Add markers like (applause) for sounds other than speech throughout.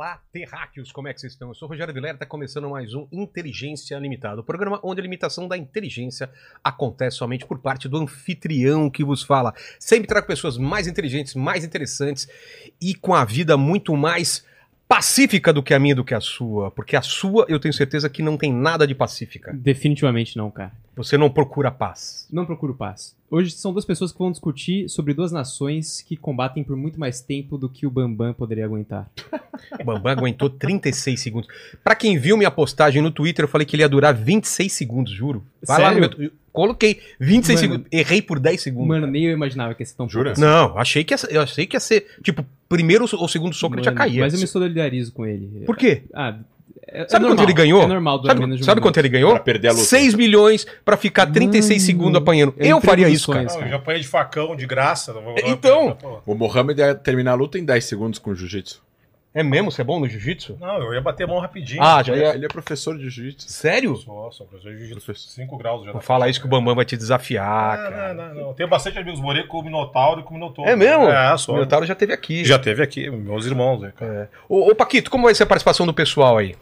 Olá, terráqueos, como é que vocês estão? Eu sou o Rogério Vilera, está começando mais um Inteligência Limitada, o programa onde a limitação da inteligência acontece somente por parte do anfitrião que vos fala. Sempre trago pessoas mais inteligentes, mais interessantes e com a vida muito mais pacífica do que a minha do que a sua, porque a sua eu tenho certeza que não tem nada de pacífica. Definitivamente não, cara. Você não procura paz. Não procuro paz. Hoje são duas pessoas que vão discutir sobre duas nações que combatem por muito mais tempo do que o Bambam poderia aguentar. O (laughs) Bambam aguentou 36 segundos. Pra quem viu minha postagem no Twitter, eu falei que ele ia durar 26 segundos, juro. Vai lá no Sério? meu. eu Coloquei 26 Mano. segundos. Errei por 10 segundos. Mano, nem eu imaginava que ia ser tão Jura? pouco. Não, achei que ia, ser- eu achei que ia ser. Tipo, primeiro ou segundo já Mano, caía. Mas eu me solidarizo com ele. Por quê? Ah, é, Sabe é quanto ele ganhou? É normal Sabe, menos de um sabe quanto ele ganhou? Pra perder a luta. 6 milhões pra ficar 36 Mano, segundos apanhando. é Eu emprego faria isso, cara. Não, eu já apanhei de facão, de graça. não vou- Então. Pô, O Mohamed ia terminar a luta em 10 segundos com o jiu-jitsu. É mesmo? Você é bom no jiu-jitsu? Não, eu ia bater a mão rapidinho. Ah, já ia. Ele é professor de jiu-jitsu. Sério? Só, só professor de jiu-jitsu. Professor. 5 graus já. Não fala isso que o Bambam vai te desafiar, Ah, cara. não, não, não. Tenho bastante amigos morei com o Minotauro e com o Minotauro. É mesmo? É, O. Minotauro já teve aqui. Já teve aqui, meus irmãos, né, cara. É. Ô, ô, Paquito, como vai ser a participação do pessoal aí?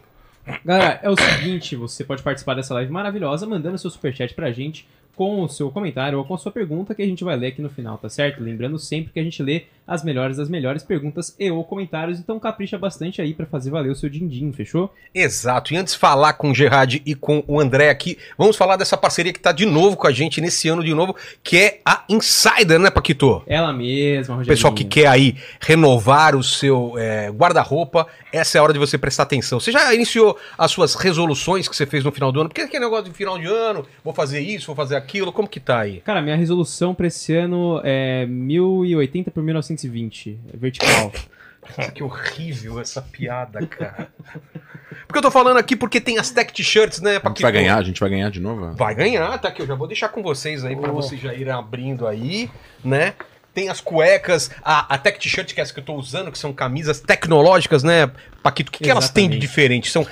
Galera, é o seguinte, você pode participar dessa live maravilhosa mandando seu superchat pra gente com o seu comentário ou com a sua pergunta que a gente vai ler aqui no final, tá certo? Lembrando sempre que a gente lê as melhores das melhores perguntas e ou comentários, então capricha bastante aí pra fazer valer o seu din-din, fechou? Exato. E antes de falar com o Gerard e com o André aqui, vamos falar dessa parceria que tá de novo com a gente nesse ano de novo, que é a Insider, né, Paquito? Ela mesma, O Rogerinho. pessoal que quer aí renovar o seu é, guarda-roupa, essa é a hora de você prestar atenção. Você já iniciou as suas resoluções que você fez no final do ano? Porque aquele negócio de final de ano, vou fazer isso, vou fazer aquilo, como que tá aí? Cara, minha resolução pra esse ano é 1080 por 1920, é vertical. (laughs) Nossa, que horrível essa piada, cara. Porque eu tô falando aqui porque tem as tech t-shirts, né, A gente vai ganhar, a gente vai ganhar de novo? Vai ganhar, tá aqui. Eu já vou deixar com vocês aí pra vocês já irem abrindo aí, né? Tem as cuecas, a, a tech t-shirt que é essa que eu tô usando, que são camisas tecnológicas, né, Paquito? O que, que elas têm de diferente? São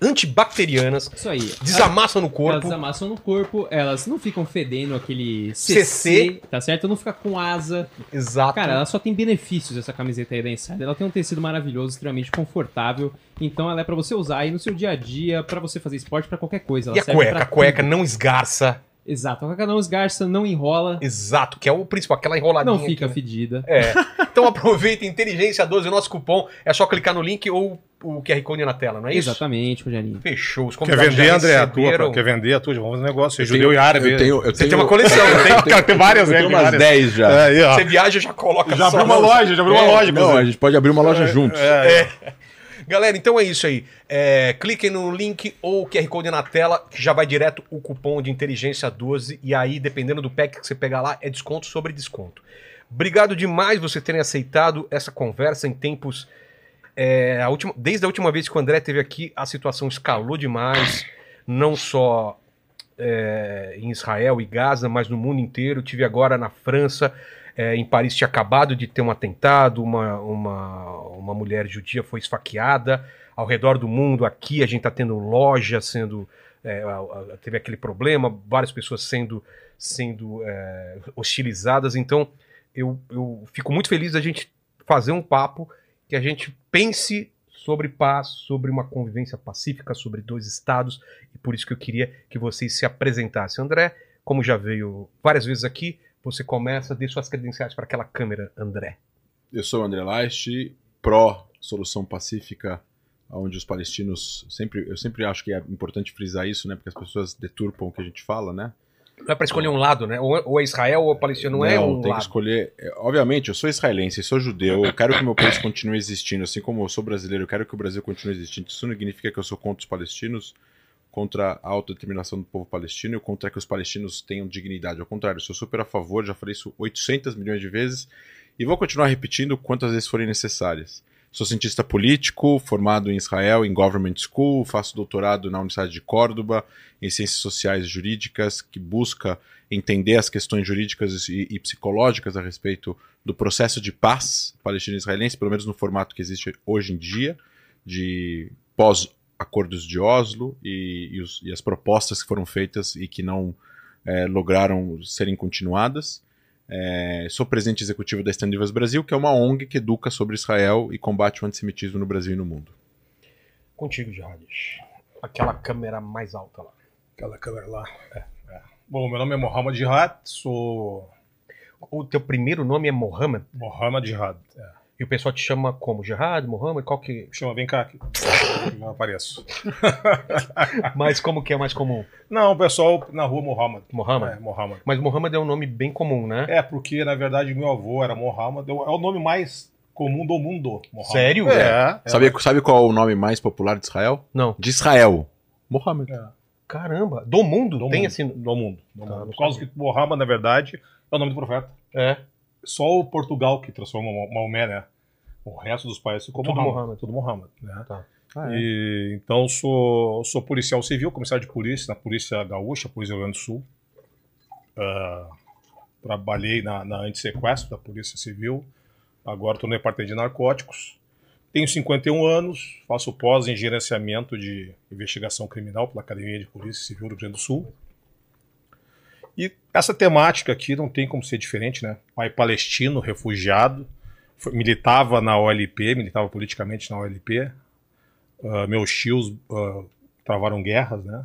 antibacterianas, Isso aí. desamassam no Elas corpo. desamassam no corpo, elas não ficam fedendo aquele CC. CC, tá certo? Não fica com asa. Exato. Cara, ela só tem benefícios essa camiseta aí da Insider. Ela tem um tecido maravilhoso, extremamente confortável. Então ela é pra você usar aí no seu dia a dia, pra você fazer esporte, pra qualquer coisa. Ela e a cueca? A cueca tudo. não esgarça. Exato. A cueca não esgarça, não enrola, Exato, que é o principal, aquela enroladinha. não fica aqui, né? fedida. É. Então aproveita, Inteligência 12, o nosso cupom. É só clicar no link ou o QR Code na tela, não é isso? Exatamente, Rogerinho. Fechou. Os Quer vender, André, a tua? receberam- Quer vender a tua? Vamos fazer um negócio. Você é Eu judeu tenho- e árabe. Eu tenho, eu Você tenho, tem uma coleção, (laughs) não tem? Cara, tem várias, eu né? tenho tem umas várias. 10 já. É, aí. Você viaja já coloca Já abriu uma loja, já abriu uma É, loja. Não, a gente pode abrir uma loja juntos. É, é. Galera, então é isso aí. É, cliquem no link ou QR Code na tela, que já vai direto o cupom de inteligência 12. E aí, dependendo do pack que você pegar lá, é desconto sobre desconto. Obrigado demais você terem aceitado essa conversa em tempos. é, a última, desde a última vez que o André esteve aqui, a situação escalou demais. Não só é, em Israel e Gaza, mas no mundo inteiro. Tive agora na França. É, em Paris tinha acabado de ter um atentado, uma, uma, uma mulher judia foi esfaqueada. Ao redor do mundo, aqui a gente está tendo loja sendo. é, teve aquele problema, várias pessoas sendo, sendo é, hostilizadas. Então, eu, eu fico muito feliz da gente fazer um papo que a gente pense sobre paz, sobre uma convivência pacífica, sobre dois estados, e por isso que eu queria que vocês se apresentassem. André, como já veio várias vezes aqui, você começa, dê suas credenciais para aquela câmera, André. Eu sou o André Leist, pró-solução pacífica, onde os palestinos. Sempre, eu sempre acho que é importante frisar isso, né? Porque as pessoas deturpam o que a gente fala, né? Não é para escolher um lado, né? Ou é- ou Israel ou é Palestina, não, é um tem lado. que escolher. é, Obviamente, eu sou israelense, sou judeu, eu quero que o meu país continue existindo, assim como eu sou brasileiro, eu quero que o Brasil continue existindo. Isso não significa que eu sou contra os palestinos, contra a autodeterminação do povo palestino e contra que os palestinos tenham dignidade. Ao contrário, eu sou super a favor, já falei isso 800 milhões de vezes e vou continuar repetindo quantas vezes forem necessárias. Sou cientista político, formado em Israel, em Government School, faço doutorado na Universidade de Córdoba, em Ciências Sociais e Jurídicas, que busca entender as questões jurídicas e, e psicológicas a respeito do processo de paz palestino-israelense, pelo menos no formato que existe hoje em dia, de pós-acordos de Oslo e, e os- e as propostas que foram feitas e que não eh, lograram serem continuadas. É, sou presidente executivo da Stand Divas Brasil, que é uma ONG que educa sobre Israel e combate o antissemitismo no Brasil e no mundo. Contigo, Gerard. Aquela câmera mais alta lá. Aquela câmera lá. É, é. Bom, meu nome é Mohamed Jihad, sou O teu primeiro nome é Mohammed? Mohamed Jihad. É. E o pessoal te chama como? Gerard, Mohammed? Qual que... Chama, vem cá aqui. Não apareço. (laughs) Mas como que é mais comum? Não, o pessoal na rua Mohamed. Mohammed? É, Mohamed. Mas Mohammed é um nome bem comum, né? É, porque na verdade meu avô era Mohamed. É o nome mais comum do mundo. Mohamed. Sério? É. é. Sabe, sabe qual é o nome mais popular de Israel? Não. De Israel. Mohammed. É. Caramba. Do mundo? Do Tem mundo. assim... Do mundo. Do Tá, mundo. Por causa que Mohamed, na verdade, é o nome do profeta. É. Só o Portugal que transforma Maomé, né? O resto dos países ficou Tudo Mohammed. Mohammed. Tudo Mohammed, né? Tá. Ah, é. E, então sou, sou policial civil, comissário de polícia na Polícia Gaúcha, Polícia do Rio Grande do Sul. Ah, trabalhei na, na antissequestro da Polícia Civil. Agora estou no departamento de narcóticos. Tenho 51 anos, faço pós em gerenciamento de investigação criminal pela Academia de Polícia Civil do Rio Grande do Sul. E essa temática aqui não tem como ser diferente, né? Pai palestino, refugiado, foi- militava na OLP, militava politicamente na OLP. Ah, meus tios ah, travaram guerras, né?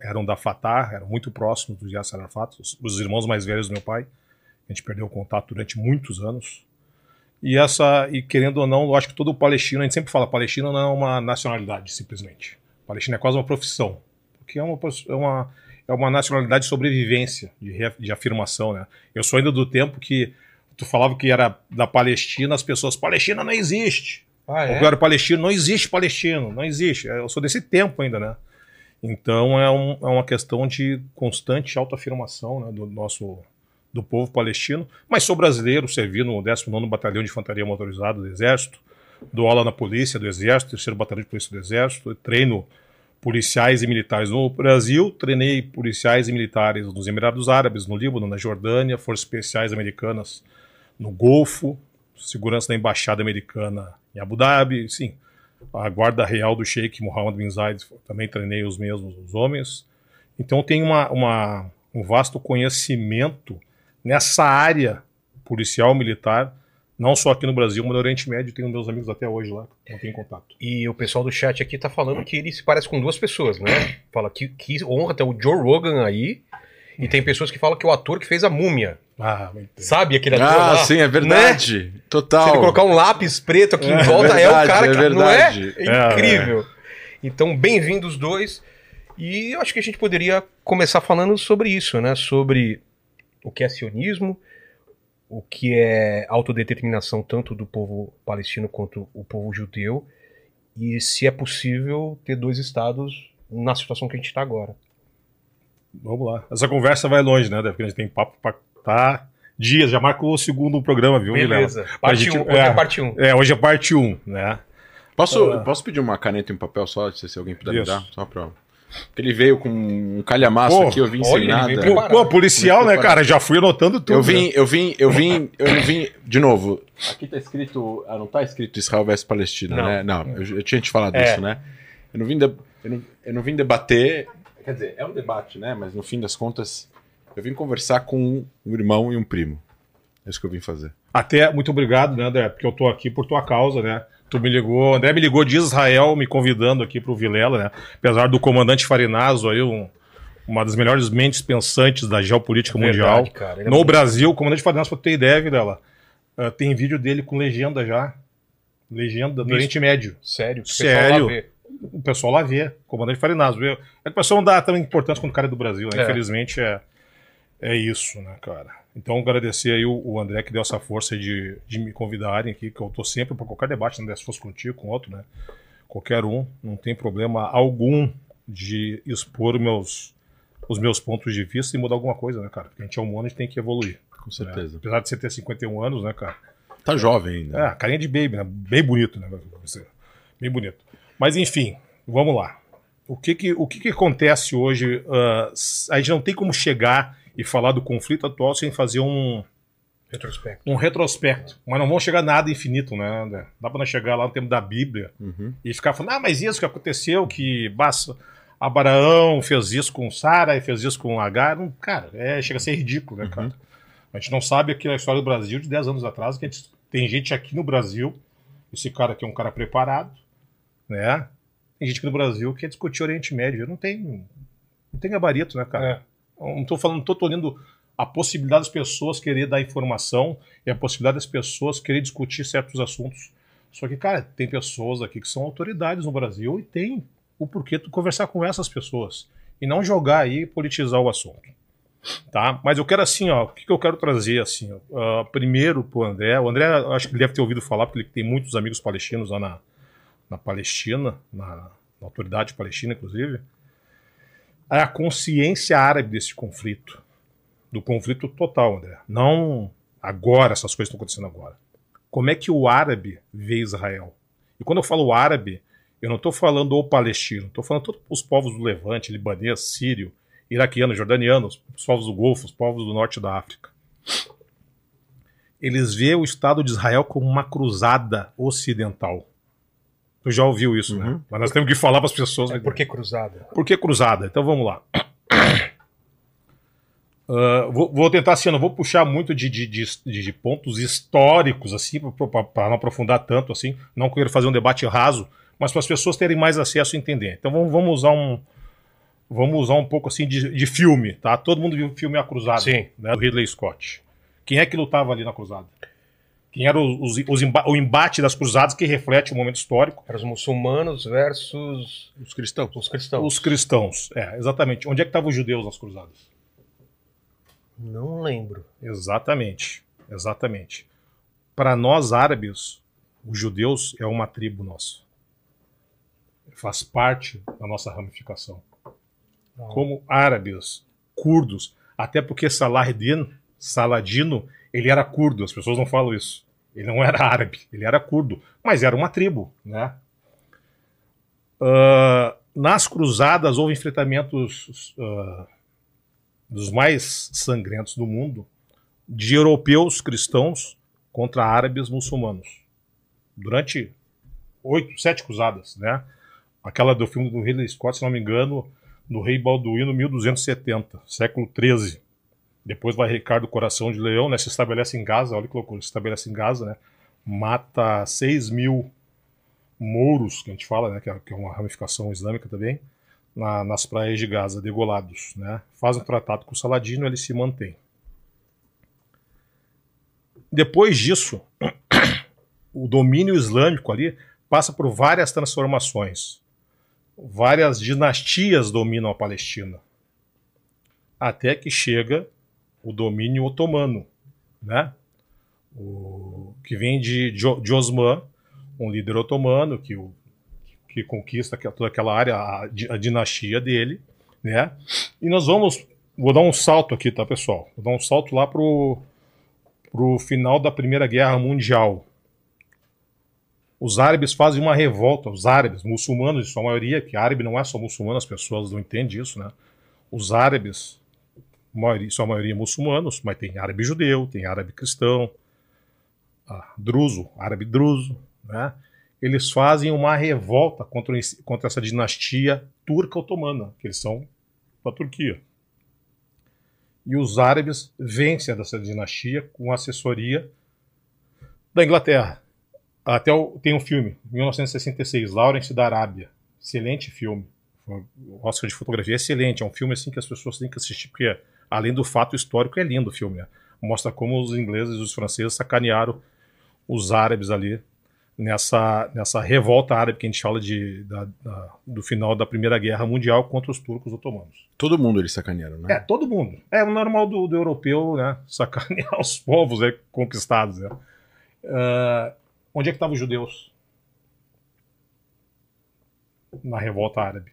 Eram da Fatah, eram muito próximos do Yasser Arafat, os, os irmãos mais velhos do meu pai. A gente perdeu o contato durante muitos anos. E essa, e querendo ou não, eu acho que todo palestino, a gente sempre fala, palestino não é uma nacionalidade, simplesmente. Palestino é quase uma profissão. Porque é uma, é uma, é uma nacionalidade de sobrevivência, de, re- de afirmação, né? Eu sou ainda do tempo que tu falava que era da Palestina, as pessoas, Palestina não existe. Ah, Eu era palestino, não existe palestino, não existe. Eu sou desse tempo ainda, né? Então é, um- é uma questão de constante autoafirmação né, do nosso do povo palestino, mas sou brasileiro, servi no 19º Batalhão de Infantaria Motorizada do Exército, dou aula na polícia do Exército, terceiro Batalhão de Polícia do Exército, treino policiais e militares no Brasil, treinei policiais e militares nos Emirados Árabes, no Líbano, na Jordânia, forças especiais americanas no Golfo, segurança da embaixada americana em Abu Dhabi, sim. A guarda real do Sheikh Mohammed bin Zayed também treinei os mesmos os homens. Então tem uma, uma- um vasto conhecimento nessa área policial militar, não só aqui no Brasil, mas no Oriente Médio. Tenho meus amigos até hoje lá, não tenho contato. E o pessoal do chat aqui tá falando que ele se parece com duas pessoas, né? Fala que, que honra ter o Joe Rogan aí. E tem pessoas que falam que é o ator que fez a múmia. Ah, muito bem. Sabe aquele ator Ah, lá? sim, é verdade. Total. Se ele colocar um lápis preto aqui em volta, é, o verdade, cara é que verdade. não é? É, É incrível. Então, bem-vindos dois. E eu acho que a gente poderia começar falando sobre isso, né? Sobre o que é sionismo, o que é autodeterminação tanto do povo palestino quanto o povo judeu, e se é possível ter dois estados na situação que a gente está agora. Vamos lá. Essa conversa vai longe, né? Porque a gente tem papo pra tá dias. Já marcou o segundo programa, viu? Beleza. Parte gente- 1, um, hoje é é. parte 1. Um. É, hoje é parte 1, né? Posso, Ah. posso pedir uma caneta e um papel só, se se alguém puder me Isso. dar? Só pra... Porque ele veio com um calhamaço Pô, aqui, eu vim olha, sem nada. Pô, policial, né, cara? Já fui anotando tudo. Eu vim, né? eu vim, eu vim, eu não vim. De novo, aqui tá escrito. Ah, não tá escrito Israel versus Palestina, Não. né? Não, eu, eu tinha te falado É. isso, né? Eu não vim, de- eu, não, eu não vim debater. Quer dizer, é um debate, né? Mas no fim das contas, eu vim conversar com um irmão e um primo. É isso que eu vim fazer. Até, muito obrigado, né, André? Porque eu tô aqui por tua causa, né? Tu me ligou, André me ligou de Israel, me convidando aqui pro Vilela, né? Apesar do comandante Farinazo aí, um- uma das melhores mentes pensantes da geopolítica mundial. Verdade, cara. Ele é No muito- Brasil, o comandante Farinazo, pra tu ter ideia, Vilela, ah, tem vídeo dele com legenda já. Legenda do. Oriente Médio. Sério. o pessoal Sério? lá vê. o pessoal lá vê, comandante Farinazo. viu? É que o pessoal não dá tanta importância quando o cara é do Brasil, né? É. Infelizmente é, é isso, né, cara? Então agradecer aí o, o André que deu essa força de, de me convidarem aqui, que eu tô sempre para qualquer debate, André, se fosse contigo, com outro, né? Qualquer um, não tem problema algum de expor meus, os meus pontos de vista e mudar alguma coisa, né, cara? Porque a gente é humano, a gente tem que evoluir. Com né? certeza. Apesar de você ter 51 anos, né, cara? Tá jovem ainda. É, carinha de baby, né? Bem bonito, né? Bem bonito. Mas enfim, vamos lá. O que que, o que, que acontece hoje? s- a gente não tem como chegar e falar do conflito atual sem fazer um, Retrospecto. um retrospecto. Mas não vamos chegar a nada infinito, né? André? Dá para nós chegar lá no tempo da Bíblia Uhum. e ficar falando, ah, mas isso que aconteceu, que basta. Abraão fez isso com Sara e fez isso com Agar. Não, cara, é, chega a ser ridículo, né, cara? A gente não sabe aqui a história do Brasil de 10 anos atrás, que a gente, tem gente aqui no Brasil, esse cara aqui é um cara preparado, né? Tem gente aqui no Brasil que quer discutir Oriente Médio. Não tem, não tem gabarito, né, cara? Eu Não tô falando, tô olhando a possibilidade das pessoas querer dar informação e a possibilidade das pessoas querer discutir certos assuntos. Só que, cara, tem pessoas aqui que são autoridades no Brasil e tem o porquê tu conversar com essas pessoas e não jogar aí e politizar o assunto. Tá? Mas eu quero assim, ó, o que, que eu quero trazer assim, ó, uh, primeiro pro André. O André, acho que ele deve ter ouvido falar, porque ele tem muitos amigos palestinos lá na, na Palestina, na, na autoridade palestina, inclusive. A consciência árabe desse conflito, do conflito total, André. Não agora, essas coisas estão acontecendo agora. Como é que o árabe vê Israel? E quando eu falo árabe, eu não estou falando o palestino, estou falando todos os povos do Levante, libanês, sírio, iraquiano, jordaniano, os povos do Golfo, os povos do norte da África. Eles veem o Estado de Israel como uma cruzada ocidental. Tu já ouviu isso, né? Uhum. Mas nós temos que falar para as pessoas. É né? por que cruzada? Por que cruzada? Então vamos lá. Uh, (coughs) vou, vou tentar assim, eu não vou puxar muito de, de, de, de pontos históricos, assim, para não aprofundar tanto, assim, não quero fazer um debate raso, mas para as pessoas terem mais acesso e entender. Então vamos, vamos usar um. Vamos usar um pouco assim de, de filme, tá? Todo mundo viu o filme A Cruzada, Sim. né, do Ridley Scott. Quem é que lutava ali na cruzada? Quem era os, os, o embate das cruzadas que reflete o momento histórico? Eram os muçulmanos versus Os cristãos. os cristãos. Os cristãos. É, exatamente. Onde é que estavam os judeus nas cruzadas? Não lembro. Exatamente, exatamente. Para nós árabes, os judeus é uma tribo nossa. Faz parte da nossa ramificação. Como árabes, curdos, até porque Salahuddin, Saladino, ele era curdo, as pessoas não falam isso. Ele não era árabe, ele era curdo, mas era uma tribo, né? Ah, nas cruzadas houve enfrentamentos ah, dos mais sangrentos do mundo de europeus cristãos contra árabes muçulmanos. Durante oito, sete cruzadas, né? Aquela do filme do Ridley Scott, se não me engano, do rei Balduíno, 1270, século 13. Depois vai Ricardo Coração de Leão, né? Se estabelece em Gaza, olha que loucura, se estabelece em Gaza, né? Mata 6 mil mouros, que a gente fala, né? Que é, que é uma ramificação islâmica também, na- nas praias de Gaza, degolados, né? Faz um tratado com o Saladino, ele se mantém. Depois disso, (clears throat) o domínio islâmico ali passa por várias transformações. Várias dinastias dominam a Palestina. Até que chega o domínio otomano, né? O, que vem de, de, Osman, um líder otomano que, o, que conquista toda aquela área, a, a dinastia dele, né? E nós vamos, vou dar um salto aqui, tá, pessoal? Vou dar um salto lá pro, pro final da Primeira Guerra Mundial. Os árabes fazem uma revolta, os árabes, muçulmanos em sua maioria, que árabe não é só muçulmano, as pessoas não entendem isso, né? Os árabes, maioria, sua maioria muçulmanos, mas tem árabe judeu, tem árabe cristão, ah, druso, árabe druso, né? Eles fazem uma revolta contra, contra essa dinastia turca otomana, que eles são da Turquia. E os árabes vencem dessa dinastia com assessoria da Inglaterra. Até o- tem um filme, 1966, Lawrence da Arábia. Excelente filme. Oscar de fotografia é excelente. É um filme assim que as pessoas têm que assistir, porque além do fato histórico, é lindo o filme. né? Mostra como os ingleses e os franceses sacanearam os árabes ali nessa, nessa revolta árabe que a gente fala de, da- da- do final da Primeira Guerra Mundial contra os turcos otomanos. Todo mundo eles sacanearam, né? É, todo mundo. É o normal do, do europeu, né? Sacanear (laughs) os povos né, conquistados. Né? Ah, onde é que estavam os judeus? Na revolta árabe.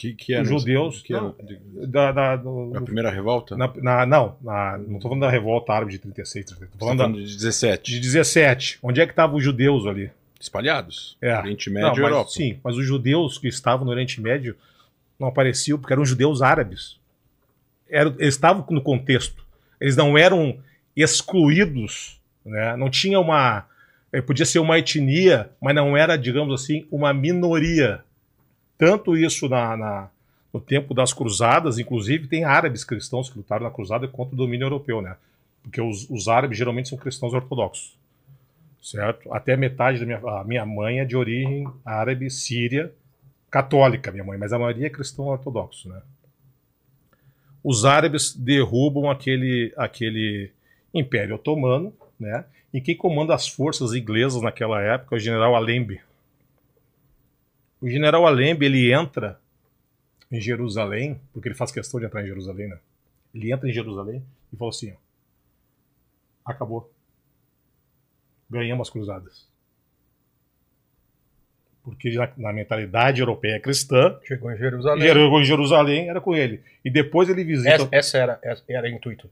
Que, que era Os judeus- Que era, não, Da, da- do- a primeira revolta? na, na- não, na- não estou falando da revolta árabe de 36, 37. Tô Você tá falando da- falando de 17. de 17. Onde é que estavam os judeus ali? Espalhados. É. Oriente Não, Médio e mas- Europa. Sim, mas os judeus que estavam no Oriente Médio não apareciam porque eram judeus árabes. Eram- eles estavam no contexto. Eles não eram excluídos. Né? Não tinha uma. eh, Podia ser uma etnia, mas não era, digamos assim, uma minoria. Tanto isso na, na- No tempo das cruzadas, inclusive, tem árabes cristãos que lutaram na cruzada contra o domínio europeu, né? Porque os, os árabes geralmente são cristãos ortodoxos, certo? Até metade da minha, minha mãe é de origem árabe, síria, católica, minha mãe, mas a maioria é cristão ortodoxo, né? Os árabes derrubam aquele, aquele Império Otomano, né? E quem comanda as forças inglesas naquela época é o general Alembe. O general Alembe, ele entra em Jerusalém, porque ele faz questão de entrar em Jerusalém, né? Ele entra em Jerusalém e fala assim, ó, acabou. Ganhamos as cruzadas. Porque na, na mentalidade europeia cristã, Chegou em Jerusalém. chegou em Jerusalém, era com ele. E depois ele visita... Essa, essa era, essa era o intuito.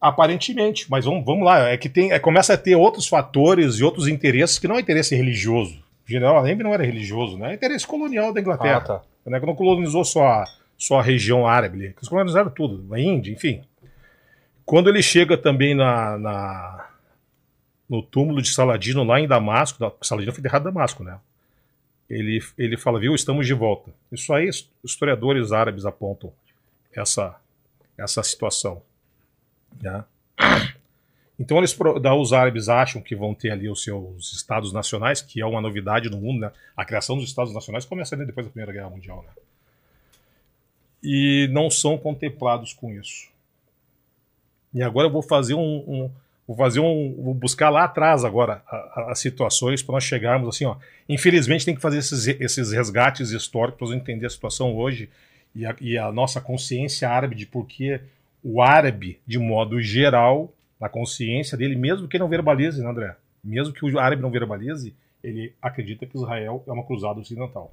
Aparentemente, mas vamos, vamos lá, é que tem, é, começa a ter outros fatores e outros interesses que não é interesse religioso. General Alembe não era religioso, né? Interesse colonial da Inglaterra. Ah, tá. Né? Que não colonizou só a, só a região árabe, eles colonizaram tudo, a Índia, enfim. Quando ele chega também na, na- no túmulo de Saladino, lá em Damasco, da- Saladino foi enterrado em Damasco, né? Ele, ele fala, viu, estamos de volta. Isso aí, historiadores árabes apontam essa, essa situação. né? Então eles, os árabes acham que vão ter ali os seus estados nacionais, que é uma novidade no mundo, né? A criação dos estados nacionais começa depois da Primeira Guerra Mundial, né? E não são contemplados com isso. E agora eu vou fazer um, um- vou fazer um, vou buscar lá atrás agora as situações para nós chegarmos assim, ó. Infelizmente tem que fazer esses, esses resgates históricos para entender a situação hoje e a, e a nossa consciência árabe de por que o árabe, de modo geral, na consciência dele, mesmo que não verbalize, né, André? Mesmo que o árabe não verbalize, ele acredita que Israel é uma cruzada ocidental.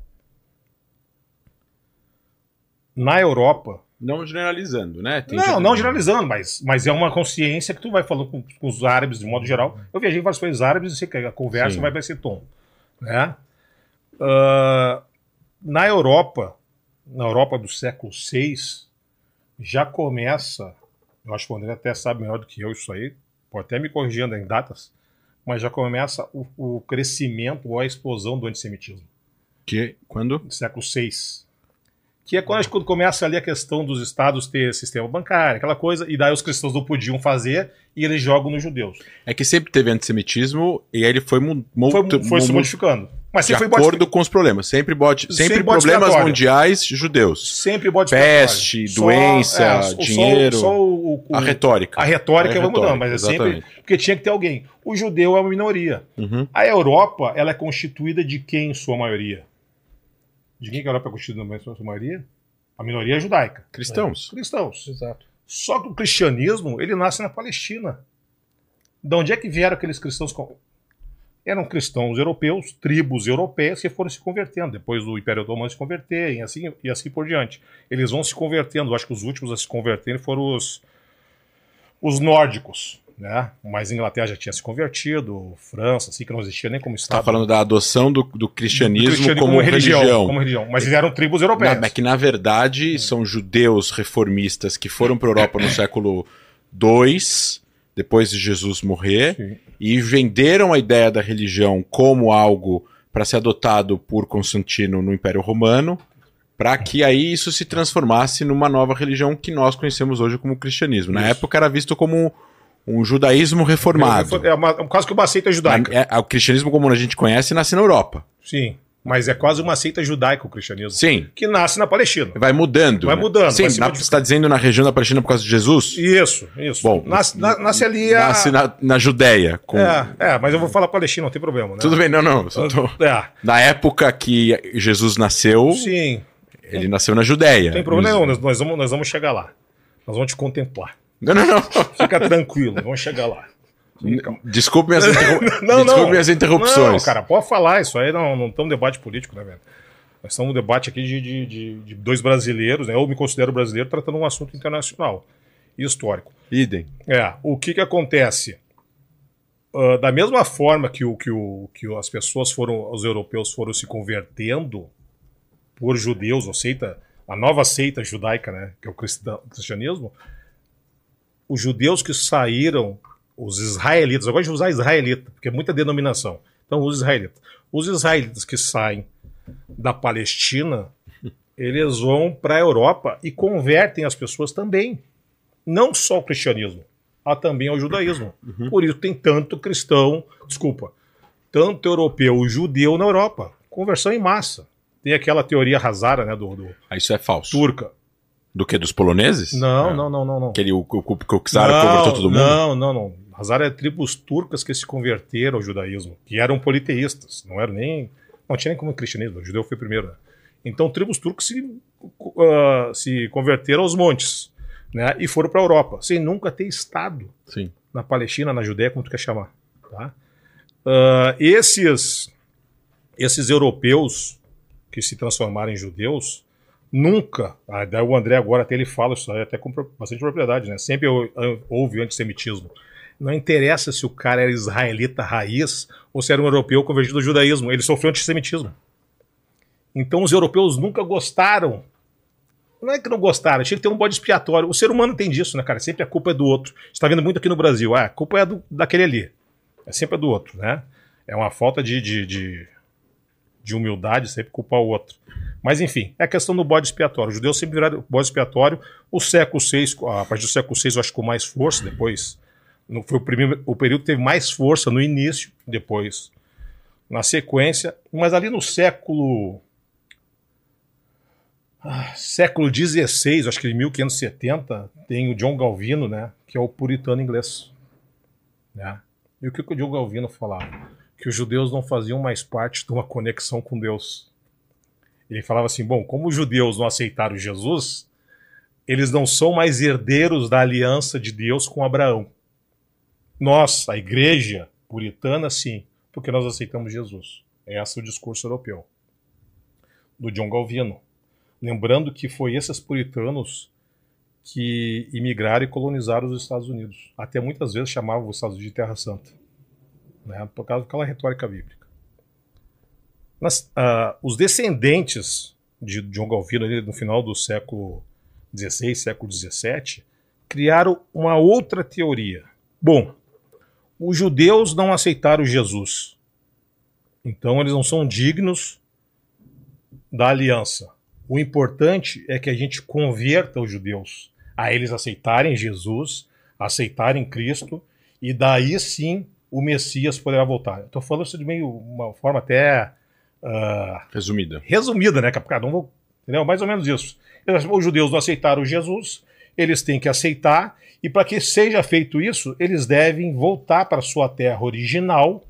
Na Europa, Não generalizando, né? Tem não, não generalizando, mas, mas é uma consciência que tu vai falando com, com os árabes de modo geral. Eu viajei em vários países árabes e sei que a conversa Sim. vai para esse tom. Né? Ah, na Europa, na Europa do século VI, já começa, eu acho que o André até sabe melhor do que eu isso aí, pode até me corrigindo em datas, mas já começa o, o crescimento ou a explosão do antissemitismo Que, quando? do século VI. Que é quando, quando começa ali a questão dos estados ter sistema bancário, aquela coisa, e daí os cristãos não podiam fazer e eles jogam nos judeus. É que sempre teve antissemitismo e aí ele foi, Foi, foi se modificando. Mas de sempre foi acordo bode, com os problemas. Sempre, bode, sempre, Sempre problemas expiatório. mundiais judeus. sempre bode Peste, expiatório. doença, só- dinheiro. Só, o, o- A retórica. a retórica É vai mudando, mas é sempre. exatamente. Porque tinha que ter alguém. O judeu é uma minoria. Uhum. A Europa, ela é constituída de quem em sua maioria? De quem que a Europa é constituída em sua maioria? A minoria é judaica. Cristãos. Cristãos. Exato. Só que o cristianismo, ele nasce na Palestina. De onde é que vieram aqueles cristãos? Eram cristãos europeus, tribos europeias que foram se convertendo. Depois do Império Otomano se converterem, e assim, e assim por diante. Eles vão se convertendo. Acho que os últimos a se converterem foram os, os nórdicos. Né? Mas a Inglaterra já tinha se convertido, França, assim, que não existia nem como Tá Estado. falando da adoção do, do Do cristianismo, cristianismo como, religião. Como religião. Mas eles eram tribos europeias. É que na verdade são judeus reformistas que foram para a Europa no século II, depois de Jesus morrer, Sim. E venderam a ideia da religião como algo para ser adotado por Constantino no Império Romano, para que aí isso se transformasse numa nova religião que nós conhecemos hoje como cristianismo. Na Isso. época era visto como um judaísmo reformado. É, uma, é quase que uma seita judaica. É, o cristianismo como a gente conhece nasce na Europa. Sim. Mas é quase uma seita judaica o cristianismo. Sim. Que nasce na Palestina. Vai mudando. Vai né? mudando, Sim, vai na- você está dizendo na região da Palestina por causa de Jesus? Isso, isso. Bom, nasce, na- nasce ali a. Nasce na, na Judéia. com- É, é, mas eu vou falar Palestina, não tem problema, né? Tudo bem, não, não. tô- É, Na época que Jesus nasceu, sim, ele nasceu na Judéia. não tem problema nenhum, nós, nós vamos, nós vamos chegar lá. Nós vamos te contemplar. Não, não, não. Fica tranquilo, vamos chegar lá. Desculpe minhas, (laughs) interru... Não, não. Desculpe minhas interrupções. Não, cara, pode falar, isso aí não, não estamos um debate político, né, velho? Nós estamos um debate aqui de, de, de- de dois brasileiros, né? Eu me considero brasileiro tratando um assunto internacional e histórico. Idem. É, o que que acontece? Ah, da mesma forma que, o, que, o, que as pessoas foram, os europeus foram se convertendo por judeus, ou seita, a nova seita judaica, né, que é o cristianismo, os judeus que saíram, os israelitas, eu gosto de usar israelita, porque é muita denominação. Então, os israelitas. Os israelitas que saem da Palestina, (laughs) eles vão para a Europa e convertem as pessoas também. Não só o cristianismo, há também ao judaísmo. Por isso tem tanto cristão, desculpa, tanto europeu judeu na Europa. Conversão em massa. Tem aquela teoria Hazara, né, do, do Ah, Isso é falso. turca. Do que? Dos poloneses? Não, É. não, não, não, não. Aquele o, o, o, o Czar convertou todo mundo? Não, não, não. Hazara é tribos turcas que se converteram ao judaísmo, que eram politeístas, não eram nem. Não tinha nem como cristianismo, o judeu foi primeiro. né? Então, tribos turcas se, ah, se converteram aos montes né, e foram para a Europa, sem nunca ter estado Sim. na Palestina, na Judéia, como tu quer chamar. Tá? Ah, esses, esses europeus que se transformaram em judeus nunca, ah, daí o André agora até ele fala isso aí até com bastante propriedade, né? Sempre hou- houve antissemitismo. Não interessa se o cara era israelita raiz ou se era um europeu convertido ao judaísmo, ele sofreu antissemitismo. Então os europeus nunca gostaram. Não é que não gostaram, tinha que ter um bode expiatório. O ser humano tem disso, né, cara? Sempre a culpa é do outro. Você está vendo muito aqui no Brasil. Ah, a culpa é do, daquele ali. É sempre a do outro, né? É uma falta de, de, de, de humildade sempre culpar o outro. Mas enfim, é a questão do bode expiatório. Os judeus sempre viraram bode expiatório. O século VI, a partir do século VI, eu acho que com mais força, depois. Foi o, primeiro, o período que teve mais força no início, depois na sequência. Mas ali no século. ah, século XVI, acho que em 1570, tem o John Galvino, né? Que é o puritano inglês. Né? E o que, que o John Galvino falava? Que os judeus não faziam mais parte de uma conexão com Deus. Ele falava assim: bom, como os judeus não aceitaram Jesus, eles não são mais herdeiros da aliança de Deus com Abraão. Nós, a igreja puritana, sim, porque nós aceitamos Jesus. Esse é o discurso europeu. Do John Galvino. Lembrando que foi esses puritanos que imigraram e colonizaram os Estados Unidos. Até muitas vezes chamavam os Estados Unidos de Terra Santa. Né, por causa daquela retórica bíblica. Nas- ah, os descendentes de John Galvino, no final do século XVI, século XVII, criaram uma outra teoria. Bom, os judeus não aceitaram Jesus. Então eles não são dignos da aliança. O importante é que a gente converta os judeus a eles aceitarem Jesus, aceitarem Cristo, e daí sim o Messias poderá voltar. Estou falando isso de meio uma forma até ah, Resumida. resumida, né? Cada um, entendeu? Mais ou menos isso. Os judeus não aceitaram Jesus, eles têm que aceitar, e para que seja feito isso, eles devem voltar para sua terra original,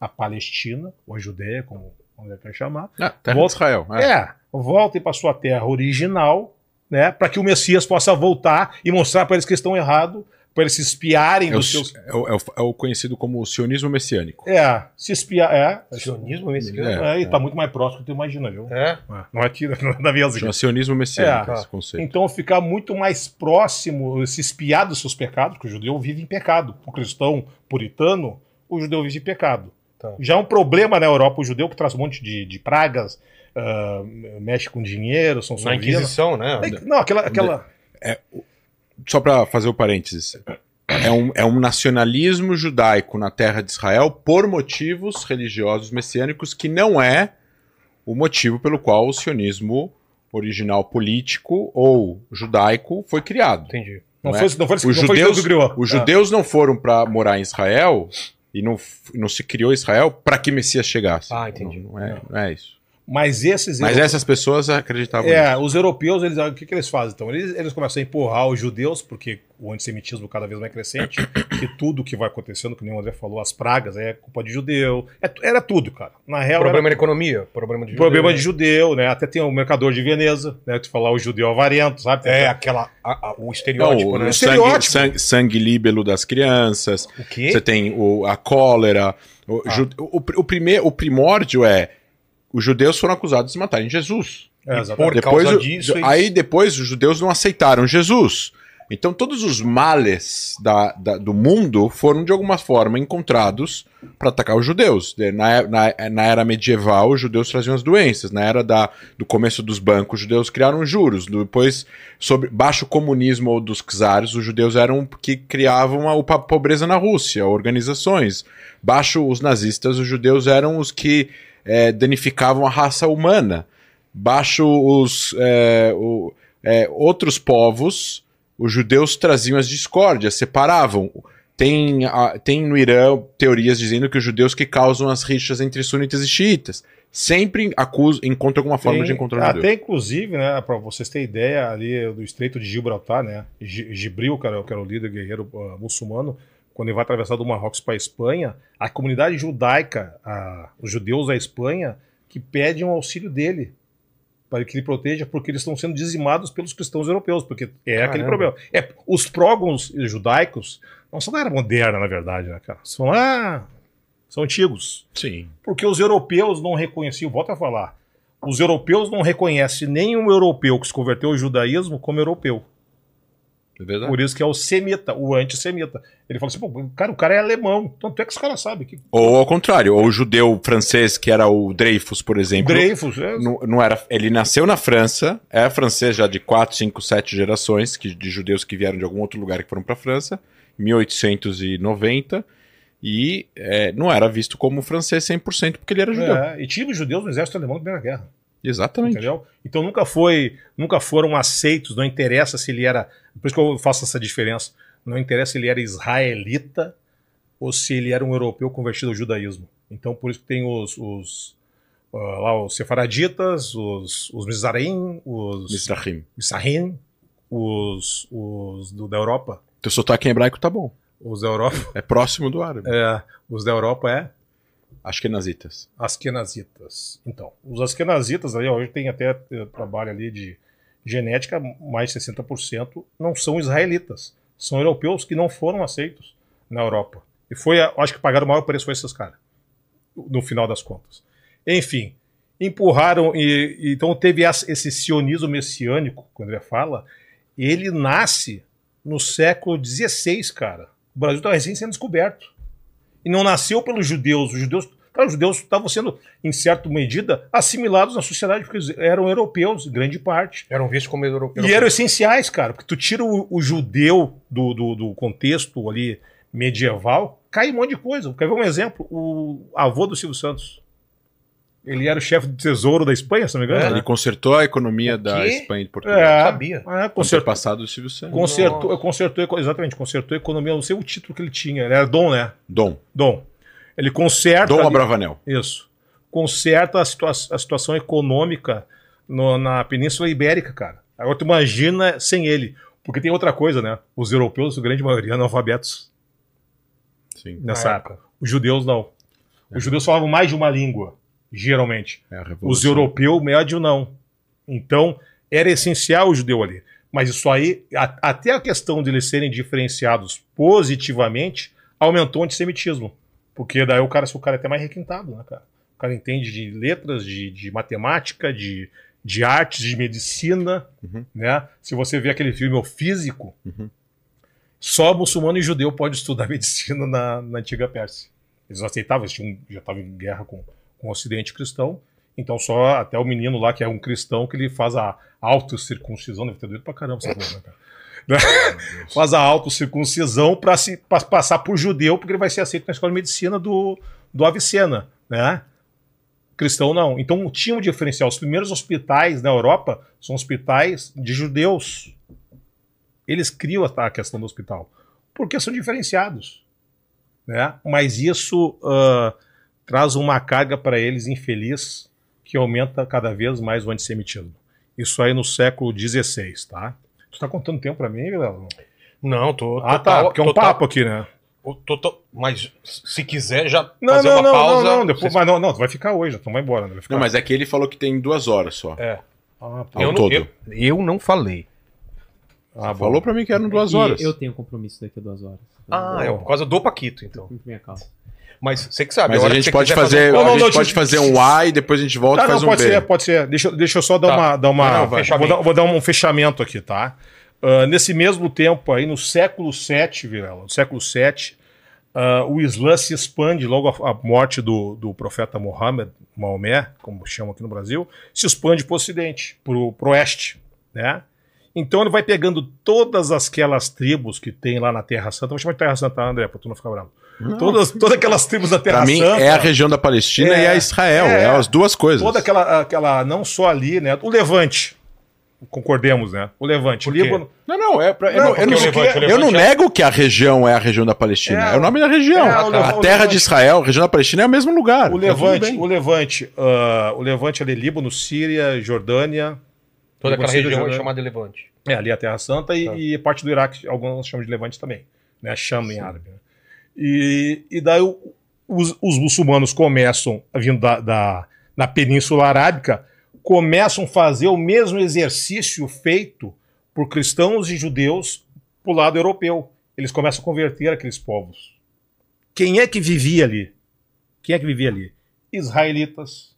a Palestina, ou a Judéia, como como quer chamar. Ah, terra Volta- de Israel. É. É, voltem para sua terra original, né? Para que o Messias possa voltar e mostrar para eles que estão errados, para eles se espiarem É o, dos seus. é o- é o- é o conhecido como sionismo messiânico. É, se espiar. É, Sionismo mexicano? É. é, e tá muito mais próximo do que tu imagina, viu? É. Não é aqui, (laughs) não é da minha Chama sionismo messiânico É. esse conceito. Então ficar muito mais próximo, se espiar dos seus pecados, porque o judeu vive em pecado. O cristão puritano, o judeu vive em pecado. Tá. Já é um problema na Europa, o judeu que traz um monte de, de pragas, ah, mexe com dinheiro, são Na. Inquisição, né? Não, aquela. aquela... Só para fazer o parênteses. É um, é um nacionalismo judaico na terra de Israel por motivos religiosos messiânicos que não é o motivo pelo qual o sionismo original político ou judaico foi criado. Entendi. Não, Não foi, é? não foi, Os não foi judeus, Deus que criou. os judeus não foram para morar em Israel e não, não se criou Israel para que Messias chegasse. Ah, entendi. Não, não é, não é isso. Mas esses. Mas europeus- essas pessoas acreditavam É, nisso. os europeus, eles, o que, que eles fazem? Então, eles, eles começam a empurrar os judeus, porque o antissemitismo cada vez mais crescente, (coughs) e tudo que vai acontecendo, que nem o André falou, as pragas, é culpa de judeu. É era tudo, cara. Na real, Problema era economia, problema de problema judeu. de judeu, né? Até tem o mercador de Veneza, né? Tu falar o judeu avarento, sabe? É, aquela. a- a- o estereótipo, Não, né? o sangue, Estereótipo. sangue, sangue líbelo das crianças, O quê? Você tem o, a cólera. O, Ah. ju- o, o, primeiro, o primórdio é os judeus foram acusados de matarem Jesus. É, Por. Depois, causa disso, é aí depois os judeus não aceitaram Jesus. Então todos os males da, da- do mundo foram de alguma forma encontrados para atacar os judeus. De- Na, na, na era medieval, os judeus traziam as doenças. Na era da, do começo dos bancos, os judeus criaram juros. Depois, sob baixo comunismo ou dos czares, os judeus eram que criavam a, a pobreza na Rússia, organizações. Baixo os nazistas, os judeus eram os que eh, danificavam a raça humana. baixo os é, o- é, outros povos, os judeus traziam as discórdias, separavam. Tem, a- tem no Irã teorias dizendo que os judeus que causam as rixas entre sunitas e xiitas. Sempre acusam, encontram alguma forma Tem- de encontrar. Até inclusive, né, para vocês terem ideia, ali do Estreito de Gibraltar, né, Gi- Gibril, cara, que era o líder guerreiro ah, muçulmano, quando ele vai atravessar do Marrocos para a Espanha, a comunidade judaica, a- os judeus da Espanha, que pedem o auxílio dele para que ele proteja, porque eles estão sendo dizimados pelos cristãos europeus, porque é aquele Caramba. problema. É, os prógons judaicos não são da era moderna, na verdade, né, cara? São lá, são antigos. Sim. Porque os europeus não reconheciam, volta a falar, os europeus não reconhecem nenhum europeu que se converteu ao judaísmo como europeu. É. Por isso que é o semita, o antissemita. Ele fala assim, pô, cara, o cara é alemão. Tanto é que os caras sabem que Ou ao contrário, ou o judeu francês, que era o Dreyfus, por exemplo. Dreyfus é, Não, não era, ele nasceu na França, é francês já de 4, 5, 7 gerações que, de judeus que vieram de algum outro lugar que foram para a França, 1890, e é, não era visto como francês 100% porque ele era judeu. é, e tinha judeus no exército alemão na Primeira Guerra. Exatamente. Entendeu? Então nunca foi, nunca foram aceitos, não interessa se ele era, por isso que eu faço essa diferença, não interessa se ele era israelita ou se ele era um europeu convertido ao judaísmo. Então por isso que tem os, os ah, lá os sefaraditas, os, os Mizarim, os Mizrahim. Mizrahim, os, os do, da Europa, Teu sotaque em hebraico tá bom. os da Europa, (laughs) É próximo do árabe. é, os da Europa é Acho que é nazitas. Askenazitas. Então, os Askenazitas aí, ó, hoje tem até eh, trabalho ali de genética, mais de 60% não são israelitas. São europeus que não foram aceitos na Europa. E foi, a- acho que pagaram o maior preço foi esses caras, no final das contas. Enfim, empurraram, e, então teve esse sionismo messiânico, que o André fala, ele nasce no século XVI, cara. O Brasil estava recém sendo descoberto e não nasceu pelos judeus. Os judeus, cara, os judeus estavam sendo, em certa medida, assimilados na sociedade, porque eles eram europeus, em grande parte. Eram vistos como europeu. E eram essenciais, cara, porque tu tira o, o judeu do, do, do contexto ali medieval, cai um monte de coisa. Quer ver um exemplo? O avô do Silvio Santos. Ele era o chefe do tesouro da Espanha, se não me engano. É. né? Ele consertou a economia da? Espanha e de Portugal. É, sabia. É, Consertou consertou, passado do Silvio Santos. consertou, consertou, exatamente, consertou a economia. Eu não sei o título que ele tinha. Ele era Dom, né? Dom. Dom. Ele conserta. Dom ali- Abravanel. Isso. Conserta a, situa a situação econômica no- na Península Ibérica, cara. Agora tu imagina sem ele. Porque tem outra coisa, né? Os europeus, a grande maioria, analfabetos Sim. nessa Na época. Os judeus não. Os judeus falavam mais de uma língua, geralmente. É a Os europeus, médio, não. Então, era essencial o judeu ali. Mas isso aí, a- até a questão de eles serem diferenciados positivamente, aumentou o antissemitismo. Porque daí o cara, se o cara é até mais requintado, né, cara? O cara entende de letras, de, de matemática, de, de artes, de medicina, Uhum. né? Se você vê aquele filme O Físico, Uhum. só muçulmano e judeu pode estudar (laughs) medicina na, na antiga Pérsia. Eles não aceitavam, eles tinham, já estavam em guerra com, com o ocidente cristão, então só até o menino lá, que é um cristão, que ele faz a autocircuncisão, deve ter doido pra caramba essa coisa, né, cara? (laughs) faz a autocircuncisão para se pra passar por judeu, porque ele vai ser aceito na escola de medicina do, do Avicena, né? Cristão não. Então tinha um diferencial. Os primeiros hospitais na Europa são hospitais de judeus. Eles criam a questão do hospital porque são diferenciados, né? Mas isso ah, traz uma carga para eles infeliz que aumenta cada vez mais o antissemitismo. Isso aí no século XVI, tá? Tu tá contando tempo para mim, Léo? Não, tô. Ah, tá, porque é um papo aqui, né? o- total- mas se quiser já Não, fazer não, uma não, pausa. não, não, depois, mas não, não, tu vai ficar hoje, então vai embora, né? Vai ficar. Não, mas é que ele falou que tem duas horas só. É. Ah. Ao Eu não, todo. eu, eu não falei. Ah. Falou pra mim que eram duas E horas. eu tenho compromisso daqui a duas horas. Ah, é por causa do Paquito, então. Minha causa. Mas você que sabe. Mas a que gente pode quiser fazer, Não, a não, gente não, pode deixa- fazer um A e depois a gente volta e faz não, um pode B. ser, pode ser. Deixa, deixa eu só dar Tá. uma. Dar uma Não, vai. vou, Fechamento. dar, vou dar um fechamento aqui, tá? Ah, nesse mesmo tempo aí, no século VII, Vilela, no século VII, ah, o Islã se expande logo à morte do, do profeta Mohammed, Maomé, como chamam aqui no Brasil, se expande para o ocidente, para o oeste, né? Então ele vai pegando todas aquelas tribos que tem lá na Terra Santa. Vou chamar de Terra Santa, André, pra tu não ficar bravo. Todas, todas aquelas tribos da Terra Pra mim, Santa. é a região da Palestina É, e a Israel. é. É, as duas coisas. Toda aquela, aquela. Não só ali, né? O Levante. Concordemos, né? O Levante. O? Líbano. Não, não, é pra, eu Não, não, eu não, o Levante- eu não Levante é- nego que a região é a região da Palestina. É, É, o nome da região. é, o a Levante- terra de Israel, a região da Palestina é o mesmo lugar. O Tá Levante, o Levante, ah, o Levante ali, Líbano, Síria, Jordânia. Toda Líbano, aquela Síria, região é Jordânia. chamada de Levante. É, ali a Terra Santa e, Tá. e parte do Iraque, alguns chamam de Levante também. Né? Chama em árabe. né? E, e daí o- os, os muçulmanos começam, vindo da, da, na Península Arábica, começam a fazer o mesmo exercício feito por cristãos e judeus pro lado europeu. Eles começam a converter aqueles povos. Quem é que vivia ali? Quem é que vivia ali? Israelitas,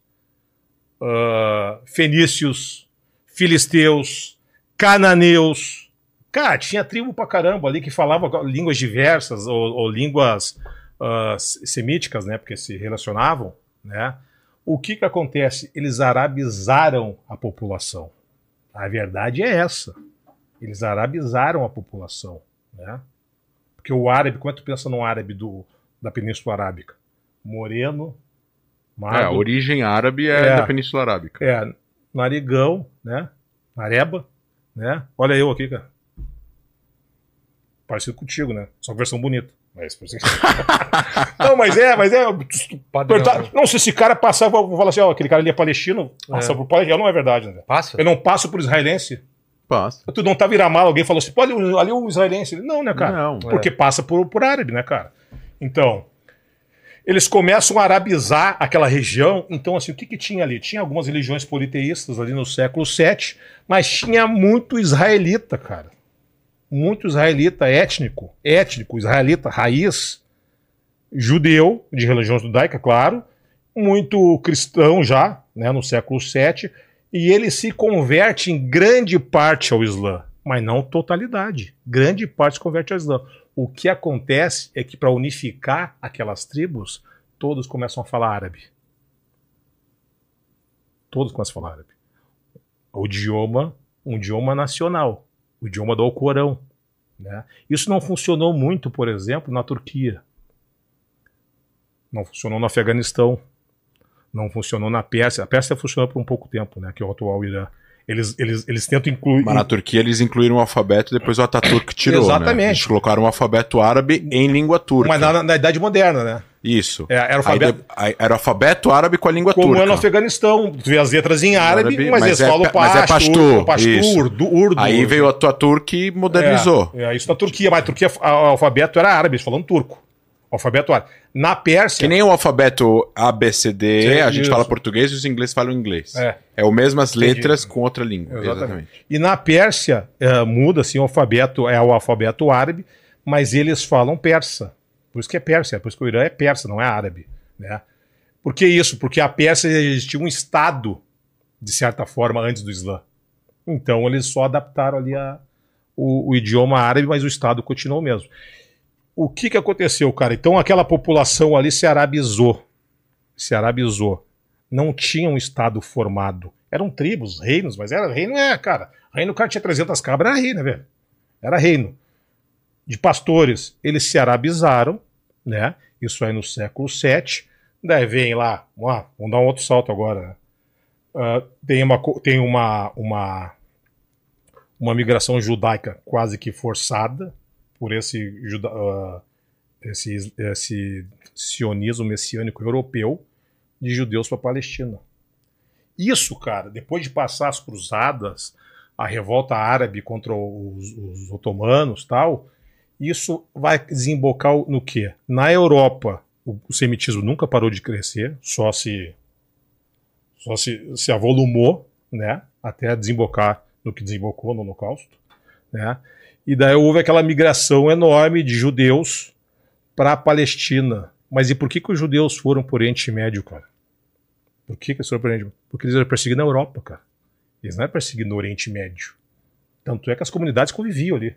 ah, fenícios, filisteus, cananeus. Cara, tinha tribo pra caramba ali que falava línguas diversas ou, ou línguas ah, semíticas, né? Porque se relacionavam, né? O que que acontece? Eles arabizaram a população. A verdade é essa. Eles arabizaram a população, né? Porque o árabe, como é que tu pensa no árabe do, da Península Arábica? Moreno, É, a magro, origem árabe é, É. da Península Arábica. é, narigão, né? Nareba, né? Olha eu aqui, cara. Parecido contigo, né? Só que versão bonita. Mas, por isso- (laughs) não, mas é, mas é. Padrão. perguntar- não, se esse cara passar, eu vou falar assim, ó, aquele cara ali é palestino, passa É. por palestino, não é verdade, né? Passa? Eu não passo por israelense. Passa. Tu não tá virar mal, alguém falou assim, pô, ali, o- israelense. Não, né, cara? Não. Porque passa por, por árabe, né, cara? Então, eles começam a arabizar aquela região. Então, assim, o que, que tinha ali? Tinha algumas religiões politeístas ali no século VII, mas tinha muito israelita, cara. Muito israelita étnico, étnico, israelita, raiz, judeu, de religião judaica, claro, muito cristão já, né, no século VII, e ele se converte em grande parte ao Islã, mas não totalidade. Grande parte se converte ao Islã. O que acontece é que para unificar aquelas tribos, todos começam a falar árabe. Todos começam a falar árabe. O idioma, um idioma nacional, o idioma do Alcorão. Né? Isso não funcionou muito, por exemplo, na Turquia. Não funcionou no Afeganistão. Não funcionou na Pérsia. A Pérsia funcionou por um pouco tempo, né? Que é o atual Irã. Eles, eles, eles tentam incluir. Mas na Turquia eles incluíram o alfabeto e depois o Ataturk tirou. Exatamente. Né? Eles colocaram o alfabeto árabe em língua turca. Mas na, na Idade Moderna, né? Isso. É, era alfabeto. de- era o alfabeto árabe com a língua Como turca. é no Afeganistão. Tu vê as letras em árabe, Árabe, mas, mas eles é falam mas é pashto, pasto, isso. urdu, urdu. Aí veio o Ataturk e modernizou. É, é, isso na Turquia, mas a Turquia, a- o alfabeto era árabe, eles falam turco. Alfabeto árabe. Na Pérsia. Que nem o alfabeto ABCD, Sim, a gente isso. fala português e os ingleses falam inglês. É. É, o mesmo as Entendi. letras com outra língua. Exatamente. Exatamente. E na Pérsia, é, muda assim, o alfabeto é o alfabeto árabe, mas eles falam persa. Por isso que é Pérsia, por isso que o Irã é persa, não é árabe. Né? Por que isso? Porque a Pérsia existia um estado, de certa forma, antes do Islã. Então eles só adaptaram ali a, o, o idioma árabe, mas o estado continuou mesmo. O que, que aconteceu, cara? Então aquela população ali se arabizou. Se arabizou. Não tinha um estado formado. Eram tribos, reinos, mas era reino, é, cara. Reino, o cara tinha 300 cabras, era reino, né, velho? Era reino. De pastores, eles se arabizaram, né? Isso aí no século VII. Daí vem lá, vamos dar um outro salto agora? Ah, tem uma, tem uma, uma, uma migração judaica quase que forçada por esse, juda, ah, esse, esse sionismo messiânico europeu de judeus para a Palestina. Isso, cara, depois de passar as cruzadas, a revolta árabe contra os, os otomanos tal, isso vai desembocar no quê? Na Europa, o, semitismo nunca parou de crescer, só se só se, se avolumou, né, até desembocar no que desembocou no Holocausto, né? E daí houve aquela migração enorme de judeus para a Palestina. Mas e por que, que os judeus foram por Oriente Médio, cara? Por que, que eles foram por Oriente Médio? Porque eles eram perseguidos na Europa, cara. Eles não eram perseguidos no Oriente Médio. Tanto é que as comunidades conviviam ali.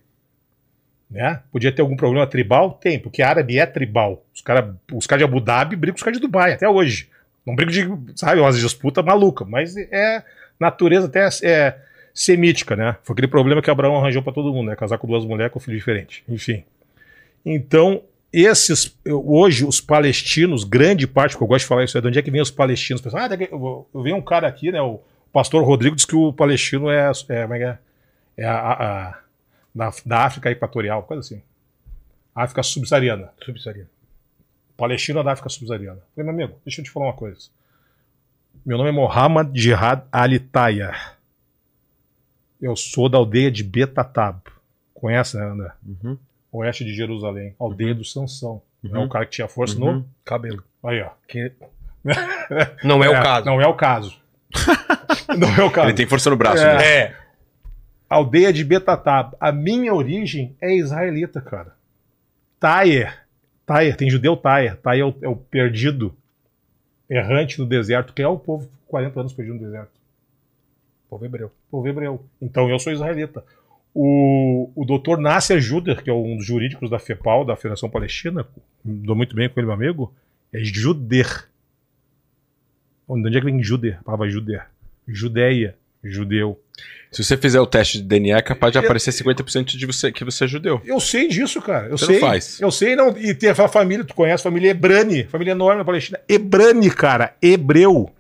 Né? Podia ter algum problema tribal? Tem, porque árabe é tribal. Os caras os cara de Abu Dhabi brigam com os caras de Dubai, até hoje. Não brigo de, sabe, umas disputas malucas, mas é natureza até é, semítica, né? Foi aquele problema que Abraão arranjou para todo mundo, né? Casar com duas mulheres com filho diferente. Enfim. Então, esses, hoje, os palestinos, grande parte, que eu gosto de falar isso, é de onde é que vem os palestinos? Pessoal, ah, eu, vi um cara aqui, né? O pastor Rodrigo diz que o palestino é, é, como é, que é? É a- a- da, da África Equatorial, coisa assim. África subsaariana. Subsaariano. Palestina da África subsaariana. Falei, meu amigo, deixa eu te falar uma coisa. Meu nome é Mohammad Jihad Ali Tayyar. Eu sou da aldeia de Betatab. Conhece, né, André? Uhum. Oeste de Jerusalém. Aldeia do Sansão. É Uhum. o cara que tinha força Uhum. no. Cabelo. Aí, ó. Que... (laughs) Não é, o caso. Não é o caso. (laughs) não é o caso. Ele tem força no braço, É. né? É. Aldeia de Betatab. A minha origem é israelita, cara. Tayer. Tayer, tem judeu Tayer. Tayer é o, é o perdido, errante no deserto, que é o povo 40 anos perdido no deserto. Povo hebreu. povo hebreu. Então eu sou israelita. O, o doutor Nasser Juder, que é um dos jurídicos da FEPAL, da Federação Palestina, dou muito bem com ele, meu amigo, é Juder. Onde é que vem Juder? A palavra Juder. Judeia, judeu. Se você fizer o teste de DNA, é capaz de aparecer 50% de você que você é judeu. Eu sei disso, cara. Eu Você sei. não faz. Eu sei, não. E tem a família, tu conhece, a família Ebrani, família enorme na Palestina. Ebrani, cara, hebreu.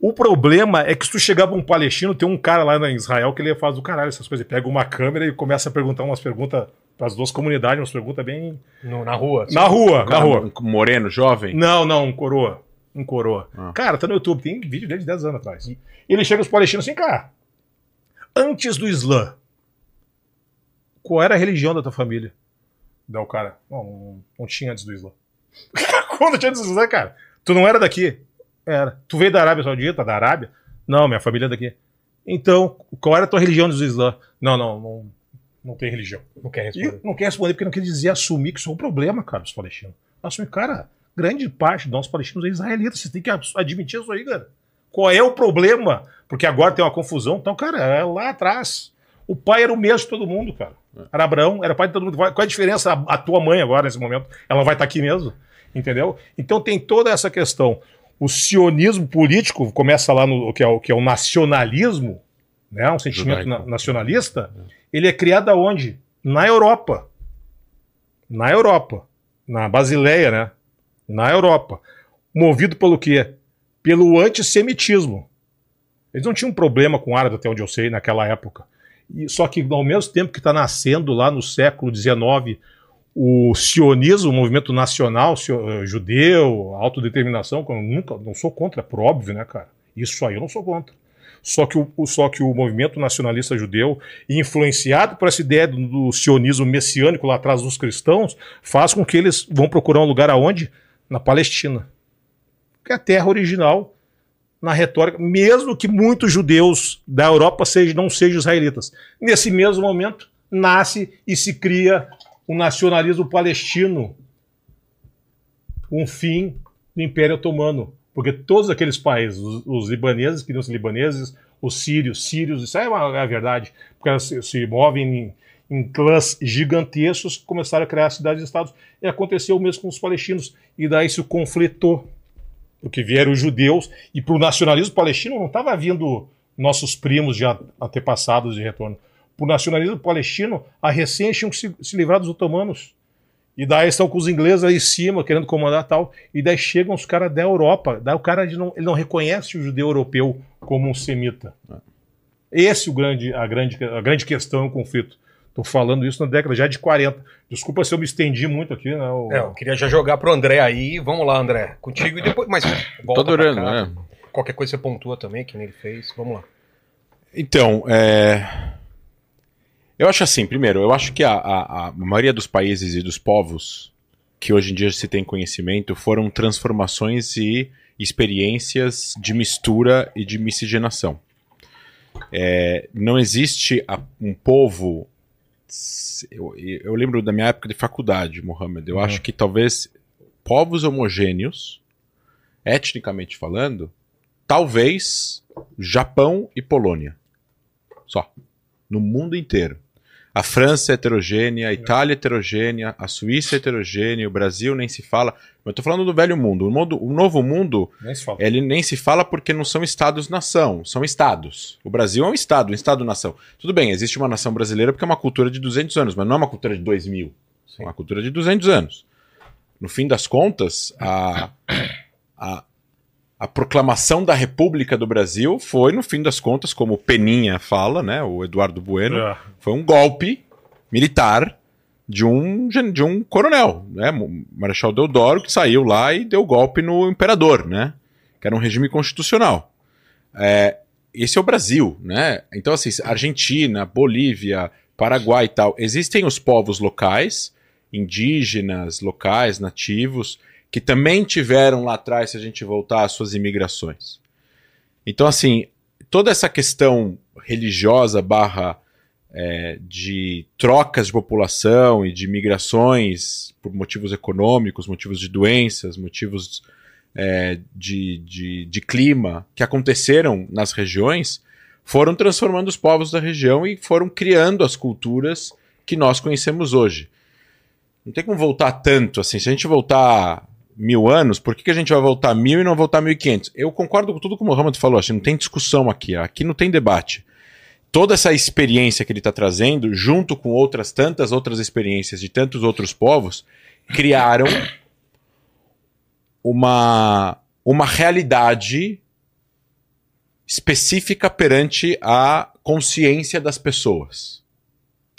O problema é que se tu chegar pra um palestino, tem um cara lá em Israel que ele faz do caralho essas coisas. Ele pega uma câmera e começa a perguntar umas perguntas pras duas comunidades, umas perguntas bem. No- na rua. Na rua, na Cara, rua. um moreno, jovem. Não, não, um coroa. Um coroa. Ah. Cara, tá no YouTube, tem vídeo dele de 10 anos atrás. Ele chega aos palestinos assim, cara. Antes do Islã, qual era a religião da tua família? Daí o cara, não, não, não tinha antes do Islã. (laughs) Quando tinha antes do Islã, cara? Tu não era daqui? Era. Tu veio da Arábia Saudita, da Arábia? Não, minha família é daqui. Então, qual era a tua religião antes do Islã? Não, não, não, não tem religião. Não quer E responder. não quer responder porque não quer dizer assumir que isso é um problema, cara, dos palestinos. Assumir, cara, grande parte dos nossos palestinos é israelita. Você tem que ad- admitir isso aí, cara. Qual é o problema? Porque agora tem uma confusão. Então, cara, é lá atrás. O pai era o mesmo de todo mundo, cara. Era Abraão, era pai de todo mundo. Qual é a diferença? A, tua mãe agora, nesse momento, ela vai estar aqui mesmo? Entendeu? Então tem toda essa questão. O sionismo político começa lá no que é o, que é o nacionalismo, né? um sentimento na- nacionalista. Ele é criado aonde? Na Europa. Na Europa. Na Basileia, né? Na Europa. Movido pelo quê? Pelo antissemitismo. Eles não tinham problema com árabe, até onde eu sei, naquela época. E- só que, ao mesmo tempo que está nascendo lá no século XIX o sionismo, o movimento nacional eh, judeu, autodeterminação, eu nunca não sou contra, por óbvio, né, cara? Isso aí eu não sou contra. Só que o- só que o movimento nacionalista judeu, influenciado por essa ideia do, do sionismo messiânico lá atrás dos cristãos, faz com que eles vão procurar um lugar aonde? Na Palestina. Que é a terra original na retórica, mesmo que muitos judeus da Europa sejam, não sejam israelitas. Nesse mesmo momento, nasce e se cria o nacionalismo palestino, um fim do Império Otomano. Porque todos aqueles países, os, os libaneses, queriam ser libaneses, os sírios, sírios, isso é, uma, é a verdade, porque elas se, se movem em, clãs gigantescos, começaram a criar cidades-estados, e aconteceu o mesmo com os palestinos, e daí se conflitou, porque vieram os judeus, e para o nacionalismo palestino não estava vindo nossos primos já antepassados de retorno. Para o nacionalismo palestino, a recém tinham se, se livrar dos otomanos. E daí estão com os ingleses aí em cima, querendo comandar tal. E daí chegam os caras da Europa. Daí o cara não, ele não reconhece o judeu europeu como um semita. Esse é o grande, a, grande, a grande questão, o conflito. Estou falando isso na década já de 40. Desculpa se eu me estendi muito aqui, né? o- É, eu queria já jogar pro André aí. Vamos lá, André. Contigo e depois. Mas Tô volta pra adorando, né? Qualquer coisa você pontua também, que nem ele fez. Vamos lá. Então, é... eu acho assim, primeiro, eu acho que a, a- a maioria dos países e dos povos que hoje em dia se tem conhecimento foram transformações e experiências de mistura e de miscigenação. É, não existe a- um povo. Eu, eu lembro da minha época de faculdade, Mohamed. Eu Uhum. acho que talvez povos homogêneos, etnicamente falando, talvez Japão e Polônia. Só. No mundo inteiro. A França é heterogênea, a Itália é heterogênea, a Suíça é heterogênea, o Brasil nem se fala. Eu tô falando do velho mundo. O, mundo, o novo mundo, Nem se fala. ele nem se fala porque não são estados-nação, são estados. O Brasil é um estado, um estado-nação. Tudo bem, existe uma nação brasileira porque é uma cultura de 200 anos, mas não é uma cultura de 2000. É uma cultura de 200 anos. No fim das contas, a, a, a proclamação da República do Brasil foi, no fim das contas, como o Peninha fala, né, o Eduardo Bueno, É. foi um golpe militar de um, de um coronel, né? Marechal Deodoro, que saiu lá e deu golpe no imperador, né? Que era um regime constitucional. É, esse é o Brasil, né? Então, assim, Argentina, Bolívia, Paraguai e tal, existem os povos locais, indígenas, locais, nativos, que também tiveram lá atrás, se a gente voltar às suas imigrações. Então, assim, toda essa questão religiosa barra é, de trocas de população e de migrações por motivos econômicos, motivos de doenças, motivos é, de, de, de clima que aconteceram nas regiões, foram transformando os povos da região e foram criando as culturas que nós conhecemos hoje. Não tem como voltar tanto assim. Se a gente voltar mil anos, por que, que a gente vai voltar mil e não voltar mil e quinhentos? Eu concordo com tudo que o Mohamed falou. Que não tem discussão aqui. Aqui não tem debate toda essa experiência que ele está trazendo, junto com outras tantas outras experiências de tantos outros povos, criaram uma, uma realidade específica perante a consciência das pessoas.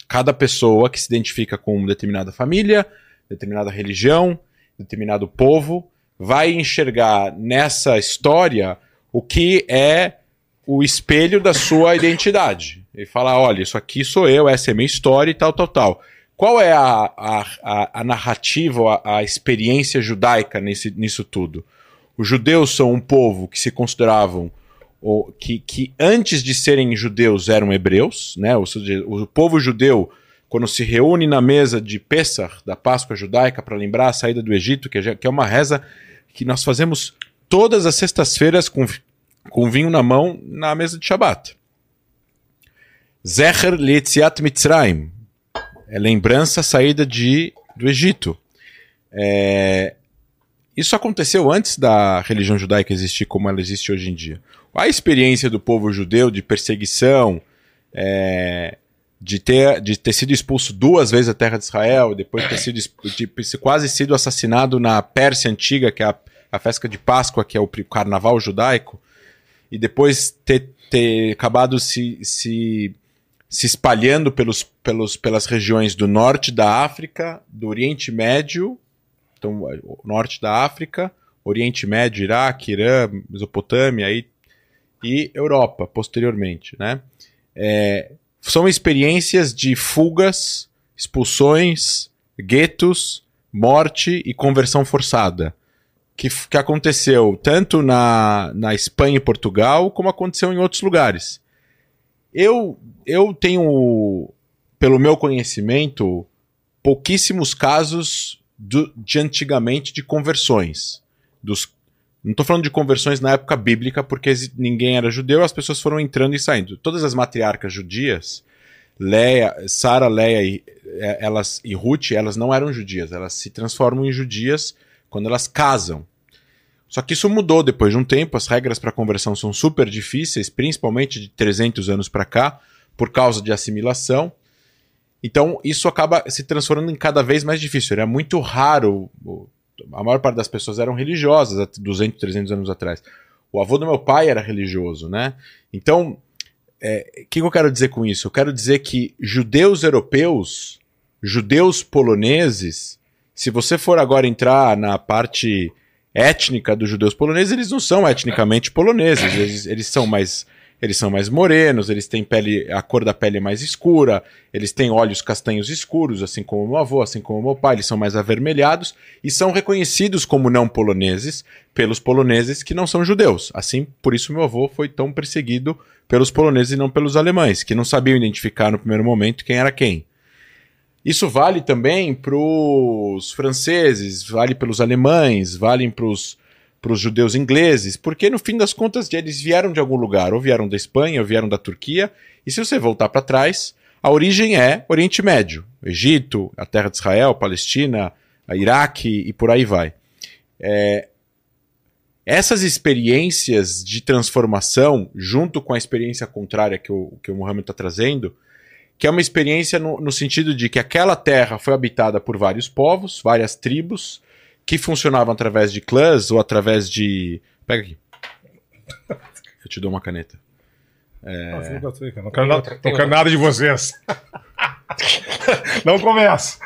Cada pessoa que se identifica com determinada família, determinada religião, determinado povo, vai enxergar nessa história o que é o espelho da sua (laughs) identidade. E falar, olha, isso aqui sou eu, essa é minha história e tal, tal, tal. Qual é a, a, a, a narrativa, a, a experiência judaica nesse, nisso tudo? Os judeus são um povo que se consideravam, ou, que, que antes de serem judeus eram hebreus, né? Ou seja, o povo judeu, quando se reúne na mesa de Pessah, da Páscoa judaica, para lembrar a saída do Egito, que é, que é uma reza que nós fazemos todas as sextas-feiras com com vinho na mão na mesa de Shabat. Zecher Letziat Mitzrayim. É lembrança a saída de, do Egito. É, isso aconteceu antes da religião judaica existir como ela existe hoje em dia. A experiência do povo judeu de perseguição, é, de, ter, de ter sido expulso duas vezes da terra de Israel, depois de ter sido, de ter quase sido assassinado na Pérsia Antiga, que é a, a festa de Páscoa, que é o carnaval judaico, e depois ter, ter acabado se, se, se espalhando pelos, pelos, pelas regiões do norte da África, do Oriente Médio, então, o norte da África, Oriente Médio, Iraque, Irã, Mesopotâmia e, e Europa, posteriormente. Né? É, são experiências de fugas, expulsões, guetos, morte e conversão forçada que, que aconteceu tanto na, na Espanha e Portugal, como aconteceu em outros lugares. Eu, eu tenho, pelo meu conhecimento, pouquíssimos casos do, de antigamente de conversões. Dos, não estou falando de conversões na época bíblica, porque ninguém era judeu, as pessoas foram entrando e saindo. Todas as matriarcas judias, Leia, Sara, Leia e, elas, e Ruth, elas não eram judias, elas se transformam em judias quando elas casam. Só que isso mudou depois de um tempo, as regras para conversão são super difíceis, principalmente de 300 anos para cá, por causa de assimilação. Então isso acaba se transformando em cada vez mais difícil. Era muito raro, a maior parte das pessoas eram religiosas há 200, 300 anos atrás. O avô do meu pai era religioso, né? Então, o é, que eu quero dizer com isso? Eu quero dizer que judeus europeus, judeus poloneses, se você for agora entrar na parte étnica dos judeus poloneses, eles não são etnicamente poloneses, eles, eles são mais eles são mais morenos, eles têm pele, a cor da pele é mais escura, eles têm olhos castanhos escuros, assim como meu avô, assim como meu pai, eles são mais avermelhados e são reconhecidos como não poloneses pelos poloneses que não são judeus. Assim, por isso meu avô foi tão perseguido pelos poloneses e não pelos alemães, que não sabiam identificar no primeiro momento quem era quem. Isso vale também para os franceses, vale pelos alemães, vale para os judeus ingleses, porque no fim das contas eles vieram de algum lugar, ou vieram da Espanha, ou vieram da Turquia, e se você voltar para trás, A origem é Oriente Médio, Egito, a terra de Israel, Palestina, Iraque e por aí vai. É, essas experiências de transformação, junto com a experiência contrária que o, que o Muhammad está trazendo, que é uma experiência no, no sentido de que aquela terra foi habitada por vários povos, várias tribos, que funcionavam através de clãs ou através de. Pega aqui. Eu te dou uma caneta. É... Não quero, nada, não quero nada de vocês. não começa.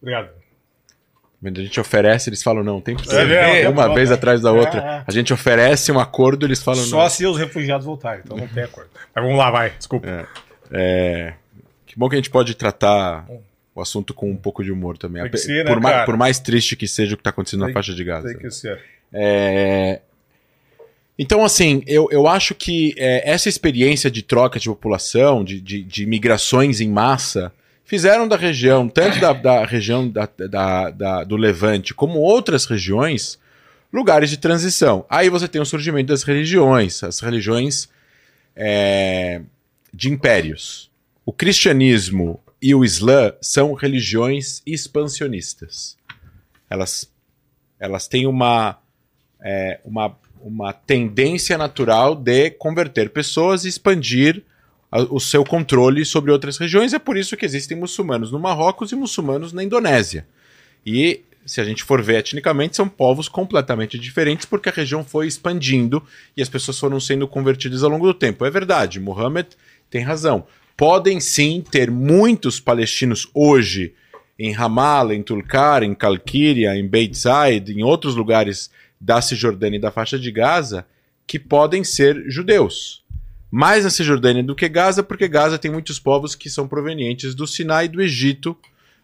Obrigado. Quando a gente oferece, eles falam não, tem que ser é, é, uma é, vez atrás da outra. É, é. A gente oferece um acordo, eles falam Só não. se os refugiados voltarem, então não tem acordo. Mas vamos lá, vai, desculpa. É, que bom que a gente pode tratar o assunto com um pouco de humor também. Ser, né, por, mais, por, mais, triste que seja o que está acontecendo tem, na faixa de Gaza. Tem que ser. Então, assim, eu, eu acho que essa experiência de troca de população, de, de, de migrações em massa, fizeram da região, tanto da, da região da, da, da, do Levante como outras regiões, lugares de transição. Aí você tem o surgimento das religiões, as religiões é, de impérios. O cristianismo e o islã são religiões expansionistas. Elas, elas têm uma, é, uma, uma tendência natural de converter pessoas e expandir o seu controle sobre outras regiões. É por isso que existem muçulmanos no Marrocos e muçulmanos na Indonésia. E se a gente for ver etnicamente, são povos completamente diferentes porque a região foi expandindo e as pessoas foram sendo convertidas ao longo do tempo. É verdade, Mohammed tem razão. Podem sim ter muitos palestinos hoje em Ramallah, em Tulkar, em Kalkiria, em Beit Zaid, em outros lugares da Cisjordânia e da faixa de Gaza, que podem ser judeus mais na Cisjordânia do que Gaza, porque Gaza tem muitos povos que são provenientes do Sinai e do Egito,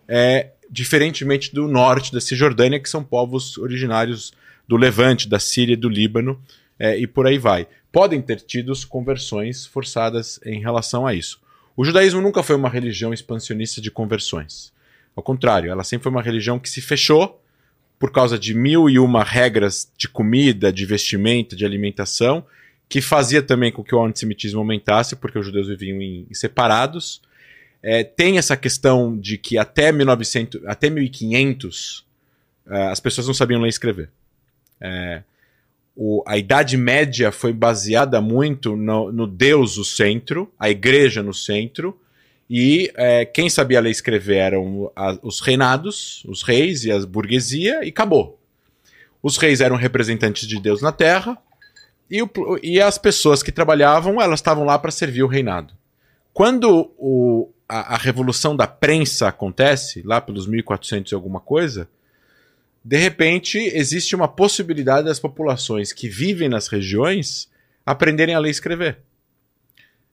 é, diferentemente do norte da Cisjordânia, que são povos originários do Levante, da Síria do Líbano, é, e por aí vai. Podem ter tido conversões forçadas em relação a isso. O judaísmo nunca foi uma religião expansionista de conversões. Ao contrário, ela sempre foi uma religião que se fechou por causa de mil e uma regras de comida, de vestimenta, de alimentação, que fazia também com que o antissemitismo aumentasse, porque os judeus viviam em, em separados. É, tem essa questão de que até 1900, até 1500, uh, é, as pessoas não sabiam ler e escrever. É, o, a Idade Média foi baseada muito no, no, Deus o centro, a igreja no centro, e é, quem sabia ler e escrever eram a, os reinados, os reis e a burguesia, e acabou. Os reis eram representantes de Deus na terra, e, o, e as pessoas que trabalhavam, elas estavam lá para servir o reinado. Quando o, a, a, revolução da prensa acontece, lá pelos 1400 e alguma coisa, de repente existe uma possibilidade das populações que vivem nas regiões aprenderem a ler e escrever.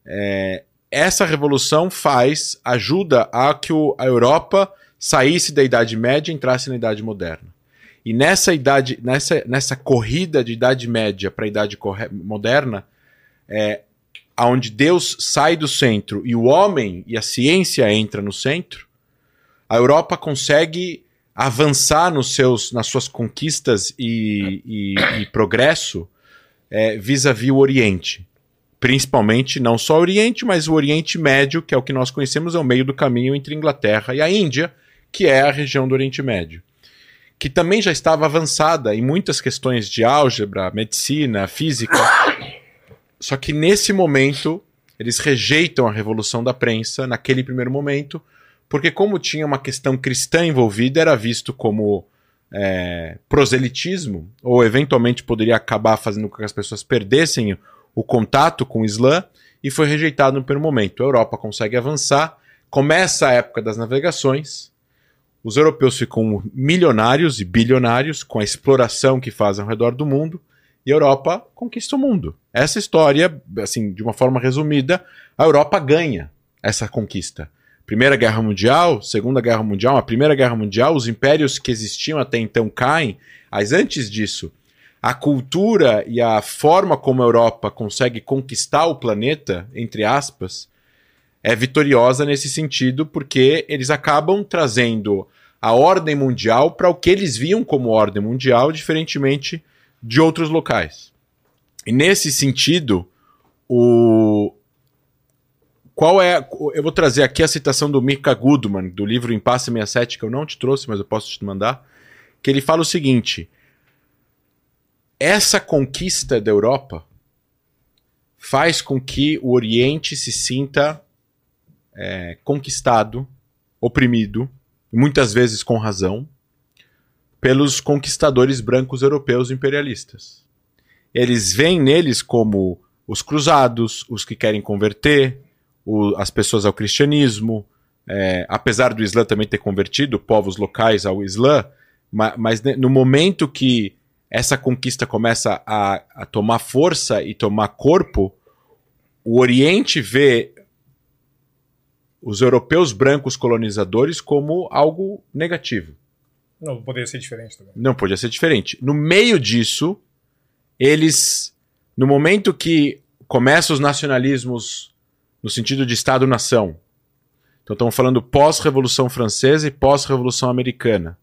É, essa revolução faz, ajuda a que o, a Europa saísse da Idade Média e entrasse na Idade Moderna. E nessa idade, nessa, nessa corrida de idade média para a idade moderna, é, onde Deus sai do centro e o homem e a ciência entra no centro, a Europa consegue avançar nos seus, nas suas conquistas e, e, e progresso é, vis-à-vis o Oriente. Principalmente, não só o Oriente, mas o Oriente Médio, que é o que nós conhecemos, é o meio do caminho entre Inglaterra e a Índia, que é a região do Oriente Médio que também já estava avançada em muitas questões de álgebra, medicina, física. Só que nesse momento eles rejeitam a revolução da prensa naquele primeiro momento, porque como tinha uma questão cristã envolvida, era visto como é, proselitismo, ou eventualmente poderia acabar fazendo com que as pessoas perdessem o contato com o Islã, e foi rejeitado no primeiro momento. A Europa consegue avançar, começa a época das navegações, os europeus ficam milionários e bilionários com a exploração que fazem ao redor do mundo e a Europa conquista o mundo. Essa história, assim, de uma forma resumida, a Europa ganha essa conquista. Primeira Guerra Mundial, Segunda Guerra Mundial, a Primeira Guerra Mundial, os impérios que existiam até então caem, mas antes disso, a cultura e a forma como a Europa consegue conquistar o planeta, entre aspas, é vitoriosa nesse sentido, porque eles acabam trazendo a ordem mundial para o que eles viam como ordem mundial, diferentemente de outros locais. E nesse sentido, o, qual é. Eu vou trazer aqui a citação do Mika Goodman, do livro Impasse 67, que eu não te trouxe, mas eu posso te mandar. Que ele fala o seguinte: essa conquista da Europa faz com que o Oriente se sinta é, conquistado, oprimido, muitas vezes com razão, pelos conquistadores brancos europeus imperialistas. Eles veem neles como os cruzados, os que querem converter, o, as pessoas ao cristianismo, é, apesar do Islã também ter convertido povos locais ao Islã, ma, mas no momento que essa conquista começa a, a tomar força e tomar corpo, o Oriente vê os europeus brancos colonizadores como algo negativo. Não poderia ser diferente também. Não podia ser diferente. No meio disso, eles, no momento que começam os nacionalismos no sentido de Estado-nação, então estamos falando pós-Revolução Francesa e pós-Revolução Americana,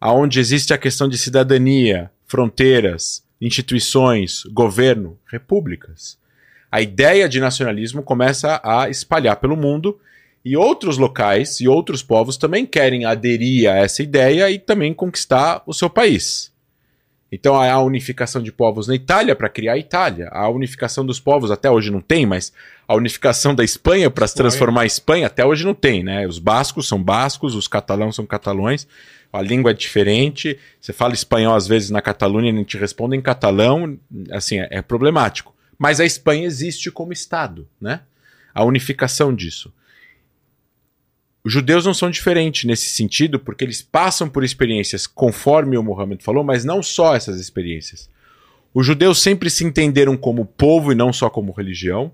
aonde existe a questão de cidadania, fronteiras, instituições, governo, repúblicas. A ideia de nacionalismo começa a espalhar pelo mundo e outros locais e outros povos também querem aderir a essa ideia e também conquistar o seu país. Então há a unificação de povos na Itália para criar a Itália. A unificação dos povos até hoje não tem, mas a unificação da Espanha para se transformar em Espanha até hoje não tem, né? Os bascos são bascos, os catalãos são catalões a língua é diferente. Você fala espanhol às vezes na Catalunha e te responde em catalão, assim, é, é problemático. Mas a Espanha existe como Estado, né? A unificação disso. Os judeus não são diferentes nesse sentido, porque eles passam por experiências, conforme o Mohammed falou, mas não só essas experiências. Os judeus sempre se entenderam como povo e não só como religião.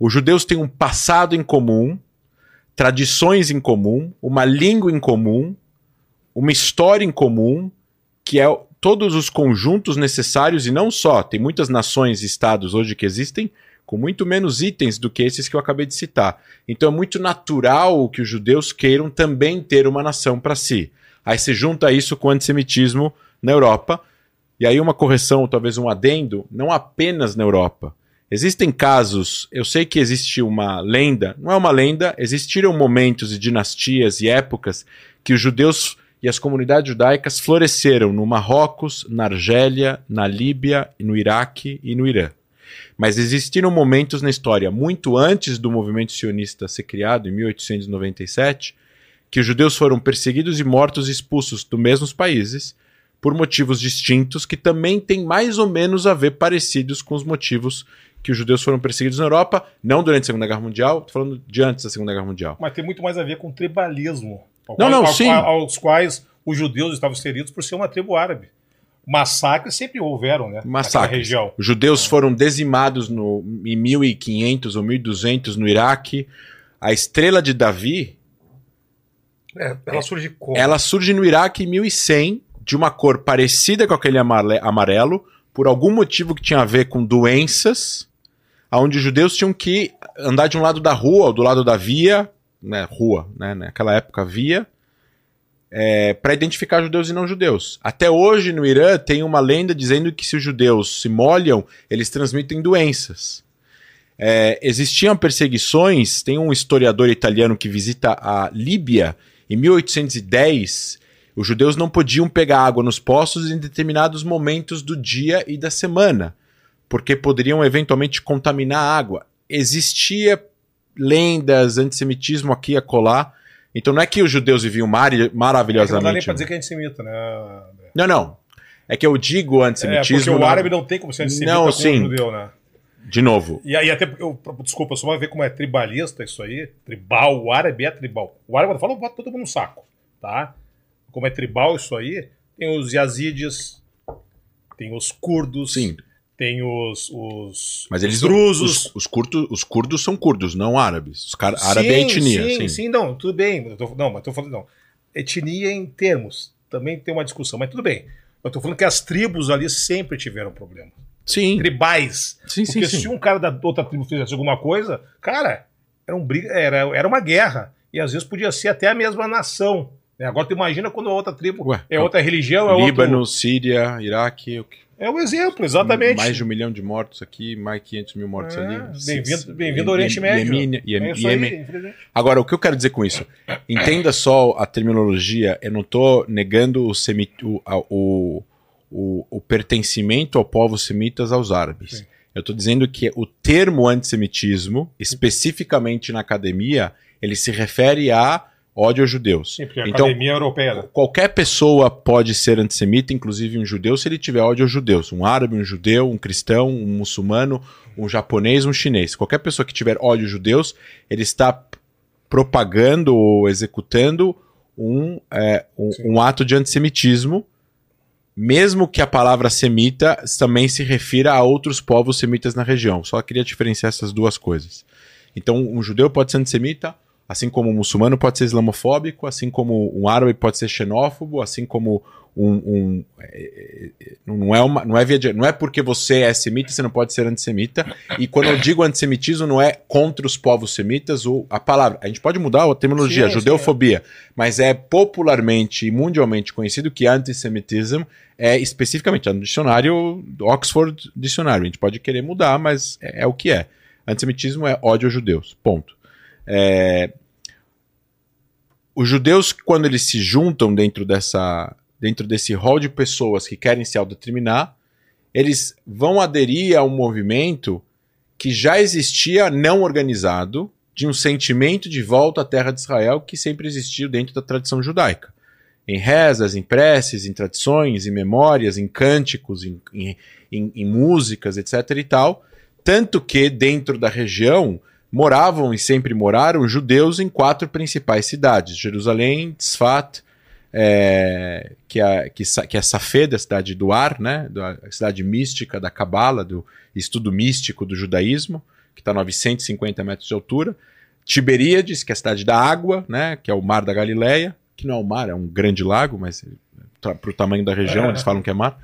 Os judeus têm um passado em comum, tradições em comum, uma língua em comum, uma história em comum, que é todos os conjuntos necessários, e não só, tem muitas nações e estados hoje que existem com muito menos itens do que esses que eu acabei de citar. Então é muito natural que os judeus queiram também ter uma nação para si. Aí se junta isso com o antissemitismo na Europa, e aí uma correção, talvez um adendo, não apenas na Europa. Existem casos, eu sei que existe uma lenda, não é uma lenda, existiram momentos e dinastias e épocas que os judeus e as comunidades judaicas floresceram no Marrocos, na Argélia, na Líbia, no Iraque e no Irã. Mas existiram momentos na história, muito antes do movimento sionista ser criado, em 1897, que os judeus foram perseguidos e mortos e expulsos dos mesmos países por motivos distintos que também têm mais ou menos a ver parecidos com os motivos que os judeus foram perseguidos na Europa, não durante a Segunda Guerra Mundial, estou falando de antes da Segunda Guerra Mundial. Mas tem muito mais a ver com tribalismo não, não, sim. Aos quais os judeus estavam inseridos por ser uma tribo árabe. Massacres sempre houveram, né? Massacres. região. Os judeus foram dizimados no, em 1500 ou 1200 no Iraque. A estrela de Davi. É, ela surge como? Ela surge no Iraque em 1100, de uma cor parecida com aquele amarelo, por algum motivo que tinha a ver com doenças, onde os judeus tinham que andar de um lado da rua ou do lado da via né, rua, né, naquela época via, é, para identificar judeus e não judeus. Até hoje no Irã tem uma lenda dizendo que se os judeus se molham, eles transmitem doenças. É, existiam perseguições, tem um historiador italiano que visita a Líbia em 1810. Os judeus não podiam pegar água nos poços em determinados momentos do dia e da semana, porque poderiam eventualmente contaminar a água. Existia lendas, antissemitismo aqui e acolá. Então não é que os judeus viviam mar maravilhosamente. É não dá nem pra dizer que é antissemita, né? Não, não. É que eu digo antissemitismo. É, porque o árabe não tem como ser antissemita não, sim. judeu, né? De novo. E aí, até. Eu, desculpa, só vai ver como é tribalista isso aí. Tribal, o árabe é tribal. O árabe, quando fala, bota todo mundo no saco. Tá? Como é tribal isso aí, tem os yazidis, tem os curdos. Sim tem os, os, mas eles os drusos. Os, os, curdos são curdos, não árabes. Os car árabe é etnia. Sim, sim, sim, não, tudo bem. Tô, não, mas tô falando, não. Etnia em termos. Também tem uma discussão, mas tudo bem. Eu tô falando que as tribos ali sempre tiveram problema. Sim. Tribais. Sim, Porque sim, se sim. um cara da outra tribo fizesse alguma coisa, cara, era, um briga, era, era uma guerra. E às vezes podia ser até a mesma nação. Agora tu imagina quando a outra tribo Ué, é outra religião, é Líbano, outro... Síria, Iraque. É o exemplo, exatamente. Mais de um milhão de mortos aqui, mais 500 mil mortos É, ali. Bem-vindo bem ao Oriente Médio. Iêmen- é aí. Agora, o que eu quero dizer com isso? Entenda só a terminologia. Eu não estou negando o, semi, o, o, o, o pertencimento ao povo semitas aos árabes. Sim. Eu estou dizendo que o termo antissemitismo, especificamente na academia, ele se refere a ódio aos judeus. Sim, porque a Então, academia europeia. né? Qualquer pessoa pode ser antissemita, inclusive um judeu, se ele tiver ódio aos judeus. Um árabe, um judeu, um cristão, um muçulmano, um japonês, um chinês. Qualquer pessoa que tiver ódio aos judeus, ele está propagando ou executando um, é, um, um ato de antissemitismo, mesmo que a palavra semita também se refira a outros povos semitas na região. Só queria diferenciar essas duas coisas. Então, um judeu pode ser antissemita, assim como um muçulmano pode ser islamofóbico, assim como um árabe pode ser xenófobo, assim como um. um- é, é, não, é uma, não, é via não é porque você é semita você não pode ser antissemita. E quando eu digo antissemitismo, não é contra os povos semitas ou a palavra. A gente pode mudar a terminologia, Sim, judeofobia, mas é popularmente e mundialmente conhecido que antissemitismo é especificamente no dicionário Oxford Dicionário. A gente pode querer mudar, mas é, é o que é. Antissemitismo é ódio aos judeus. Ponto. É, Os judeus, quando eles se juntam dentro dessa dentro desse rol de pessoas que querem se autodeterminar, eles vão aderir a um movimento que já existia não organizado de um sentimento de volta à terra de Israel que sempre existiu dentro da tradição judaica. Em rezas, em preces, em tradições, em memórias, em cânticos, em, em, em- em músicas, etc. e tal. Tanto que dentro da região moravam e sempre moraram judeus em quatro principais cidades: Jerusalém, Tzfat, é, que, é, que, que é Safed, a cidade do Ar, né, da cidade mística da Cabala, do estudo místico do judaísmo, que está a 950 metros de altura. Tiberíades, que é a cidade da água, né, que é o mar da Galileia, que não é um mar, é um grande lago, mas para o tamanho da região eles falam que é mar.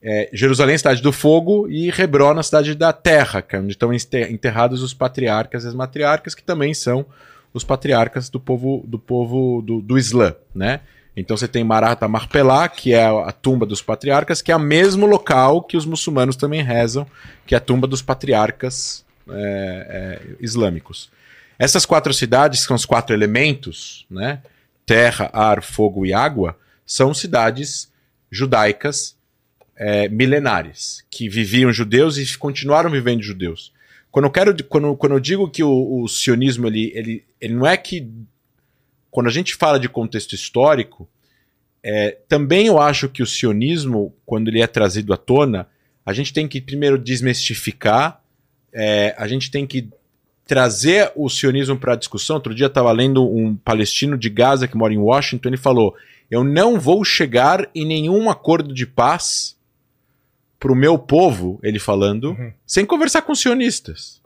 É, Jerusalém, cidade do fogo, e Hebron, a cidade da terra, que é onde estão enter- enterrados os patriarcas e as matriarcas, que também são os patriarcas do povo do povo do, do Islã, né? Então você tem Marat Marpelá, que é a tumba dos patriarcas, que é o mesmo local que os muçulmanos também rezam, que é a tumba dos patriarcas é, é, islâmicos. Essas quatro cidades, que são os quatro elementos, né? Terra, ar, fogo e água, são cidades judaicas é, milenares, que viviam judeus e continuaram vivendo judeus. Quando eu, quero, quando, quando eu digo que o, o sionismo ele, ele, ele não é que. Quando a gente fala de contexto histórico, é, também eu acho que o sionismo, quando ele é trazido à tona, a gente tem que primeiro desmistificar, é, a gente tem que trazer o sionismo para a discussão. Outro dia estava lendo um palestino de Gaza que mora em Washington, ele falou: Eu não vou chegar em nenhum acordo de paz para o meu povo, ele falando, Uhum. sem conversar com sionistas.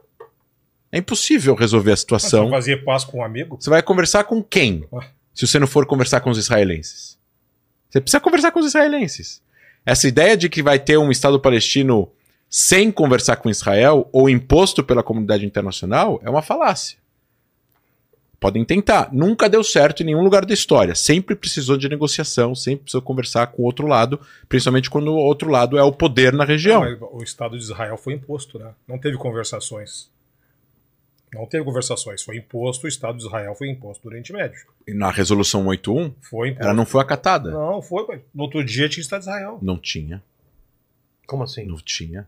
É impossível resolver a situação. você fazia paz com um amigo? Você vai conversar com quem? Ué. Se você não for conversar com os israelenses. Você precisa conversar com os israelenses. Essa ideia de que vai ter um Estado palestino sem conversar com Israel ou imposto pela comunidade internacional é uma falácia. Podem tentar. Nunca deu certo em nenhum lugar da história. Sempre precisou de negociação, sempre precisou conversar com o outro lado, principalmente quando o outro lado é o poder na região. Mas o Estado de Israel foi imposto, né? Não teve conversações. Não teve conversações. Foi imposto, o Estado de Israel foi imposto do Oriente Médio. E na resolução 81, Foi imposto. ela não foi acatada. Não, foi. mas No outro dia tinha Estado de Israel. Não tinha. Como assim? Não tinha.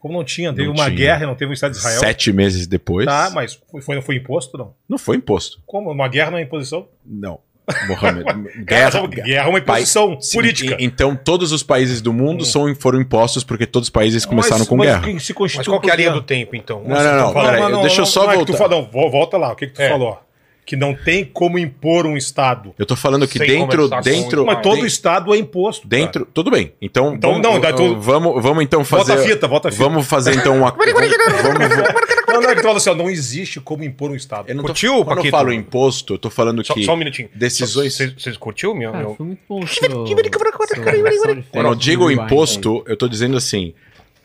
Como não tinha? Teve Não uma tinha. guerra e não teve um Estado de Israel. Sete meses depois. Tá, mas foi, foi, foi imposto, não? Não foi imposto. Como? Uma guerra não é imposição? Não. Mohamed. (laughs) Guerra, guerra. guerra é uma imposição Sim, política. e- então todos os países do mundo Hum. são, foram impostos porque todos os países começaram Mas- com mas guerra. Mas qual que é a linha do tempo, então? Não, não, não. Fala, peraí, mas deixa eu só não é que tu voltar. fala- não, vo- volta lá, o que, que tu É. falou? Que não tem como impor um Estado. Eu tô falando que dentro. dentro Mas todo den- Estado é imposto. cara. Dentro. Tudo bem. Então. Então, vamos, não, tudo- vamos, vamos então fazer. Volta a fita, volta a fita. Vamos fazer então uma. (laughs) vamos, Não, não, tu fala assim, ó, não existe como impor um Estado. eu não tô, Curtiu, quando eu falo imposto, eu tô falando Só, que. só um minutinho. decisões- Vocês curtiu meu, Cara, foi muito bom. Quando eu digo imposto, eu tô dizendo assim: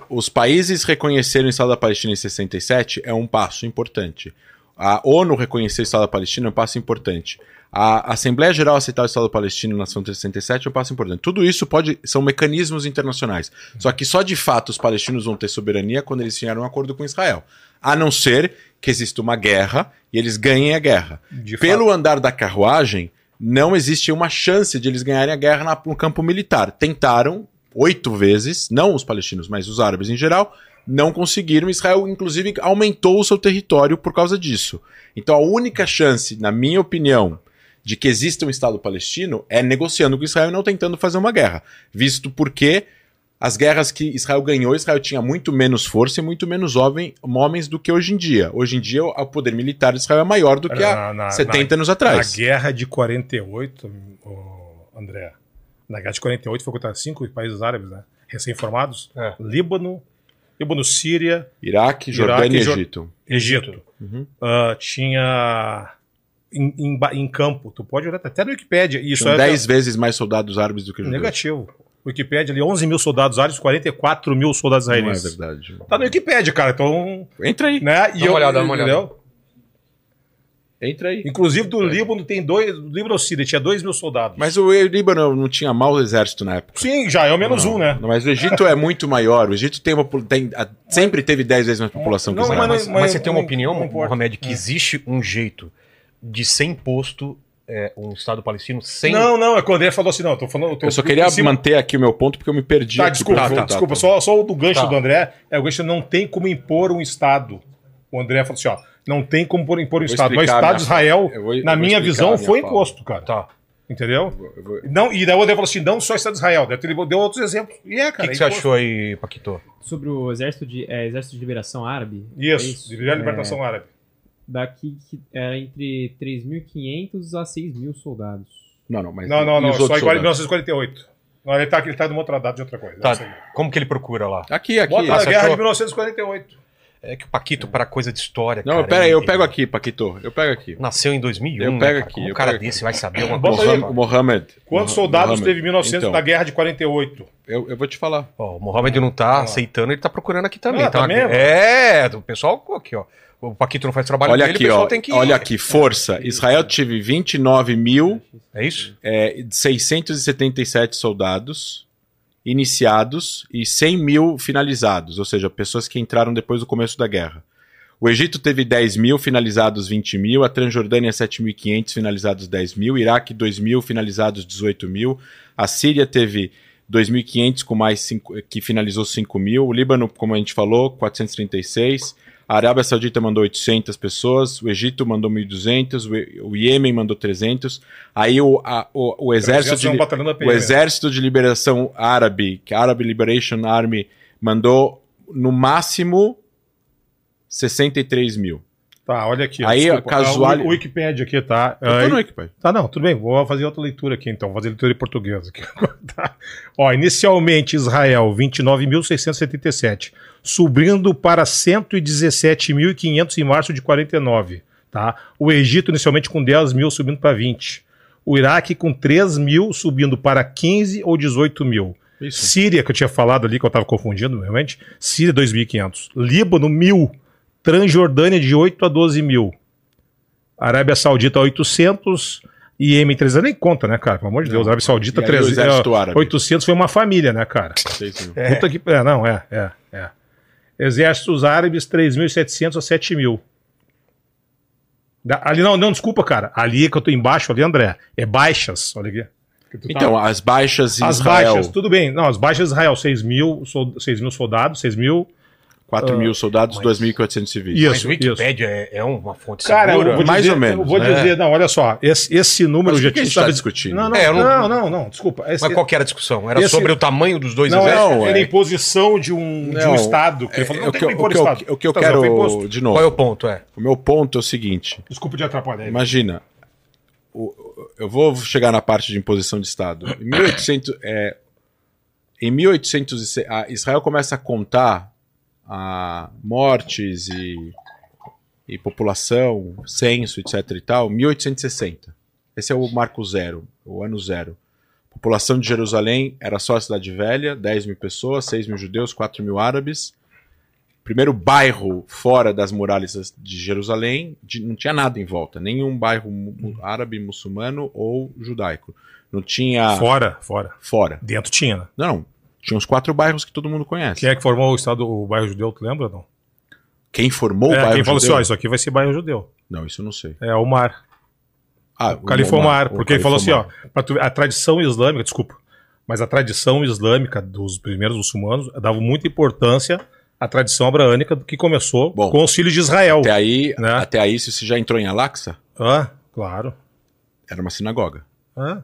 os países reconheceram o Estado da Palestina em 67 é um passo importante. A ONU reconhecer o Estado da Palestina é um passo importante. A Assembleia Geral aceitar o Estado palestino na Nação 67 é um passo importante. Tudo isso pode são mecanismos internacionais. Só que só de fato os palestinos vão ter soberania quando eles fizeram um acordo com Israel. A não ser que exista uma guerra e eles ganhem a guerra. De Pelo andar da carruagem, não existe uma chance de eles ganharem a guerra no campo militar. Tentaram oito vezes, não os palestinos, mas os árabes em geral, não conseguiram. Israel, inclusive, aumentou o seu território por causa disso. Então, a única chance, na minha opinião, de que exista um Estado palestino é negociando com Israel e não tentando fazer uma guerra. Visto porque as guerras que Israel ganhou, Israel tinha muito menos força e muito menos homem- homens do que hoje em dia. Hoje em dia, o poder militar de Israel é maior do que há Na- na- 70 anos Na atrás. guerra de 48, ô, André, na guerra de 48 foi contra cinco países árabes, né? Recém-formados. É. Líbano, Líbano, Síria, Iraque, Jordânia Iraque, e Egito. Egito. Uhum. Ah, tinha em, em em campo, tu pode olhar até no Wikipedia, isso São é 10 vezes mais soldados árabes do que judeus. negativo. Wikipedia ali, 11 mil soldados árabes, 44 mil soldados Não é israelenses. verdade. Tá no Wikipedia, cara, então... Entra aí. Né? E Dá uma olhada, dá uma olhada. entendeu? Entra aí. Inclusive do Líbano tem dois, do Líbano Síria tinha 2 mil soldados. Mas o Líbano não tinha mau exército na época. Sim, já é o menos um, né? Não, Mas o Egito é muito maior. O Egito tem uma, tem- a- sempre teve 10 vezes mais população que Não, Israel. Mas, mas mas você tem uma não- opinião, não. Mohamed, que existe um jeito de ser imposto é, um Estado palestino sem. Não, não, é que o André falou assim, não, eu tô falando... tô Eu só queria manter aqui o meu ponto porque eu me perdi. Tá, desculpa, pra vou- voltar, desculpa, tá? só, só o do gancho Tá. do André, é o gancho não tem como impor um Estado. O André falou assim, ó, não tem como por- impor Vou Estado. Mas o Estado de Israel, Eu vou- eu na vou minha visão, a minha foi fala. imposto, cara. Tá. Entendeu? Eu vou- Não, e daí o André falou assim, não só o Estado de Israel, daí ele deu outros exemplos. E é, O que, cara. que é você achou aí, Paquito? Sobre o exército de, é, exército de liberação árabe. é Isso, de libertação árabe. Daqui que era entre 3.500 a 6.000 soldados. Não, não, mas. Não, não, não, só outros igual em soldados? 1948. Não, ele tá, ele tá numa outra data de outra coisa. Tá. é isso. Como que ele procura lá? Aqui, aqui. Bota Ah, na você guerra achou? de 1948. É que o Paquito, para coisa de história. Não, cara, pera aí, eu ele- pego aqui, Paquito. Eu pego aqui. Nasceu em 2001. Eu né, pego cara? aqui, Como eu um cara pego aqui. desse vai saber uma Bota coisa. aí. Mohamed. Mohamed. Quantos soldados Mohamed. teve em 1900 Então, na guerra de 48? eu, eu vou te falar. Ó, o Mohamed não tá aceitando, ele tá procurando aqui também. Ah, Então, tá mesmo? É, o pessoal aqui, ó. O Paquito não faz trabalho Olha dele, o aqui, pessoal ó. tem que. Olha aqui, força. Israel teve 29.677 É isso? é, 677 soldados iniciados e 100 mil finalizados, ou seja, pessoas que entraram depois do começo da guerra. O Egito teve 10 mil, finalizados 20 mil, a Transjordânia 7.500, finalizados 10 mil, Iraque 2 mil, finalizados 18 mil, a Síria teve 2.500, com mais cinco, que finalizou 5 mil, o Líbano, como a gente falou, 436, a Arábia Saudita mandou 800 pessoas, o Egito mandou 1.200, o Iêmen mandou 300, aí o, a- o, o exército de, o PM. Exército de Liberação Árabe, que é a Arab Liberation Army, mandou no máximo 63 mil. Tá, olha aqui. Aí, desculpa. casual- Ah, O Wikipedia aqui, tá? Eu tô Aí- no Wikipedia. Tá, não, tudo bem. Vou fazer outra leitura aqui, então. Vou fazer leitura em português aqui. (laughs) Tá. Ó, inicialmente Israel, 29.677, subindo para 117.500 em março de 49. Tá? O Egito, inicialmente, com 10 mil, subindo para 20. O Iraque, com 3 mil, subindo para 15 ou 18 mil. Isso. Síria, que eu tinha falado ali, que eu estava confundindo, realmente. Síria, 2.500. Líbano, 1.000. Transjordânia, de 8 a 12 mil. Arábia Saudita 800 e Iêmen 300 nem conta, né, cara? Pelo amor de Deus, Não. Arábia Saudita E aí o 300, exército é, árabe? 800 foi uma família, né, cara? 6 mil. Puta que, é, não, é, é, é. Exércitos árabes 3.700 a 7 mil. Da- Ali não, não, desculpa, cara. Ali que eu tô embaixo, ali, André, é baixas, olha aqui. Tá- Então, as baixas em as Israel, baixas, tudo bem. Não, as baixas de Israel, 6 mil, sol- 6 mil soldados, 6 mil. 4 mil soldados, mas- 2.400 civis. Isso, Mas o Wikipedia é, é uma fonte Cara, segura. Mais dizer, ou menos, Eu vou né? dizer, não, olha só, esse, esse número Mas já que a gente tava- tá discutindo? Não, não, É, não- não, não, não, desculpa. Esse- Mas qual que era a discussão? Era Esse- sobre o tamanho dos dois não, é, exércitos? Não, era é- imposição de um, de um Não, Estado. Que ele falou, É, não o, tem que, impor Estado. o que eu Tá, quero, de Qual é o novo, ponto? É. o meu ponto é o seguinte, Desculpa te atrapalhar. Imagina, eu vou chegar na parte de imposição de Estado. Em 1800, é, em 1800 e- a Israel começa a contar a mortes e, e população, censo, etc e tal, 1860. Esse é o marco zero, o ano zero. A população de Jerusalém era só a cidade velha, 10 mil pessoas, 6 mil judeus, 4 mil árabes. primeiro bairro fora das muralhas de Jerusalém, de- não tinha nada em volta, nenhum bairro mu- mu- árabe, muçulmano ou judaico. Não tinha Fora, fora. fora. Dentro tinha, né? Não, não. Tinha uns quatro bairros que todo mundo conhece. Quem é que formou o estado, o bairro judeu, tu lembra não? Quem formou o é, bairro quem falou assim, judeu? ó, isso aqui vai ser bairro judeu. Não, isso eu não sei. É o mar. Ah, O Califo Omar, porque ele falou assim, ó, tu- a tradição islâmica, desculpa, mas a tradição islâmica dos primeiros muçulmanos dava muita importância à tradição abraânica que começou Bom, com os filhos de Israel. Até aí, Né? até aí, se você já entrou em Al-Aqsa, Ah, claro. era uma sinagoga. Ah,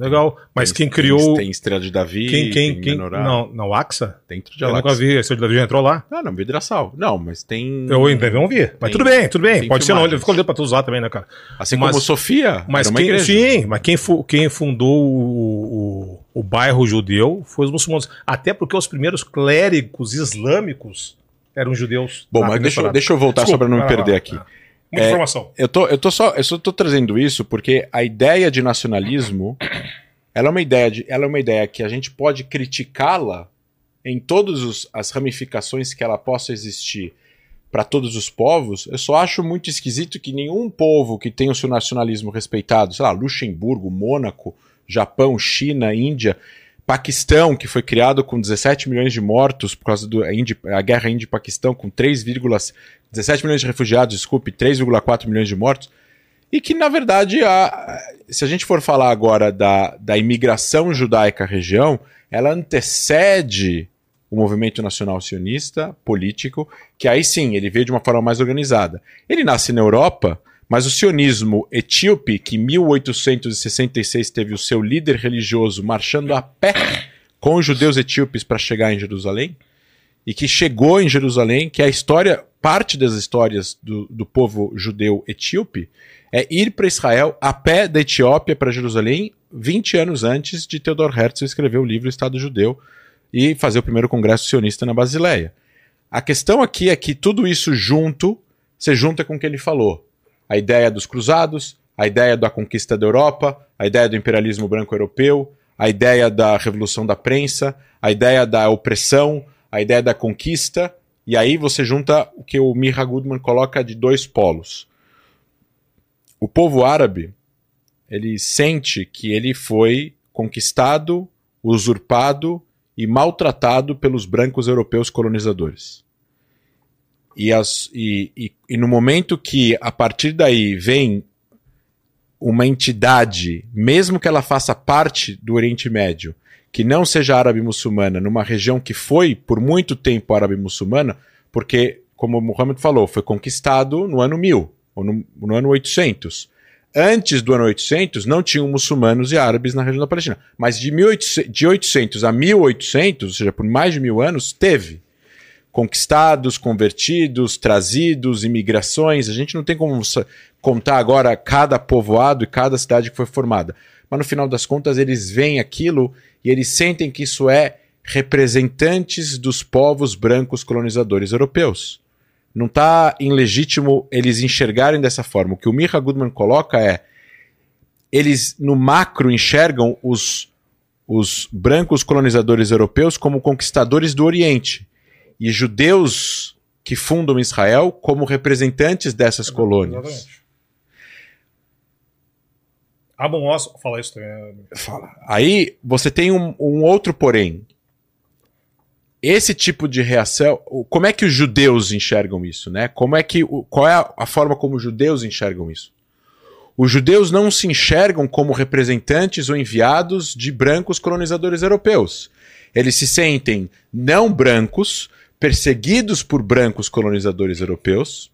legal. Mas Tem- quem criou... Tem, tem Estrela de Davi, quem, quem, tem quem, não, não, Axa? dentro de Eu nunca vi, esse de Davi já entrou lá? Ah, não, Vidraçal. Não, mas tem... Eu ainda não vi. Mas Tem- tudo bem, tudo bem. Pode ser, não. filmagens. Ele ficou olhando pra tu usar também, né, cara? Assim mas- como Sofia, Mas quem, igreja. sim, mas quem, fu- quem fundou o, o, o bairro judeu foi os muçulmanos. Até porque os primeiros clérigos islâmicos eram judeus. Bom, mas deixa, deixa eu voltar Desculpa, só para não me lá, perder vai aqui. lá. Muita É, informação. Eu tô, eu tô só, eu só tô trazendo isso porque a ideia de nacionalismo, ela é uma ideia de, ela é uma ideia que a gente pode criticá-la em todas as ramificações que ela possa existir para todos os povos. Eu só acho muito esquisito que nenhum povo que tem o seu nacionalismo respeitado, sei lá, Luxemburgo, Mônaco, Japão, China, Índia, Paquistão, que foi criado com 17 milhões de mortos por causa da guerra Índia-Paquistão, com 3,17 milhões de refugiados, desculpe, 3,4 milhões de mortos, e que, na verdade, a, se a gente for falar agora da, da imigração judaica à região, ela antecede o movimento nacional sionista político, que aí sim, ele veio de uma forma mais organizada. Ele nasce na Europa, mas o sionismo etíope, que em 1866 teve o seu líder religioso marchando a pé com os judeus etíopes para chegar em Jerusalém, e que chegou em Jerusalém, que é a história, parte das histórias do, do povo judeu etíope, é ir para Israel a pé da Etiópia para Jerusalém 20 anos antes de Theodor Herzl escrever o livro Estado Judeu e fazer o primeiro congresso sionista na Basileia. A questão aqui é que tudo isso junto, se junta com o que ele falou. A ideia dos cruzados, a ideia da conquista da Europa, a ideia do imperialismo branco europeu, a ideia da revolução da prensa, a ideia da opressão, a ideia da conquista, e aí você junta o que o Mirra Goodman coloca de dois polos. O povo árabe, ele sente que ele foi conquistado, usurpado e maltratado pelos brancos europeus colonizadores. E, as, e, e, e no momento que a partir daí vem uma entidade, mesmo que ela faça parte do Oriente Médio, que não seja árabe muçulmana, numa região que foi por muito tempo árabe muçulmana, porque, como o Muhammad falou, foi conquistado no ano 1000, ou no, no ano 800. Antes do ano 800, não tinham muçulmanos e árabes na região da Palestina. Mas de, 1800, de 800 a 1800, ou seja, por mais de mil anos, teve conquistados, convertidos, trazidos, imigrações. A gente não tem como contar agora cada povoado e cada cidade que foi formada. Mas no final das contas, eles veem aquilo e eles sentem que isso é representantes dos povos brancos colonizadores europeus. Não está ilegítimo eles enxergarem dessa forma. O que o Mirra Goodman coloca é eles no macro enxergam os, os brancos colonizadores europeus como conquistadores do Oriente e judeus que fundam Israel como representantes dessas colônias. Exatamente. Abon Oz fala isso também. Fala. Aí você tem um, um, outro porém. Esse tipo de reação, como é que os judeus enxergam isso, né? Como é que qual é a forma como os judeus enxergam isso? Os judeus não se enxergam como representantes ou enviados de brancos colonizadores europeus. Eles se sentem não brancos, perseguidos por brancos colonizadores europeus,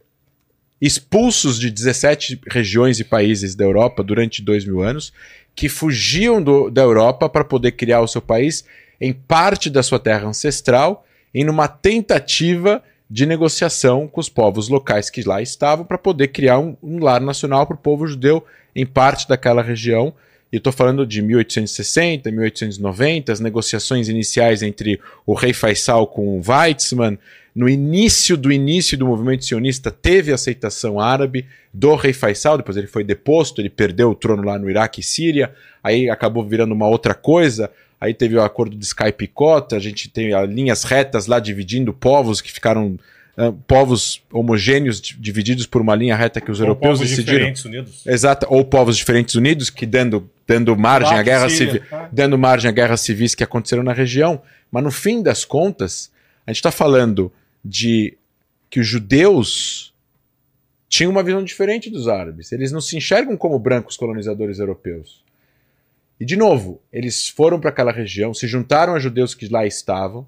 expulsos de 17 regiões e países da Europa durante dois mil anos, que fugiam do, da Europa para poder criar o seu país em parte da sua terra ancestral, em uma tentativa de negociação com os povos locais que lá estavam para poder criar um, um lar nacional para o povo judeu em parte daquela região. Estou falando de 1860, 1890, as negociações iniciais entre o rei Faisal com o Weizmann. No início do início do movimento sionista, teve aceitação árabe do rei Faisal, depois ele foi deposto, ele perdeu o trono lá no Iraque e Síria, aí acabou virando uma outra coisa. Aí teve o acordo de Skype Cota, a gente tem linhas retas lá dividindo povos que ficaram ah, povos homogêneos di- divididos por uma linha reta que os Ou europeus povos decidiram. diferentes unidos. Exato, ou povos diferentes unidos que dando, dando margem à guerra Síria, civil, tá? dando margem a guerras civis que aconteceram na região. Mas no fim das contas, a gente está falando de que os judeus tinham uma visão diferente dos árabes. Eles não se enxergam como brancos colonizadores europeus. E de novo, eles foram para aquela região, se juntaram a judeus que lá estavam.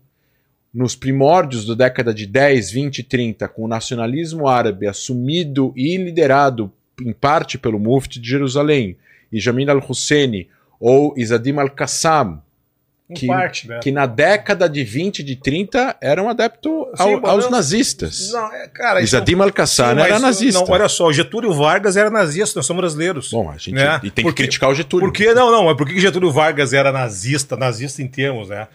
Nos primórdios da década de 10, 20 e 30, com o nacionalismo árabe assumido e liderado em parte pelo Mufti de Jerusalém, e Jamin al-Husseini ou Isadim al-Qassam, que- parte, né? que na década de 20 e de 30 eram adeptos ao- Sim, aos não- nazistas. Não, é, cara, Isadim al-Qassam Sim, era nazista. Não, olha só, o Getúlio Vargas era nazista, nós somos brasileiros. Bom, a gente Né? e tem Porque- que criticar o Getúlio. Por que não, não? Mas por que que Getúlio Vargas era nazista, nazista em termos, né?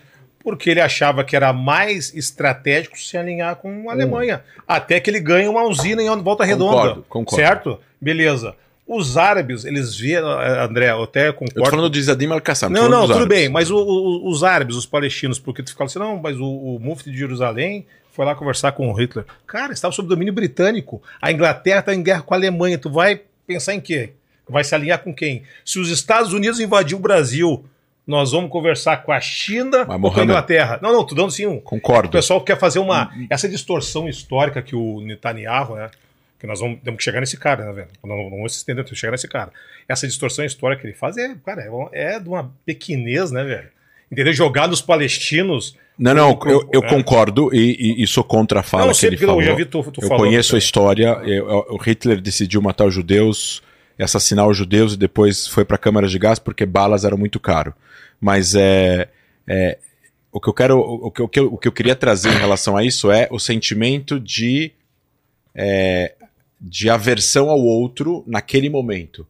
Porque ele achava que era mais estratégico se alinhar com a Alemanha. Até que ele ganha uma usina em Volta Redonda. Concordo, concordo. Certo? Beleza. Os árabes, eles vêem, André, eu até concordo. Eu tô falando de Isadim al-Qassam. Não, não, tudo árabes. bem, mas o- o- os árabes, os palestinos, porque tu fala assim, não, mas o, o Mufti de Jerusalém foi lá conversar com o Hitler. Cara, estava sob domínio britânico. A Inglaterra está em guerra com a Alemanha. Tu vai pensar em quê? Vai se alinhar com quem? Se os Estados Unidos invadir o Brasil, nós vamos conversar com a China ou com a Inglaterra? Não, não, tô dando sim um. O Concordo. pessoal quer fazer uma. Essa distorção histórica que o Netanyahu, né? Que nós vamos, temos que chegar nesse cara, né, velho? Não, não vamos se estender, temos que chegar nesse cara. Essa distorção histórica que ele faz é, cara, é, é de uma pequenez, né, velho? Entendeu? Jogar nos palestinos. Não, não, eu, eu É. concordo e, e- e sou contra a fala não, que ele falou. eu já vi tu, tu eu conheço a história. eu- o Hitler decidiu matar os judeus, assassinar os judeus e depois foi para câmaras de gás porque balas eram muito caro. Mas é, é, o que eu quero, o que o que o que eu queria trazer em relação a isso é o sentimento de é, de aversão ao outro naquele momento.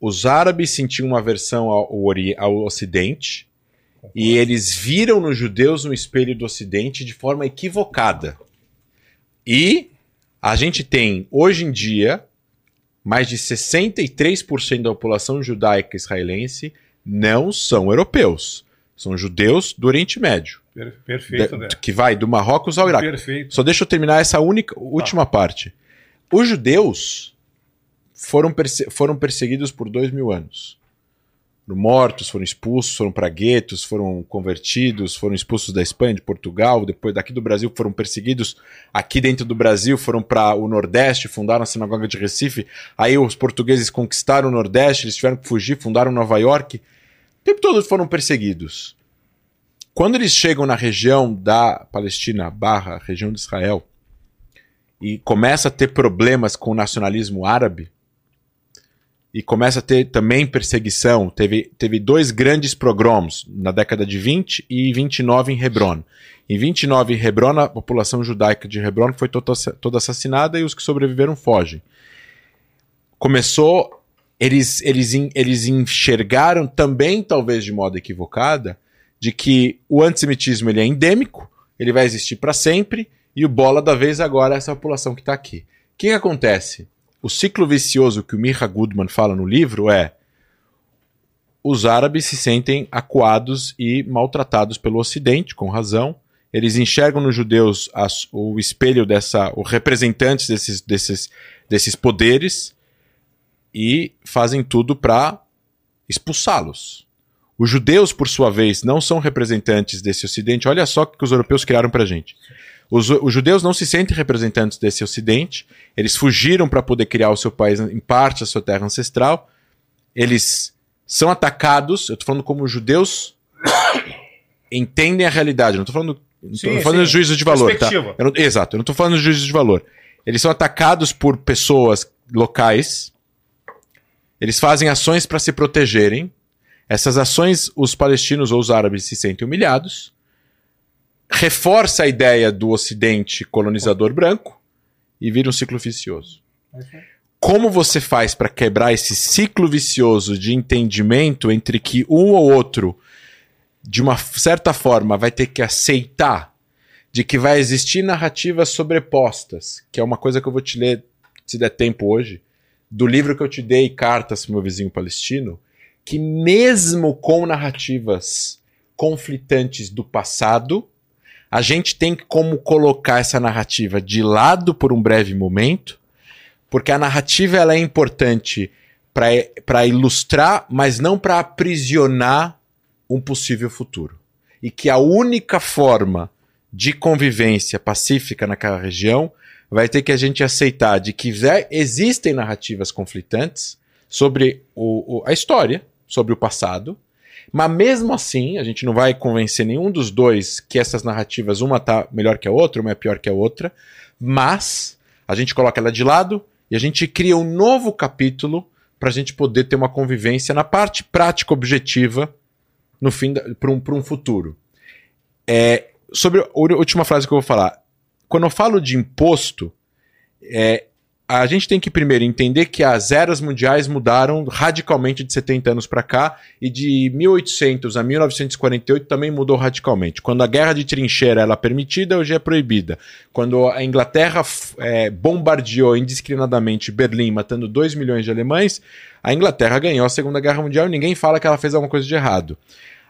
Os árabes sentiam uma aversão ao, ao Ocidente e eles viram nos judeus um espelho do Ocidente de forma equivocada. E a gente tem, hoje em dia, mais de 63% da população judaica israelense não são europeus. São judeus do Oriente Médio. Per- Perfeito, Da- né? que vai do Marrocos ao Iraque. Perfeito. Só deixa eu terminar essa única, última parte. Os judeus foram, perse- foram perseguidos por dois mil anos. Mortos, foram expulsos, foram para guetos, foram convertidos, foram expulsos da Espanha, de Portugal, depois daqui do Brasil foram perseguidos. Aqui dentro do Brasil foram para o Nordeste, fundaram a sinagoga de Recife. Aí os portugueses conquistaram o Nordeste, eles tiveram que fugir, fundaram Nova York. O tempo todo foram perseguidos. Quando eles chegam na região da Palestina barra região de Israel e começa a ter problemas com o nacionalismo árabe e começa a ter também perseguição, teve, teve dois grandes pogroms na década de 20 e 29 em Hebron. Em 29 em Hebron, a população judaica de Hebron foi toda, toda assassinada e os que sobreviveram fogem. Começou, eles, eles, eles enxergaram também, talvez de modo equivocada, de que o antissemitismo ele é endêmico, ele vai existir para sempre, e o bola da vez agora é essa população que está aqui. O que, que acontece? O ciclo vicioso que o Mirra Goodman fala no livro é os árabes se sentem acuados e maltratados pelo Ocidente, com razão. Eles enxergam nos judeus as- o espelho dessa, os representantes desses, desses, desses poderes e fazem tudo para expulsá-los. Os judeus, por sua vez, não são representantes desse Ocidente. Olha só o que os europeus criaram para gente. Os, os judeus não se sentem representantes desse Ocidente. Eles fugiram para poder criar o seu país, em parte, a sua terra ancestral. Eles são atacados. Eu estou falando como os judeus (coughs) entendem a realidade. Não estou falando, não Sim, falando sim. de juízos de valor. Tá? Eu não- exato, eu não estou falando de juízos de valor. Eles são atacados por pessoas locais. Eles fazem ações para se protegerem. Essas ações, os palestinos ou os árabes se sentem humilhados. Reforça a ideia do Ocidente colonizador branco e vira um ciclo vicioso. Como você faz para quebrar esse ciclo vicioso de entendimento entre que um ou outro, de uma certa forma, vai ter que aceitar de que vai existir narrativas sobrepostas, que é uma coisa que eu vou te ler, se der tempo hoje, do livro que eu te dei, Cartas para meu vizinho palestino, que mesmo com narrativas conflitantes do passado, a gente tem como colocar essa narrativa de lado por um breve momento, porque a narrativa ela é importante para ilustrar, mas não para aprisionar um possível futuro. E que a única forma de convivência pacífica naquela região vai ter que a gente aceitar de que existem narrativas conflitantes sobre o, o, a história, sobre o passado, mas mesmo assim, a gente não vai convencer nenhum dos dois que essas narrativas, uma tá melhor que a outra, uma é pior que a outra, mas a gente coloca ela de lado e a gente cria um novo capítulo para a gente poder ter uma convivência na parte prática objetiva no fim para um, um futuro. É, sobre a última frase que eu vou falar. Quando eu falo de imposto, é, a gente tem que primeiro entender que as eras mundiais mudaram radicalmente de 70 anos para cá e de 1800 a 1948 também mudou radicalmente. Quando a guerra de trincheira era permitida, hoje é proibida. Quando a Inglaterra é, bombardeou indiscriminadamente Berlim, matando 2 milhões de alemães, a Inglaterra ganhou a Segunda Guerra Mundial e ninguém fala que ela fez alguma coisa de errado.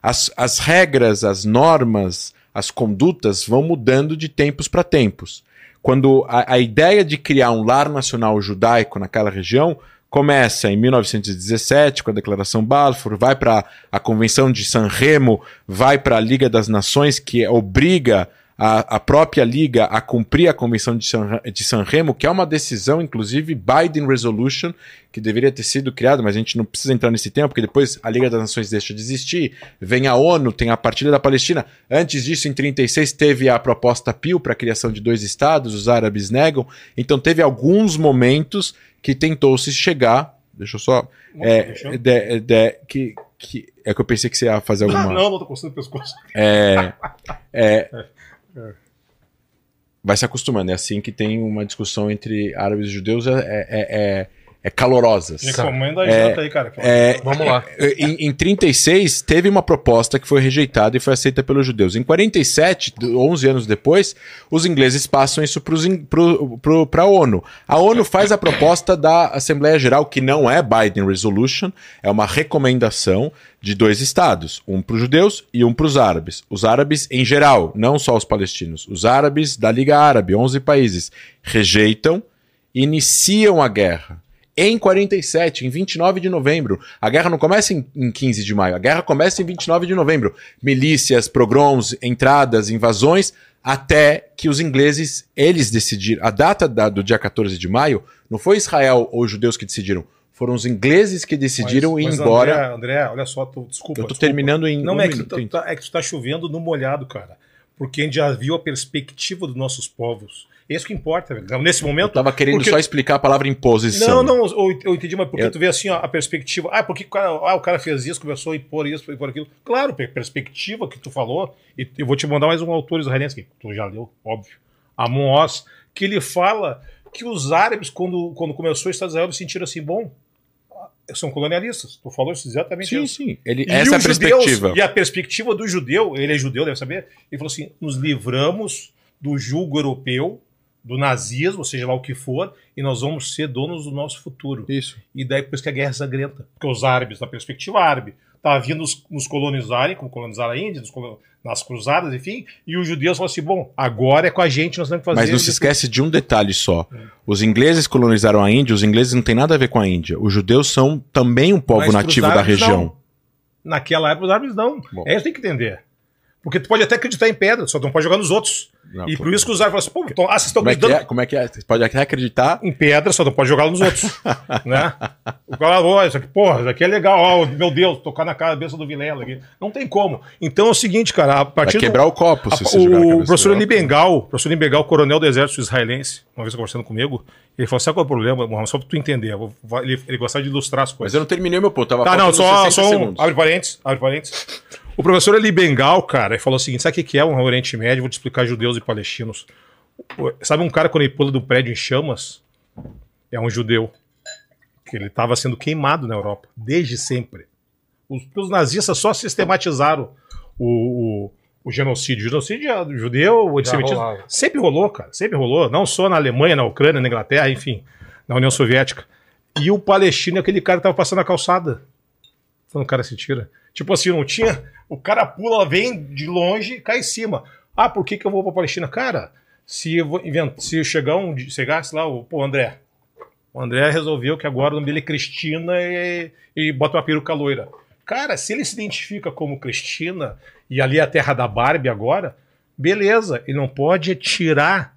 As, as regras, as normas, as condutas vão mudando de tempos para tempos quando a, a ideia de criar um lar nacional judaico naquela região começa em 1917 com a Declaração Balfour, vai para a Convenção de San Remo, vai para a Liga das Nações que obriga a, a própria Liga a cumprir a Convenção de San, de San Remo, que é uma decisão, inclusive, Biden Resolution, que deveria ter sido criada, mas a gente não precisa entrar nesse tempo, porque depois a Liga das Nações deixa de existir, vem a ONU, tem a partilha da Palestina. Antes disso, em 36, teve a proposta Pio para a criação de dois estados, os árabes negam. Então teve alguns momentos que tentou-se chegar. Deixa eu só. É, de, de, que, que, é que eu pensei que você ia fazer alguma. Ah, não, não tô coçando o pescoço. É, é, (laughs) vai se acostumando. É assim que tem uma discussão entre árabes e judeus. É, é, é, é calorosas. Recomenda a janta aí, cara. É, Vamos lá. (laughs) Em, em 36, teve uma proposta que foi rejeitada e foi aceita pelos judeus. Em 47, 11 anos depois, os ingleses passam isso para a ONU. A ONU faz a proposta da Assembleia Geral, que não é Biden Resolution, é uma recomendação de dois estados, um para os judeus e um para os árabes. Os árabes em geral, não só os palestinos. Os árabes da Liga Árabe, 11 países, rejeitam, iniciam a guerra. Em 47, em 29 de novembro. A guerra não começa em, em 15 de maio, a guerra começa em 29 de novembro. Milícias, pogroms, entradas, invasões, até que os ingleses, eles decidiram. A data da, do dia 14 de maio não foi Israel ou os judeus que decidiram, foram os ingleses que decidiram mas, ir mas embora. André, André, olha só, tu, desculpa. Eu tô desculpa. terminando em. Não, um é, que tu, tá, é que tu tá chovendo no molhado, cara. Porque a gente já viu a perspectiva dos nossos povos. É isso que importa, velho. Então, nesse momento. Eu tava querendo porque... só explicar a palavra imposição. Não, não, eu, entendi, mas porque eu... tu vê assim, ó, a perspectiva. Ah, porque o cara, ah, o cara fez isso, começou a impor isso, impor aquilo. Claro, perspectiva que tu falou. E eu vou te mandar mais um autor israelense que tu já leu, óbvio. Amon Oz, que ele fala que os árabes, quando, quando começou o Estado de Israel, sentiram assim, bom, são colonialistas. Tu falou isso exatamente sim, isso. Sim, sim. Ele, essa é a perspectiva. Judeus, e a perspectiva do judeu, ele é judeu, deve saber, ele falou assim: nos livramos do julgo europeu, do nazismo, seja lá o que for, e nós vamos ser donos do nosso futuro. Isso. E daí, por isso que a guerra é sangrenta. Porque os árabes, na perspectiva árabe, tá vindo nos, nos colonizarem, como colonizaram a Índia, nos, nas cruzadas, enfim, e os judeus falam assim: bom, agora é com a gente, nós temos que fazer. Mas não se esquece de um detalhe só: é. os ingleses colonizaram a Índia, os ingleses não têm nada a ver com a Índia. Os judeus são também um povo Mas nativo da região. Não. Naquela época, os árabes não. Bom. É isso que tem que entender. Porque tu pode até acreditar em pedra, só não pode jogar nos outros. Não, e por isso que os árabes falam assim, pô, então, ah, vocês estão como. É que é? Como é que é? Você pode até acreditar. Em pedra, só não pode jogar nos outros. (laughs) né? O cara, ó, isso aqui, porra, isso aqui é legal, ó, meu Deus, tocar na cabeça do Vilela aqui. Não tem como. Então é o seguinte, cara, a partir Vai quebrar do, o copo, se a, você O, o professor Libengal, o professor Libengal, coronel do exército israelense, uma vez conversando comigo, ele falou: sabe qual é o problema, Mohamed? Só pra tu entender. Ele, ele gostava de ilustrar as coisas. Mas eu não terminei meu ponto. Tava tá, não, só, só um. Abre parênteses, abre parênteses. O professor Eli Bengal, cara, ele falou o seguinte: sabe o que é um Oriente Médio? Vou te explicar judeus e palestinos. Sabe um cara quando ele pula do prédio em chamas? É um judeu. Que ele estava sendo queimado na Europa, desde sempre. Os, os nazistas só sistematizaram o, o, o genocídio. O genocídio é judeu, o antissemitismo. Sempre rolou, cara. Sempre rolou. Não só na Alemanha, na Ucrânia, na Inglaterra, enfim, na União Soviética. E o palestino é aquele cara que estava passando a calçada. Falando, cara, se tira. Tipo assim, não tinha. O cara pula, vem de longe cai em cima. Ah, por que, que eu vou para a Palestina? Cara, se eu, se eu chegar um chegasse lá, o pô, André. O André resolveu que agora o nome dele é Cristina e, e bota uma peruca loira. Cara, se ele se identifica como Cristina e ali é a terra da Barbie agora, beleza, ele não pode tirar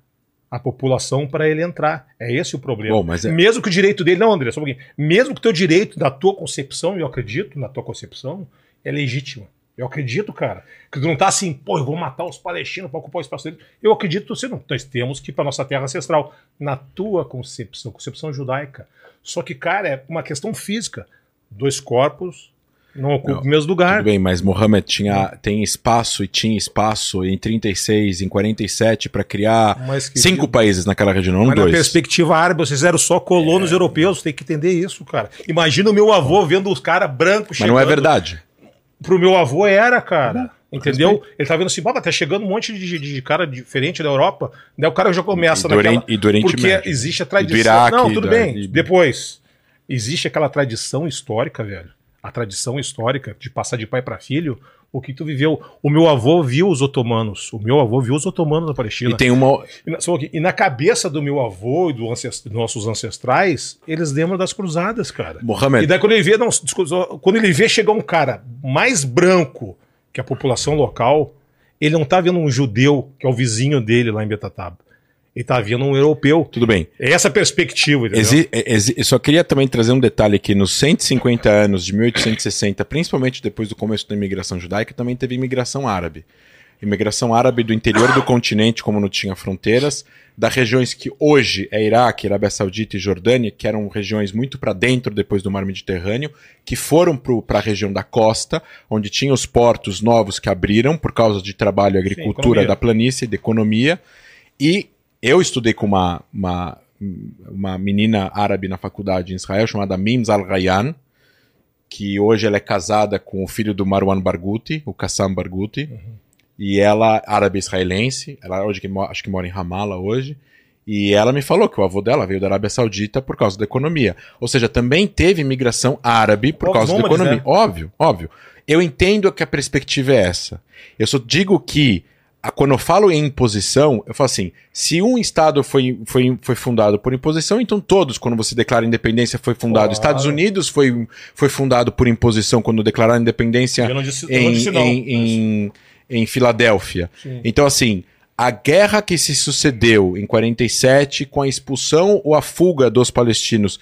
a população para ele entrar. É esse o problema. Bom, mas é- Mesmo que o direito dele. Não, André, só um pouquinho. Mesmo que o teu direito da tua concepção, e eu acredito na tua concepção, é legítimo. Eu acredito, cara. Que tu não tá assim, pô, eu vou matar os palestinos para ocupar o espaço deles. Eu acredito que você não. Nós temos que ir para nossa terra ancestral. Na tua concepção, concepção judaica. Só que, cara, é uma questão física. Dois corpos não ocupam o mesmo lugar. Tudo bem, mas Mohammed tinha, tem espaço e tinha espaço em 36, em 47 para criar cinco países naquela região, não Mas na dois. perspectiva árabe, vocês eram só colonos europeus, tem que entender isso, cara. Imagina o meu avô vendo os caras brancos Mas não é verdade. Pro meu avô era, cara. Entendeu? Ele tá vendo assim, tá chegando um monte de, de- cara diferente da Europa. Daí o cara já começa E do Oriente- e do Oriente Porque Médio. existe a tradição. Iraque, não, tudo bem. e- Depois, existe aquela tradição histórica, velho. A tradição histórica de passar de pai para filho. O que tu viveu. O meu avô viu os otomanos. O meu avô viu os otomanos na Palestina. E tem uma. E na, e na cabeça do meu avô e do ancest- dos nossos ancestrais, eles lembram das cruzadas, cara. E Mohammed, daí quando ele vê, não, quando ele vê chegar um cara mais branco que a população local, ele não tá vendo um judeu, que é o vizinho dele lá em Betatab. Ele tá vendo um europeu. tudo bem. É essa perspectiva? Exi- é- exi- eu só queria também trazer um detalhe aqui. Nos 150 anos de 1860, principalmente depois do começo da imigração judaica, também teve imigração árabe. Imigração árabe do interior do continente, como não tinha fronteiras, das regiões que hoje é Iraque, Arábia Saudita e Jordânia, que eram regiões muito para dentro depois do Mar Mediterrâneo, que foram para a região da costa, onde tinha os portos novos que abriram por causa de trabalho e agricultura economia. da planície, de economia. E eu estudei com uma, uma, uma menina árabe na faculdade em Israel, chamada Mims Al-Ghayan, que hoje ela é casada com o filho do Marwan Barghouti, o Qassam Barghouti, e ela árabe israelense, ela hoje que acho que mora em Ramallah hoje, e ela me falou que o avô dela veio da Arábia Saudita por causa da economia. Ou seja, também teve imigração árabe por causa da economia. né? Óbvio, óbvio. Eu entendo que a perspectiva é essa. Eu só digo que quando eu falo em imposição, eu falo assim: se um Estado foi, foi, foi fundado por imposição, então todos, quando você declara independência, foi fundado. Claro. Estados Unidos foi, foi fundado por imposição quando declararam independência Eu não disse, eu não em, disse não. em, em, em Filadélfia. Sim. Então, assim, a guerra que se sucedeu em 47 com a expulsão ou a fuga dos palestinos,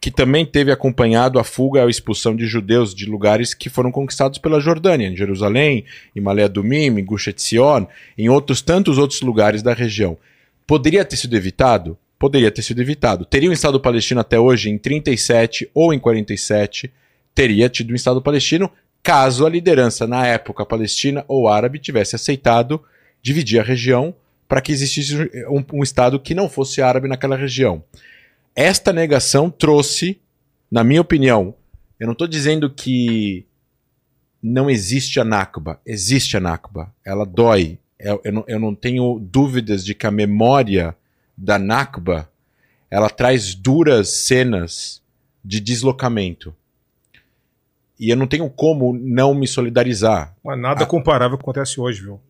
que também teve acompanhado a fuga ou a expulsão de judeus de lugares que foram conquistados pela Jordânia, em Jerusalém, em Malé Adumim, em Gush Etzion, em outros tantos outros lugares da região. Poderia ter sido evitado? Poderia ter sido evitado. Teria um Estado palestino até hoje em 37 ou em 47? Teria tido um Estado palestino caso a liderança na época palestina ou árabe tivesse aceitado dividir a região para que existisse um, um Estado que não fosse árabe naquela região. Esta negação trouxe, na minha opinião, eu não estou dizendo que não existe a Nakba. Existe a Nakba. Ela dói. Eu, eu não, eu não tenho dúvidas de que a memória da Nakba ela traz duras cenas de deslocamento. E eu não tenho como não me solidarizar. Mas nada comparável ao que acontece hoje, viu?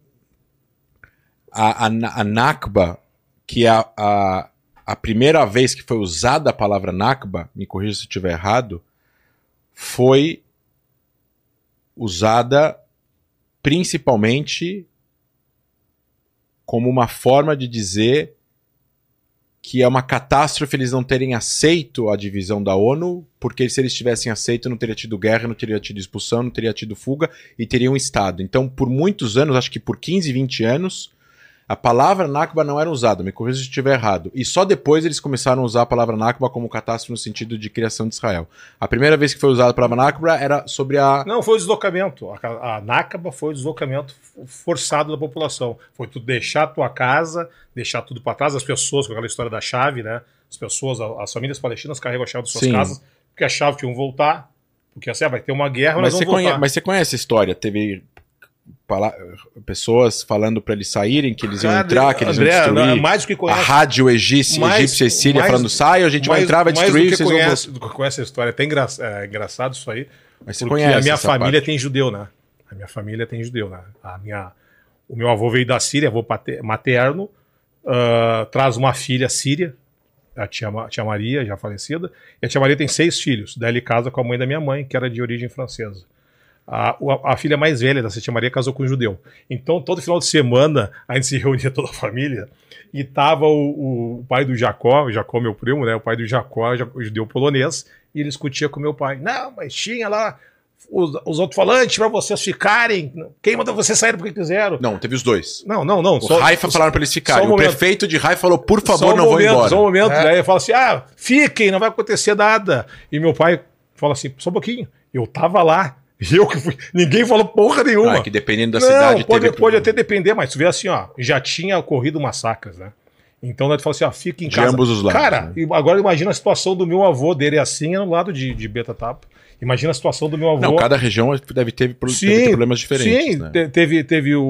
A, a, a Nakba, que é a, a, a primeira vez que foi usada a palavra Nakba, me corrija se estiver errado, foi usada principalmente como uma forma de dizer que é uma catástrofe eles não terem aceito a divisão da ONU, porque se eles tivessem aceito não teria tido guerra, não teria tido expulsão, não teria tido fuga e teria um Estado. Então, por muitos anos, acho que por 15, 20 anos, a palavra Nakba não era usada, me corrija se estiver errado. E só depois eles começaram a usar a palavra Nakba como catástrofe no sentido de criação de Israel. A primeira vez que foi usada a palavra Nakba era sobre a. Não, foi o deslocamento. A, a Nakba foi o deslocamento forçado da população. Foi tu deixar a tua casa, deixar tudo para trás, as pessoas, com aquela história da chave, né? As pessoas, as famílias palestinas carregam a chave de suas Sim. casas, porque a chave que iam voltar, porque assim, ah, vai ter uma guerra, Mas nós você, vamos conhe... voltar. mas você conhece a história? Teve pessoas falando para eles saírem, que eles iam Cara, entrar, que eles André, iam não, destruir. é mais do que A conhece. rádio egípcia, Mais- egípcia e síria mais- falando, sai, a gente vai mais- entrar, vai mais destruir, do que vocês vão conhece, que conhece a história. É até engra- é, engraçado isso aí. Mas você porque conhece a minha família parte. tem judeu, né? A minha família tem judeu, né? A minha, O meu avô veio da Síria, avô materno, ah, traz uma filha síria, a tia, Ma- tia Maria, já falecida, e a tia Maria tem seis filhos. Daí ele casa com a mãe da minha mãe, que era de origem francesa. A, a filha mais velha da tia Maria casou com um judeu. Então, todo final de semana, a gente se reunia (laughs) toda a família e tava o, o pai do Jacó, o Jacó, meu primo, né? O pai do Jacó, judeu polonês, e ele discutia com meu pai. Não, mas tinha lá os, os alto-falantes para vocês ficarem. Quem mandou vocês saírem porque quiseram? Não, teve os dois. Não, não, não. O Haifa falaram pra eles ficarem. só um o momento. prefeito de Haifa falou, por favor, Só um não vou momento, embora. Só um momento. É. Daí ele fala assim: ah, fiquem, não vai acontecer nada. E meu pai fala assim: só um pouquinho. Eu tava lá. (laughs) Eu que fui. Ninguém falou porra nenhuma. Ah, é que dependendo da não, cidade pode, teve pode até depender, mas tu vê assim, ó, já tinha ocorrido massacres, né? Então daí tu fala assim, ó, fica em De casa. ambos os lados, Cara, né? agora imagina a situação do meu avô dele assim, é no lado de, de Betatapa. Imagina a situação do meu avô. Não, cada região deve ter, pro- deve ter problemas diferentes. Sim, né? te- teve, teve o,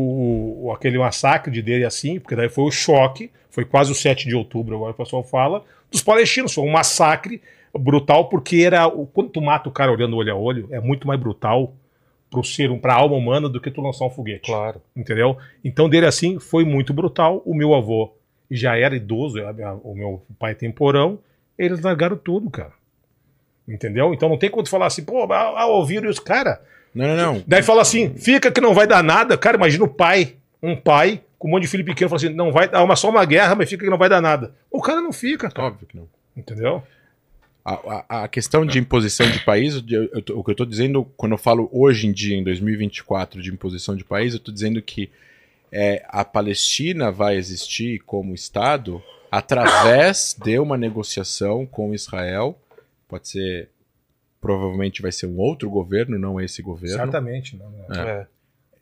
o- aquele massacre de dele assim, porque daí foi o choque, foi quase o 7 de outubro, agora o pessoal fala, dos palestinos. Foi um massacre brutal, porque era. o- Quando tu mata o cara olhando olho a olho, é muito mais brutal pro ser, pra alma humana do que tu lançar um foguete. Claro. Entendeu? Então dele assim foi muito brutal. O meu avô já era idoso, a minha- o meu pai tem porão, eles largaram tudo, cara. Entendeu? Então não tem como tu falar assim, pô, ah, ouviram os cara. Não, não, não. Daí fala assim, fica que não vai dar nada. Cara, imagina o pai, um pai com um monte de filho pequeno, fala assim, não vai dar uma, só uma guerra, mas fica que não vai dar nada. O cara não fica, cara. Óbvio que não. Entendeu? A, a- a questão de imposição de país, eu- eu o que eu estou dizendo, quando eu falo hoje em dia, em 2024, de imposição de país, eu estou dizendo que é, a Palestina vai existir como Estado através de uma negociação com Israel. Pode ser, provavelmente vai ser um outro governo, não esse governo. Certamente. Não, não. É.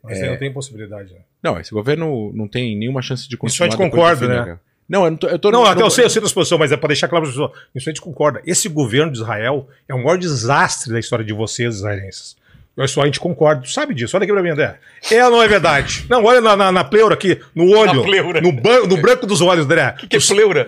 Mas aí não tem possibilidade. Né? Não, esse governo não tem nenhuma chance de Isso a continuar. gente concorda, né? Não, eu não tô. Eu tô Não, eu até eu sei, eu sei da sua posição, mas é para deixar claro para as pessoas. Isso a gente concorda. Esse governo de Israel é o maior desastre da história de vocês, israelenses. Olha só, a gente concorda. Tu sabe disso. Olha aqui pra mim, André. É ou não é verdade? Não, olha na, na, na pleura aqui, no olho. Na pleura. No, ban- no branco dos olhos, André. O que é pleura?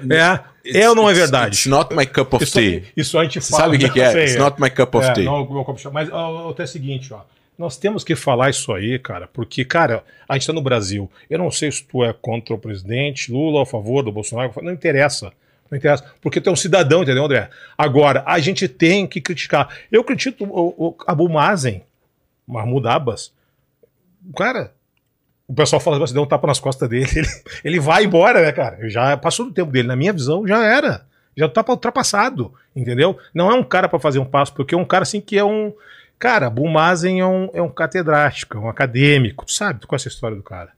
É, é ou não é It's- verdade? It's not my cup of Isso, tea. isso a gente Você fala. sabe o que, que é? Sei, It's not my cup of É, tea. não, meu copo de chá. Mas ó, até é o seguinte, ó. Nós temos que falar isso aí, cara, porque, cara, a gente tá no Brasil. Eu não sei se tu é contra o presidente, Lula, a favor do Bolsonaro, não interessa. Não interessa. Porque tu é um cidadão, entendeu, André? Agora, a gente tem que criticar. Eu critico o, o Abu Mazen, Mahmoud Abbas. Cara, o pessoal fala que você deu um tapa nas costas dele. (laughs) Ele, ele vai embora, né, cara? Já passou do tempo dele. Na minha visão, já era. Já tá ultrapassado, entendeu? Não é um cara para fazer um passo, porque é um cara assim que é um. Cara, Abu Mazen é um, é um catedrático, é um acadêmico, sabe com essa história do cara.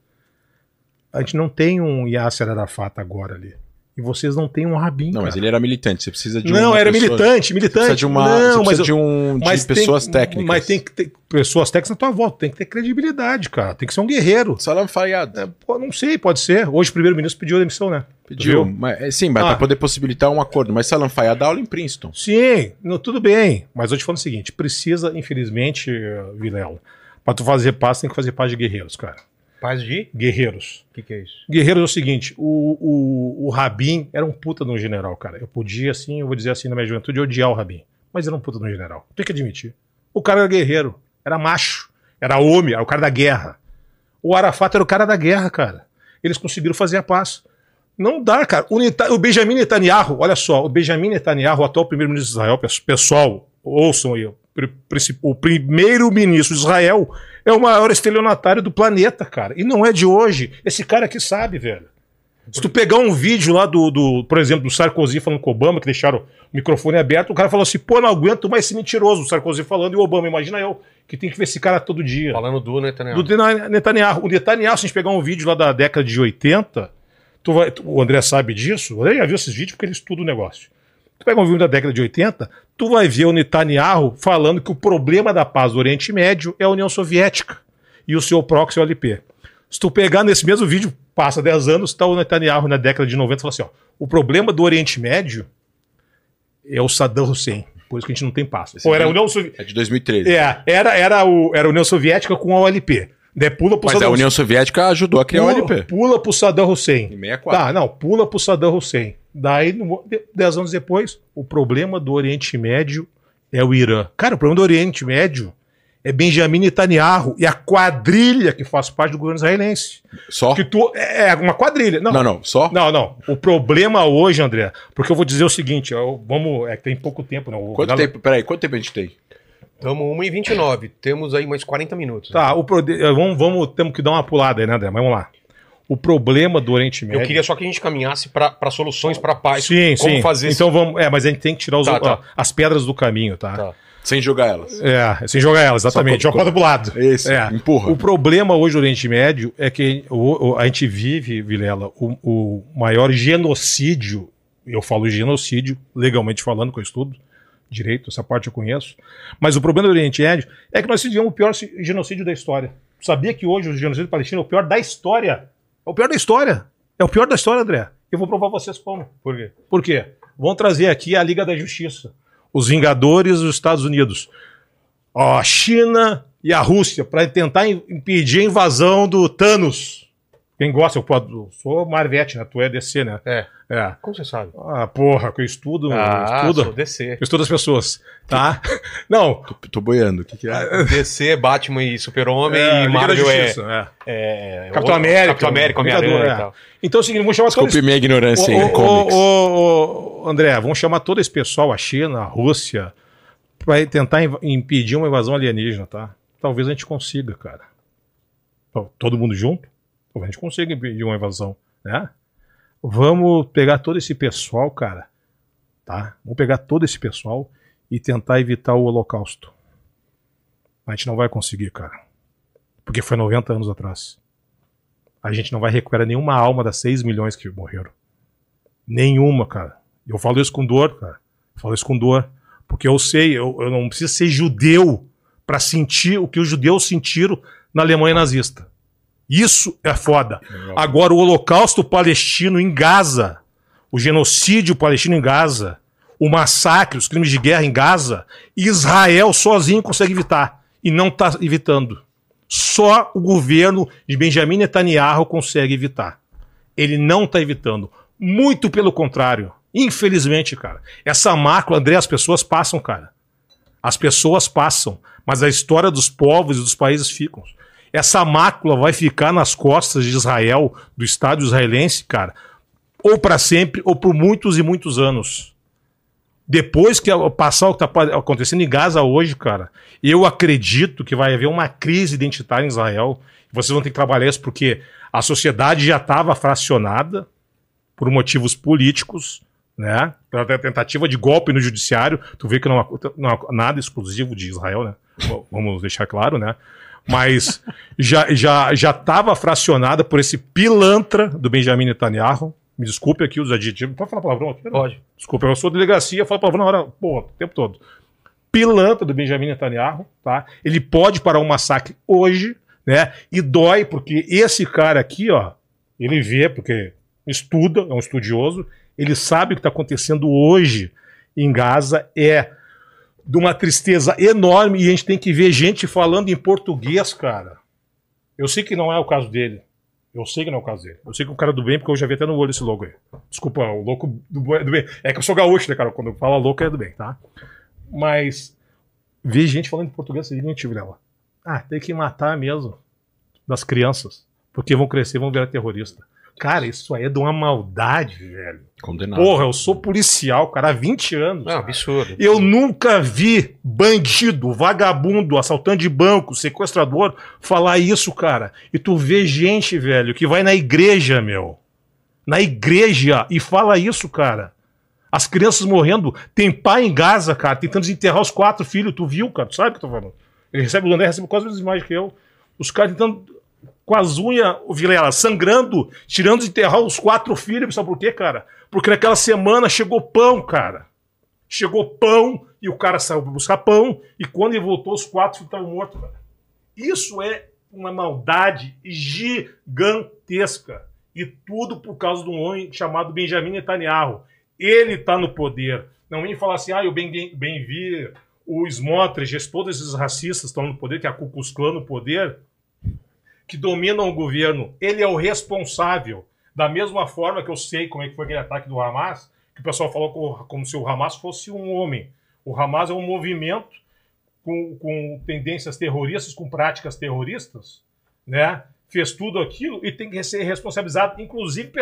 A gente não tem um Yasser Arafat agora ali. E vocês não têm um Rabin. Não, cara. mas ele era militante. Você precisa de Não, uma era pessoa- militante, Você militante. precisa de uma. não, você mas de, um, de mas tem- pessoas técnicas. Mas tem que ter pessoas técnicas na tua volta, tem que ter credibilidade, cara. Tem que ser um guerreiro. Salam Fayyad. É, não sei, pode ser. Hoje o primeiro-ministro pediu a demissão, né? Pediu. Mas, é, sim, mas Ah. para poder possibilitar um acordo. Mas Salam Fayyad dá aula em Princeton. Sim, não, tudo bem. Mas eu te falo o seguinte: precisa, infelizmente, eh, Vilela, pra tu fazer paz, tem que fazer paz de guerreiros, cara. Paz de? Guerreiros. O que, que é isso? Guerreiros é o seguinte: o, o, o Rabin era um puta de um general, cara. Eu podia, assim, eu vou dizer assim, na minha juventude, odiar o Rabin. Mas era um puta de um general. Tem que admitir. O cara era guerreiro, era macho, era homem, era o cara da guerra. O Arafat era o cara da guerra, cara. Eles conseguiram fazer a paz. Não dá, cara. O, Neta- o Benjamin Netanyahu, olha só, o Benjamin Netanyahu, o atual primeiro-ministro de Israel, pes- pessoal, ouçam aí, o primeiro-ministro de Israel é o maior estelionatário do planeta, cara. E não é de hoje. Esse cara aqui sabe, velho. Se tu pegar um vídeo lá do, do, por exemplo, do Sarkozy falando com o Obama, que deixaram o microfone aberto, o cara falou assim, pô, não aguento mais esse mentiroso, o Sarkozy falando, e o Obama, imagina eu, que tem que ver esse cara todo dia. Falando do Netanyahu. Do Neta- Netanyahu. O Netanyahu, se a gente pegar um vídeo lá da década de 80, tu vai, tu- o André sabe disso, o André já viu esses vídeos porque ele estuda o negócio. Tu pega um vídeo da década de 80, tu vai ver o Netanyahu falando que o problema da paz do Oriente Médio é a União Soviética e o seu proxy é o LP. Se tu pegar nesse mesmo vídeo, passa 10 anos, está o Netanyahu na década de 90 e fala assim: ó, o problema do Oriente Médio é o Saddam Hussein. Por isso que a gente não tem paz. Esse Ou era a vídeo- União Soviética. É de 2013. É, era, era, o, era a União Soviética com a OLP. Daí pula pro Mas a Saddam União Soviética ajudou a criar o pula, LP. pula pro Saddam Hussein. Em 64. Tá, não, pula pro Saddam Hussein. Daí, dez anos depois, o problema do Oriente Médio é o Irã. Cara, o problema do Oriente Médio é Benjamin Netanyahu e a quadrilha que faz parte do governo israelense. Só? Que tu, é é uma quadrilha. Não, Não, não, só? não, não. O problema hoje, André, porque eu vou dizer o seguinte, eu- vamos, é que tem pouco tempo, não. O Quanto Ronaldo- tempo? Peraí, quanto tempo a gente tem? Estamos 1h29. Temos aí mais 40 minutos. Tá, o prode- eh, vamos, vamos, temos que dar uma pulada aí, né, André? Mas vamos lá. O problema do Oriente Médio. Eu queria só que a gente caminhasse para soluções para paz. Sim, Como sim. fazer então vamos. É, mas a gente tem que tirar os- Tá, tá. ó, as pedras do caminho, tá? Tá. Sem jogar elas. É, sem jogar elas, exatamente. Joga pro lado. Esse, É. empurra. O problema hoje do Oriente Médio é que o- o- a gente vive, Vilela, o, o maior genocídio, eu falo genocídio, legalmente falando, eu estudo direito, essa parte eu conheço, mas o problema do Oriente Médio é que nós vivemos o pior genocídio da história. Sabia que hoje o genocídio palestino é o pior da história? É o pior da história. É o pior da história, André. Eu vou provar vocês como. Por quê? Por quê? Vamos trazer aqui a Liga da Justiça. Os Vingadores dos Estados Unidos. A China e a Rússia para tentar im- impedir a invasão do Thanos. Quem gosta, eu, eu sou Marvete, né? Tu é DC, né? É. É. Como você sabe? Ah, porra, que eu estudo, eu Ah, estudo. sou DC. Eu estudo as pessoas, tá? (laughs) Não. Tô, tô boiando. O que, que é? (laughs) DC, Batman e Super-Homem é, e Liga da Marvel é, Justiça, é. é, Capitão o- América. Capitão América, Homem-Aranha é. e tal. Então é o seguinte, vamos chamar todos Desculpe minha ignorância ô, comics. ô, ô, ô, André, vamos chamar todo esse pessoal, a China, a Rússia, para tentar inv- impedir uma invasão alienígena, tá? Talvez a gente consiga, cara. Todo mundo junto? Talvez a gente consiga impedir uma invasão, né? Vamos pegar todo esse pessoal, cara, tá? Vamos pegar todo esse pessoal e tentar evitar o holocausto. A gente não vai conseguir, cara. Porque foi 90 anos atrás. A gente não vai recuperar nenhuma alma das 6 milhões que morreram. Nenhuma, cara. Eu falo isso com dor, cara. Eu falo isso com dor. Porque eu sei, eu, eu não preciso ser judeu para sentir o que os judeus sentiram na Alemanha nazista. Isso é foda. Agora, o holocausto palestino em Gaza, o genocídio palestino em Gaza, o massacre, os crimes de guerra em Gaza, Israel sozinho consegue evitar. E não está evitando. Só o governo de Benjamin Netanyahu consegue evitar. Ele não está evitando. Muito pelo contrário. Infelizmente, cara. Essa mácula, André, as pessoas passam, cara. As pessoas passam. Mas a história dos povos e dos países ficam. Essa mácula vai ficar nas costas de Israel, do Estado israelense, cara, ou para sempre, ou por muitos e muitos anos. Depois que passar o que está acontecendo em Gaza hoje, cara, eu acredito que vai haver uma crise identitária em Israel. Vocês vão ter que trabalhar isso porque a sociedade já estava fracionada por motivos políticos, né? Pela tentativa de golpe no judiciário. Tu vê que não, não é nada exclusivo de Israel, né? Vamos deixar claro, né? Mas já já já estava fracionada por esse pilantra do Benjamin Netanyahu. Me desculpe aqui os adjetivos. Pode falar palavrão aqui? Pode. Desculpa, eu sou delegacia, falo palavrão na hora, pô, o tempo todo. Pilantra do Benjamin Netanyahu, tá? Ele pode parar um massacre hoje, né? E dói, porque esse cara aqui, ó, ele vê, porque estuda, é um estudioso, ele sabe o que está acontecendo hoje em Gaza, é de uma tristeza enorme e a gente tem que ver gente falando em português, cara. Eu sei que não é o caso dele. Eu sei que não é o caso dele. Eu sei que o cara do bem, porque eu já vi até no olho esse logo aí. Desculpa, o louco do, do bem. É que eu sou gaúcho, né, cara? Quando eu falo louco é do bem, tá? Mas ver gente falando em português é seguinte, Vilela. Ah, tem que matar mesmo das crianças. Porque vão crescer vão virar terrorista. Cara, isso aí é de uma maldade, velho. Condenado. Porra, eu sou policial, cara, há 20 anos. Não, absurdo. Eu nunca vi bandido, vagabundo, assaltante de banco, sequestrador falar isso, cara. E tu vê gente, velho, que vai na igreja, meu. Na igreja e fala isso, cara. As crianças morrendo. Tem pai em Gaza, cara, tentando desenterrar os quatro filhos. Tu viu, cara? Tu sabe o que eu tô falando? Ele recebe o André, recebe quase as mesmas imagens que eu. Os caras tentando com as unhas, Vilela, sangrando, tirando de enterrar os quatro filhos. Sabe por quê, cara? Porque naquela semana chegou pão, cara. Chegou pão e o cara saiu buscar pão. E quando ele voltou, os quatro filhos estavam mortos, cara. Isso é uma maldade gigantesca. E tudo por causa de um homem chamado Benjamin Netanyahu. Ele tá no poder. Não vem falar assim, ah, eu bem, bem vi o Smotrich, todos esses racistas estão no poder, que é a Ku no poder que dominam o governo, ele é o responsável. Da mesma forma que eu sei como é que foi aquele ataque do Hamas, que o pessoal falou como se o Hamas fosse um homem. O Hamas é um movimento com, com tendências terroristas, com práticas terroristas, né? Fez tudo aquilo e tem que ser responsabilizado, inclusive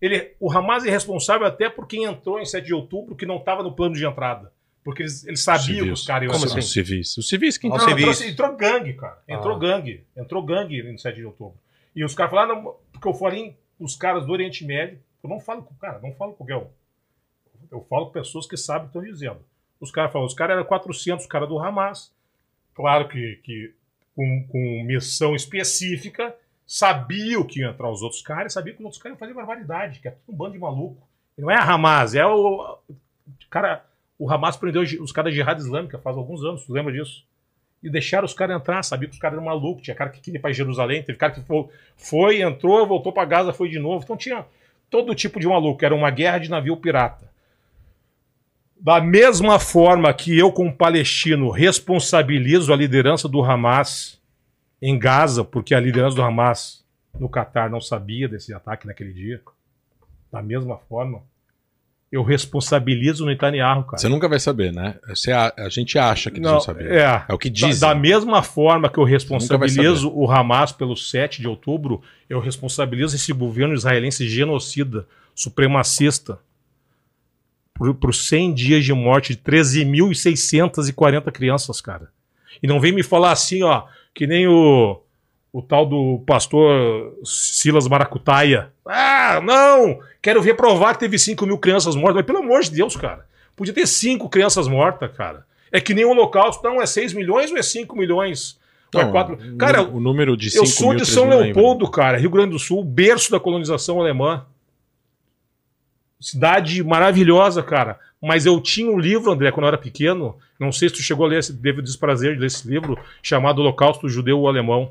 ele, o Hamas é responsável até por quem entrou em 7 de outubro que não estava no plano de entrada. Porque eles, eles sabiam que os caras iam Como entrar. assim? Os civis. Os civis que Aos Não, civis. entrou, entrou gangue, cara. Entrou Ah. gangue. Entrou gangue no 7 de outubro. E os caras falaram, não, porque eu falei com os caras do Oriente Médio, eu não falo com cara, não falo com qualquer um. Eu falo com pessoas que sabem o que estão dizendo. Os caras falaram, os caras eram 400, os caras do Hamas. Claro que, que com, com missão específica, sabiam que iam entrar os outros caras, sabiam que os outros caras iam fazer barbaridade, que é tudo um bando de maluco. Não é a Hamas, é o. Cara, o Hamas prendeu os caras da Jihad Islâmica faz alguns anos, tu lembra disso? E deixaram os caras entrar, sabia que os caras eram malucos, tinha cara que queria ir pra Jerusalém, teve cara que foi, foi, entrou, voltou pra Gaza, foi de novo. Então tinha todo tipo de maluco, era uma guerra de navio pirata. Da mesma forma que eu, como palestino, responsabilizo a liderança do Hamas em Gaza, porque a liderança do Hamas no Catar não sabia desse ataque naquele dia. Da mesma forma, eu responsabilizo o Netanyahu, cara. Você nunca vai saber, né? Você, a, a gente acha que eles Não, vão saber. é. É o que Da, dizem. da mesma forma que eu responsabilizo o Hamas pelo 7 de outubro, eu responsabilizo esse governo israelense genocida, supremacista, por, por 100 dias de morte de 13.640 crianças, cara. E não vem me falar assim, ó, que nem o, o tal do pastor Silas Maracutaia. Ah, não! Quero ver provar que teve 5 mil crianças mortas. Mas pelo amor de Deus, cara. Podia ter 5 crianças mortas, cara. É que nem o holocausto. Não, é 6 milhões ou é 5 milhões? Ou é Não, quatro? o Cara, o número de eu 5 sou mil, de 3 São Leopoldo, cara, Rio Grande do Sul, berço da colonização alemã. Cidade maravilhosa, cara. Mas eu tinha um livro, André, quando eu era pequeno. Não sei se tu chegou a ler, teve o desprazer de ler esse livro, chamado Holocausto Judeu-Alemão,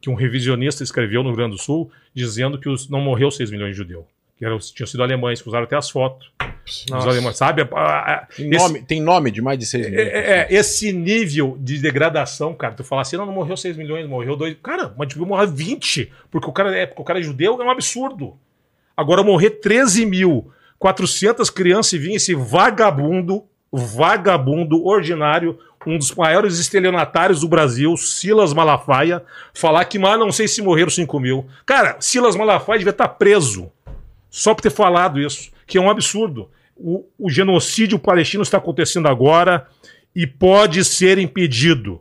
que um revisionista escreveu no Rio Grande do Sul, dizendo que os, não morreu 6 milhões de judeus. Que eram, tinham sido alemães, que usaram até as fotos. Os alemães, sabe? Tem esse- nome, tem nome de mais de 6 mil. é, é, é, esse nível de degradação, cara, tu falar assim, não, não morreu 6 milhões, morreu 2. Cara, mas devia morrer 20, porque o cara é, porque o cara é judeu, é um absurdo. Agora morrer 13 mil, 400 crianças e vinha esse vagabundo, vagabundo ordinário, um dos maiores estelionatários do Brasil, Silas Malafaia, falar que, mas não sei se morreram 5 mil. Cara, Silas Malafaia devia estar preso só por ter falado isso, que é um absurdo. O, o genocídio palestino está acontecendo agora e pode ser impedido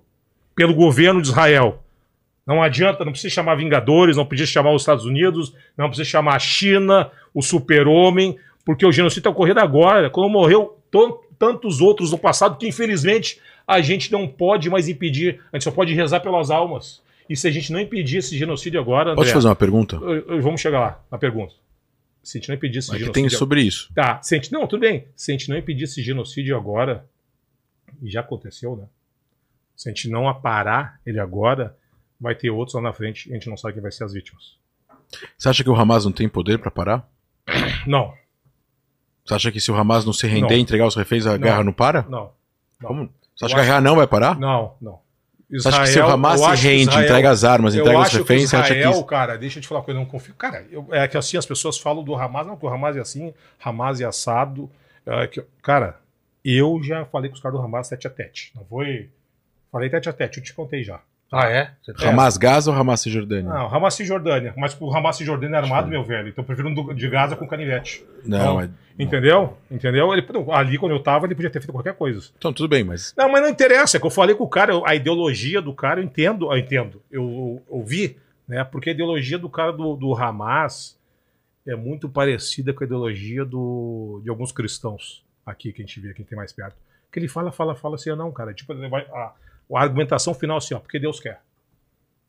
pelo governo de Israel. Não adianta, não precisa chamar Vingadores, não precisa chamar os Estados Unidos, não precisa chamar a China, o super-homem, porque o genocídio está ocorrendo agora, quando morreu tan- tantos outros no passado, que infelizmente a gente não pode mais impedir, a gente só pode rezar pelas almas. E se a gente não impedir esse genocídio agora, André, Posso fazer uma pergunta? vamos chegar lá, na pergunta. Se a gente não impedir esse que genocídio... tem sobre isso. Tá, se a gente, não, tudo bem. Se a gente não impedir esse genocídio agora, e já aconteceu, né? Se a gente não aparar ele agora, vai ter outros lá na frente e a gente não sabe quem vai ser as vítimas. Você acha que o Hamas não tem poder pra parar? Não, Você acha que se o Hamas não se render Não. e entregar os reféns, a Não. guerra não para? não. Não? Você acha que a guerra não vai parar? não. não. Você acha que se o Hamas se acho rende, Israel- entrega as armas, entrega acho que reféns, acha Israel, que. cara, deixa eu te falar uma coisa, eu não confio. Cara, eu- é que assim as pessoas falam do Hamas, não, que o Hamas é assim, Hamas é assado. é que- cara, eu já falei com os caras do Hamas tete a tete. Não foi. Falei tete a tete, eu te contei já. Ah, é? Hamas Gaza ou Hamas Cisjordânia? Não, Hamas Cisjordânia. Mas o Hamas Cisjordânia é armado, meu velho. Então eu prefiro um do- de Gaza com canivete. Não, Não. é- Entendeu? Entendeu? Ele, ali, quando eu tava, ele podia ter feito qualquer coisa. Então, tudo bem, mas. Não, mas não interessa. É que eu falei com o cara, a ideologia do cara, eu entendo. Eu entendo. Eu, ouvi, né? Porque a ideologia do cara do, do Hamas é muito parecida com a ideologia do, de alguns cristãos aqui, que a gente vê, aqui tem mais perto. Que ele fala, fala, fala assim, não, cara. Tipo, ele vai, a, a argumentação final assim, ó, porque Deus quer.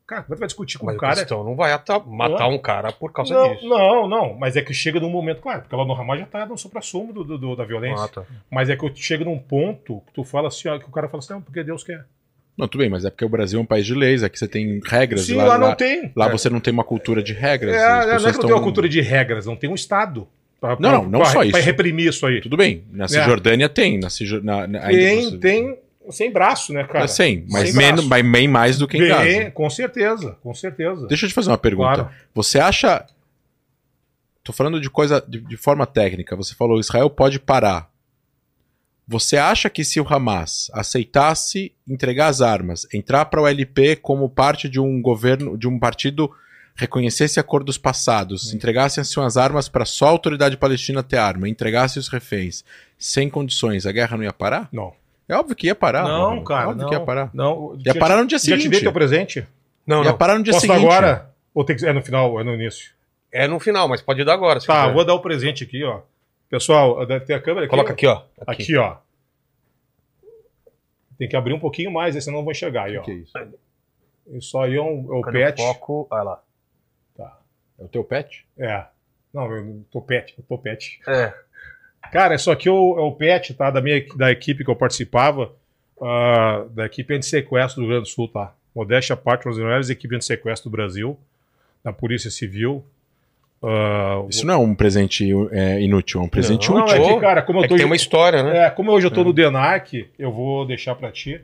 Cara, como é que vai discutir com Mas o cara? cristão não vai ata- matar um cara por causa Não, disso. não, não, mas é que chega num momento, claro, porque lá no Hamas já tá no supra-sumo do, do- do- da violência. Ah, tá. Mas é que chega num ponto que tu fala assim, ó, que o cara fala assim, não, porque Deus quer. Não, tudo bem, mas é porque o Brasil é um país de leis, aqui você tem regras. Sim, lá, lá, lá, não tem. lá É. você não tem uma cultura de regras. É, as não é que não tem uma cultura de regras, não tem um Estado. Pra, Não, não, não pra- só Pra isso. reprimir isso aí. Tudo bem, na Cisjordânia tem. Na, Cisjor- na, na, Tem, você- tem sem braço, né, cara? Sem, mas menos, mas bem mais do que em Bem, Gaza. com certeza, com certeza. Deixa eu te fazer uma pergunta. Claro. Você acha. Tô falando de coisa de, de forma técnica. Você falou Israel pode parar. Você acha que se o Hamas aceitasse entregar as armas, entrar para o LP como parte de um governo, de um partido, reconhecesse acordos passados, entregasse as suas armas para só a autoridade palestina ter arma, entregasse os reféns, sem condições, a guerra não ia parar? Não. É óbvio que ia parar. Não, mano. cara. É óbvio não, que ia parar. Não. Ia parar no dia Já te seguinte. dei teu presente? Não, ia não. parar no dia Posso seguinte. agora? Ou tem que... É no final, é no início. É no final, mas pode dar agora. Tá, quiser. vou dar o presente aqui, ó. Pessoal, deve ter a câmera aqui. Coloca aqui, ó. Aqui, ó. Tem que abrir um pouquinho mais, aí senão não vou enxergar aí, ó. Que é isso? Isso aí é, um, é o Cadê pet. foco? Olha lá. É o teu pet? É. Não, eu tô pet, eu tô pet. É. Cara, isso aqui é o, é o pet, tá? Da, minha, da equipe que eu participava, ah, da equipe anti-sequestro do Rio Grande do Sul, tá? Modéstia à parte, uma das melhores equipes anti-sequestro do Brasil, da Polícia Civil. Ah, Isso não é um presente é, inútil, é um presente Não, não, útil. é útil. que, cara, como eu É tô. que tem uma história, né? É, como hoje eu tô no DENAC, eu vou deixar pra ti,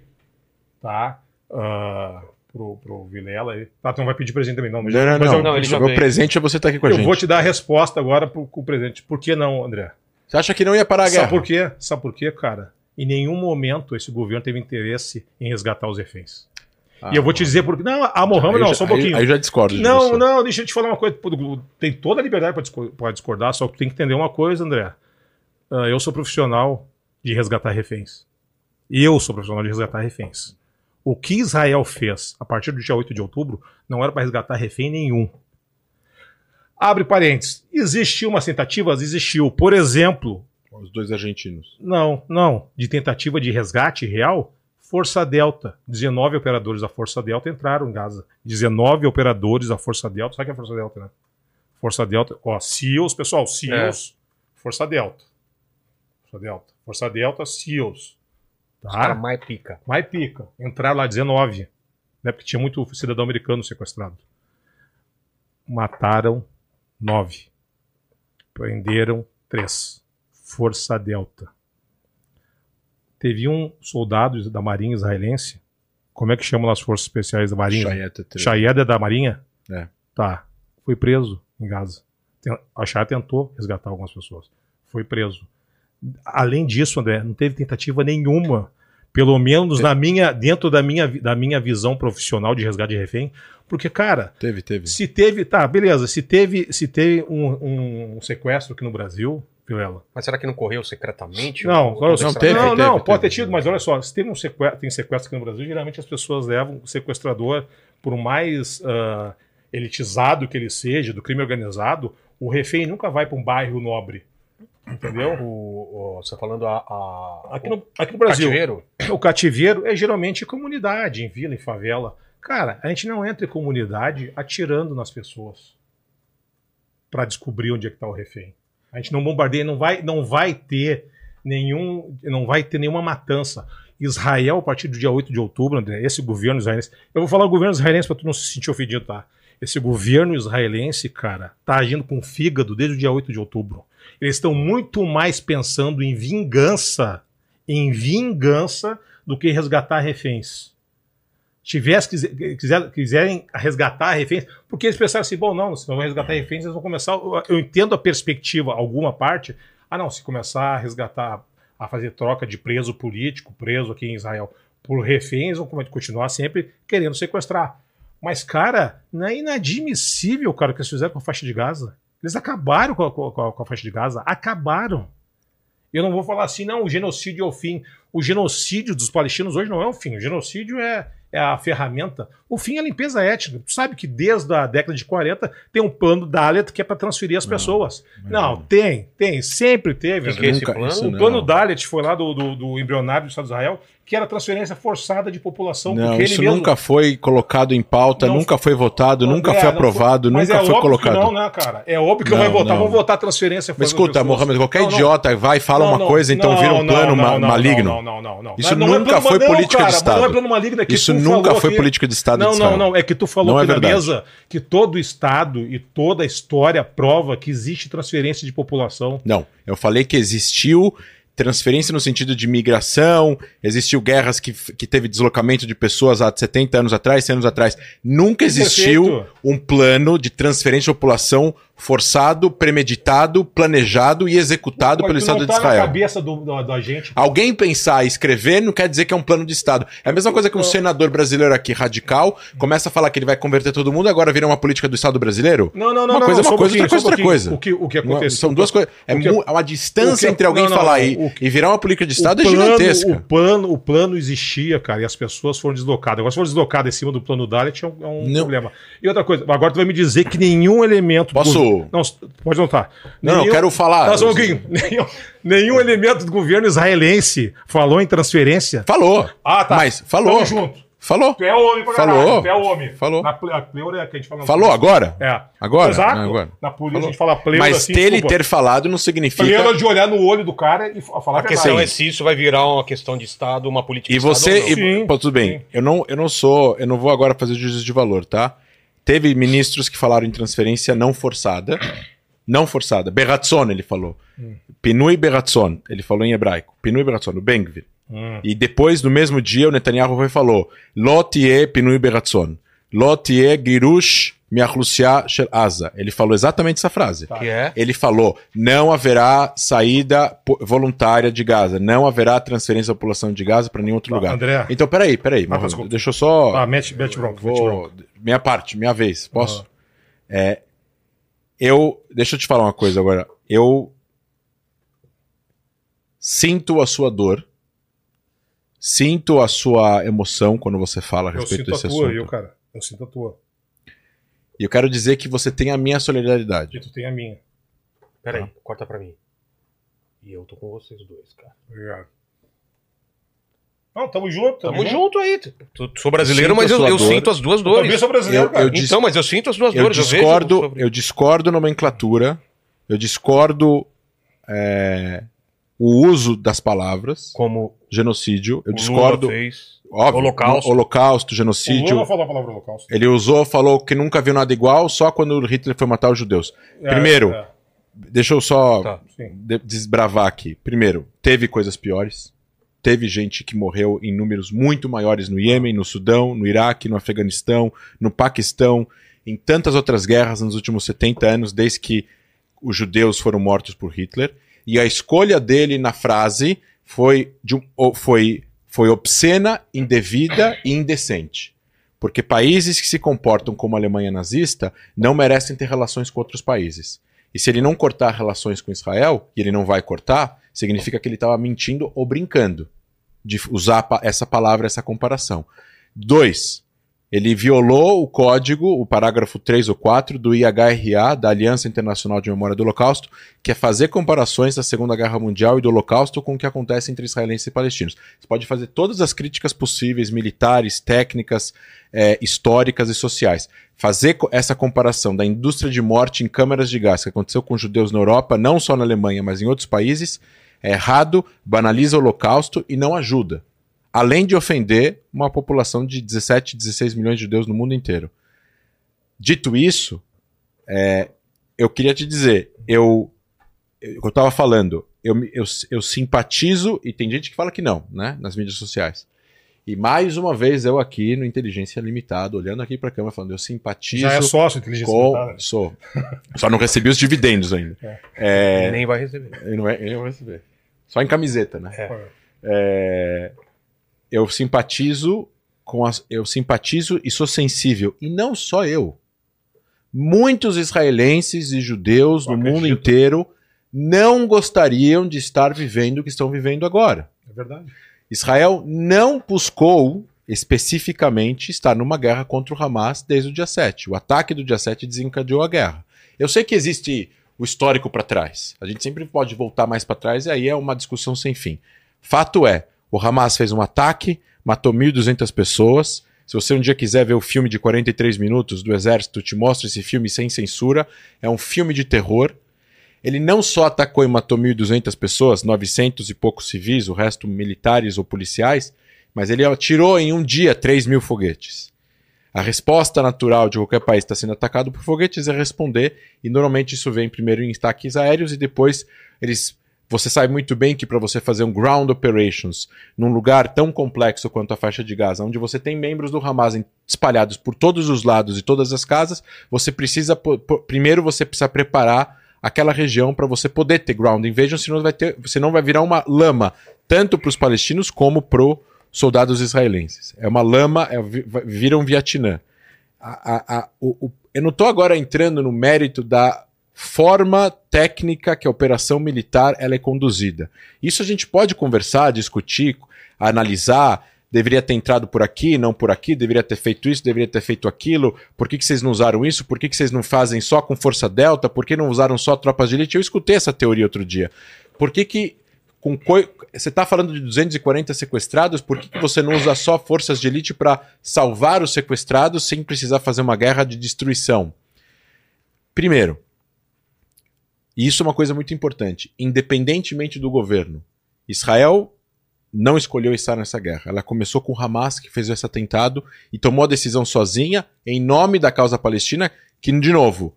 tá? Ah, pro, pro Vilela aí. Tá, tu não vai pedir presente também, não. Não, não, mas não. eu, Não, ele já Meu veio. presente é você estar aqui com a eu gente. vou te dar a resposta agora pro, com o presente. Por que não, André? Você acha que não ia parar a guerra? Sabe por quê? Sabe por quê, cara? Em nenhum momento esse governo teve interesse em resgatar os reféns. Ah, e eu vou te dizer porque. Não, a Mohamed, aí não, já- só um aí- pouquinho. Aí, eu já discordo não, você. não, deixa eu te falar uma coisa. Tem toda a liberdade para discordar, só que tu tem que entender uma coisa, André. Ah, eu sou profissional de resgatar reféns. Eu sou profissional de resgatar reféns. O que Israel fez a partir do dia 8 de outubro não era para resgatar refém nenhum. Abre parênteses. Existiu uma tentativa? Existiu. Por exemplo, Os dois argentinos. não, não. De tentativa de resgate real, Força Delta. 19 operadores da Força Delta entraram em Gaza. 19 operadores da Força Delta. Sabe o que é Força Delta, né? Força Delta, ó, SEALs, pessoal, SEALs, Força Delta. Força Delta. Força Delta, SEALs. Os caras Tá? mais pica. Mais pica. Entraram lá 19. Né? Porque tinha muito cidadão americano sequestrado. Mataram 9. Prenderam 3. Força Delta. Teve um soldado da Marinha israelense. Como é que chamam as forças especiais da Marinha? Três. Chayeda da Marinha? É. Tá. Foi preso em Gaza. A Chayeda tentou resgatar algumas pessoas. Foi preso. Além disso, André, não teve tentativa nenhuma, pelo menos na minha, dentro da minha, da minha visão profissional de resgate de refém, porque, cara, Teve, teve. se teve, tá, beleza, se teve, se teve um, um sequestro aqui no Brasil, Vilela, Mas será que não correu secretamente? não, Ou- não, extra- teve, não, teve, não, teve. pode ter tido, mas olha só, se tem um sequestro, tem sequestro aqui no Brasil, geralmente as pessoas levam o sequestrador, por mais ah, elitizado que ele seja, do crime organizado, o refém nunca vai para um bairro nobre. Entendeu? O, o- você falando a. a Aqui no, aqui no Brasil, cativeiro? o cativeiro é geralmente comunidade, em vila, em favela. Cara, a gente não entra em comunidade atirando nas pessoas para descobrir onde é que está o refém. A gente não bombardeia, não vai, não vai ter nenhum, não vai ter nenhuma matança. Israel, a partir do dia 8 de outubro, André, esse governo israelense. Eu vou falar o governo israelense para tu não se sentir ofendido, tá? Esse governo israelense, cara, tá agindo com fígado desde o dia 8 de outubro. Eles estão muito mais pensando em vingança, em vingança, do que resgatar reféns. Tivesse, quiser, quiser- quiserem resgatar reféns, porque eles pensaram assim, bom, não, se não vão resgatar reféns, eles vão começar. Eu eu entendo a perspectiva, alguma parte. Ah, não, se começar a resgatar, a fazer troca de preso político, preso aqui em Israel, por reféns, vão continuar sempre querendo sequestrar. Mas, cara, não é inadmissível, cara, o que eles fizeram com a faixa de Gaza. Eles acabaram com a, com a- com a faixa de Gaza. Acabaram. Eu não vou falar assim, não, o genocídio é o fim. O genocídio dos palestinos hoje não é o fim. O genocídio é, é a ferramenta. O fim é a limpeza étnica. Tu sabe que desde a década de 40 tem um plano Dalet que é para transferir as pessoas. Não, tem, tem. Sempre teve. Que que é esse plano? isso O não. plano Dalet foi lá do, do, do embrionário do Estado de Israel, que era transferência forçada de população. Não, isso ele mesmo... nunca foi colocado em pauta, Não- nunca foi votado, nunca foi aprovado, mas nunca é foi óbvio colocado. Não, né, cara? É óbvio que Não, vai votar. Vamos votar transferência Mas forçada escuta, das pessoas. Mohamed, qualquer idiota vai fala uma coisa, então vira um plano maligno. Não, não, não, não. Isso é nunca foi política de Estado. Não é plano maligno, é que Isso nunca foi política de Estado Não, não, não. É que tu falou é aqui na mesa que todo Estado e toda a história prova que existe transferência de população. Não, eu falei que existiu transferência no sentido de migração, existiu guerras que, que teve deslocamento de pessoas há 70 anos atrás, 100 anos atrás. Nunca existiu Perfeito. um plano de transferência de população forçado, premeditado, planejado e executado Mas pelo Estado não de tá Israel. na cabeça do, do- da gente. Alguém pensar e escrever não quer dizer que é um plano de Estado. É a mesma coisa que um senador brasileiro aqui radical começa a falar que ele vai converter todo mundo e agora vira uma política do Estado brasileiro. Não, não, não. Uma não, coisa é uma um coisa, outra coisa é outra coisa. O que, o que aconteceu? São duas coisas. É que- uma distância que- entre alguém não, não, falar não, e, o e virar uma política de Estado é gigantesca. O plano, o plano existia, cara, e as pessoas foram deslocadas. Agora, se foram deslocadas em cima do plano Dalit, é um, é um problema. E outra coisa, agora tu vai me dizer que nenhum elemento. do Posso- governo- Não, pode notar. Não, não, eu quero falar. Não, só um pouquinho. (laughs) Nenhum, nenhum elemento do governo israelense falou em transferência. Falou. Ah, tá. Mas falou. Tamo junto. Falou. Tu é homem pra Falou. caralho, Tu é homem. Falou. Na ple- a pleura é que a gente fala. Falou agora? É. Agora? Exato. Não, agora. Na polícia Falou. a gente fala pleura Mas assim, ter ele desculpa. ter falado não significa. Pleura de olhar no olho do cara e fa- falar A questão Sim. é se isso vai virar uma questão de Estado, uma política E de Estado você. ou não. e- pô, tudo bem. sim. Eu não, eu não sou. Eu não vou agora fazer juízo de valor, tá? Teve ministros que falaram em transferência não forçada. Não forçada. Berratson, ele falou. Hum. Pinui Berratson, ele falou em hebraico. Pinui Berratson, o Bengvir. Hum. E depois, no mesmo dia, o Netanyahu foi e falou: Lo tie Pinui Berratson. Lo tie Girush Miachlusia Shel Asa. Ele falou exatamente essa frase. Que é? Ele falou: não haverá saída voluntária de Gaza, não haverá transferência da população de Gaza para nenhum outro Tá, lugar. André. Então, peraí, peraí. Mohamed, desculpa. deixa eu só. Ah, mete, mete bronca, vou, minha parte, minha vez. Posso? Aham. É, eu. Deixa eu te falar uma coisa agora. Eu sinto a sua dor. Sinto a sua emoção quando você fala a Eu respeito sinto a desse tua, assunto. eu, cara. Eu sinto a tua. E eu quero dizer que você tem a minha solidariedade. E tu tem a minha. Pera aí, Tá. corta pra mim. E eu tô com vocês dois, cara. Obrigado. Não, tamo junto. Tamo junto aí. Tu- tu- sou brasileiro, Sinto mas eu, eu sinto as duas Eu também dores. sou brasileiro, Eu- cara. eu dis- Então, mas eu sinto as duas Eu dores. discordo, sobre- eu discordo nomenclatura, eu discordo é, o uso das palavras, Como genocídio, eu o discordo, Lula fez. óbvio, Holocausto. holocausto, O genocídio. Lula falou a palavra holocausto. Ele usou, falou que nunca viu nada igual, só quando o Hitler foi matar os judeus. É, Primeiro, é, deixa eu só Tá. desbravar aqui. Primeiro, teve coisas piores. Teve gente que morreu em números muito maiores no Iêmen, no Sudão, no Iraque, no Afeganistão, no Paquistão, em tantas outras guerras nos últimos 70 anos, desde que os judeus foram mortos por Hitler. E a escolha dele na frase foi, de um- foi, foi obscena, indevida e indecente. Porque países que se comportam como a Alemanha nazista não merecem ter relações com outros países. E se ele não cortar relações com Israel, e ele não vai cortar, significa que ele estava mentindo ou brincando de usar essa palavra, essa comparação. Dois, ele violou o código, o parágrafo 3 ou 4 do IHRA, da Aliança Internacional de Memória do Holocausto, que é fazer comparações da Segunda Guerra Mundial e do Holocausto com o que acontece entre israelenses e palestinos. Você pode fazer todas as críticas possíveis, militares, técnicas, eh, históricas e sociais. Fazer essa comparação da indústria de morte em câmaras de gás que aconteceu com judeus na Europa, não só na Alemanha, mas em outros países, é errado, banaliza o Holocausto e não ajuda além de ofender uma população de 17, 16 milhões de judeus no mundo inteiro. Dito isso, é, eu queria te dizer, eu, eu, eu estava falando, eu, eu, eu simpatizo, e tem gente que fala que não, né, nas mídias sociais. E mais uma vez eu aqui no Inteligência Limitada, olhando aqui para a câmera, falando, eu simpatizo Já é sócio inteligência com... limitada. Sou. Só não recebi os dividendos ainda. É, Nem vai receber. ele não, é, ele não vai receber. Só em camiseta, né? É. Eu simpatizo com as, eu simpatizo e sou sensível e não só eu. Muitos israelenses e judeus Eu no mundo inteiro não gostariam de estar vivendo o que estão vivendo agora. É verdade. Israel não buscou especificamente estar numa guerra contra o Hamas desde o dia 7. O ataque do dia 7 desencadeou a guerra. Eu sei que existe o histórico para trás. A gente sempre pode voltar mais para trás e aí é uma discussão sem fim. Fato é, o Hamas fez um ataque, matou 1.200 pessoas. Se você um dia quiser ver o filme de 43 minutos do Exército, te mostro esse filme sem censura. É um filme de terror. Ele não só atacou e matou 1.200 pessoas, 900 e poucos civis, o resto militares ou policiais, mas ele atirou em um dia 3 mil foguetes. A resposta natural de qualquer país que está sendo atacado por foguetes é responder, e normalmente isso vem primeiro em ataques aéreos e depois eles Você sabe muito bem que para você fazer um ground operations num lugar tão complexo quanto a faixa de Gaza, onde você tem membros do Hamas espalhados por todos os lados e todas as casas, você precisa primeiro você precisa preparar aquela região para você poder ter ground invasion, senão vai ter, vai virar uma lama tanto para os palestinos como para os soldados israelenses. É uma lama, é, vira um Vietnã. A, a, a, o, o, eu não estou agora entrando no mérito da forma técnica que a operação militar ela é conduzida. Isso a gente pode conversar, discutir, analisar. Deveria ter entrado por aqui, não por aqui, deveria ter feito isso, deveria ter feito aquilo. Por que, que vocês não usaram isso? Por que, que vocês não fazem só com força delta? Por que não usaram só tropas de elite? Eu escutei essa teoria outro dia. Por que, que com você está falando de 240 sequestrados, por que, que você não usa só forças de elite para salvar os sequestrados sem precisar fazer uma guerra de destruição? Primeiro, e isso é uma coisa muito importante. Independentemente do governo, Israel não escolheu estar nessa guerra. Ela começou com Hamas, que fez esse atentado, e tomou a decisão sozinha, em nome da causa palestina, que, de novo,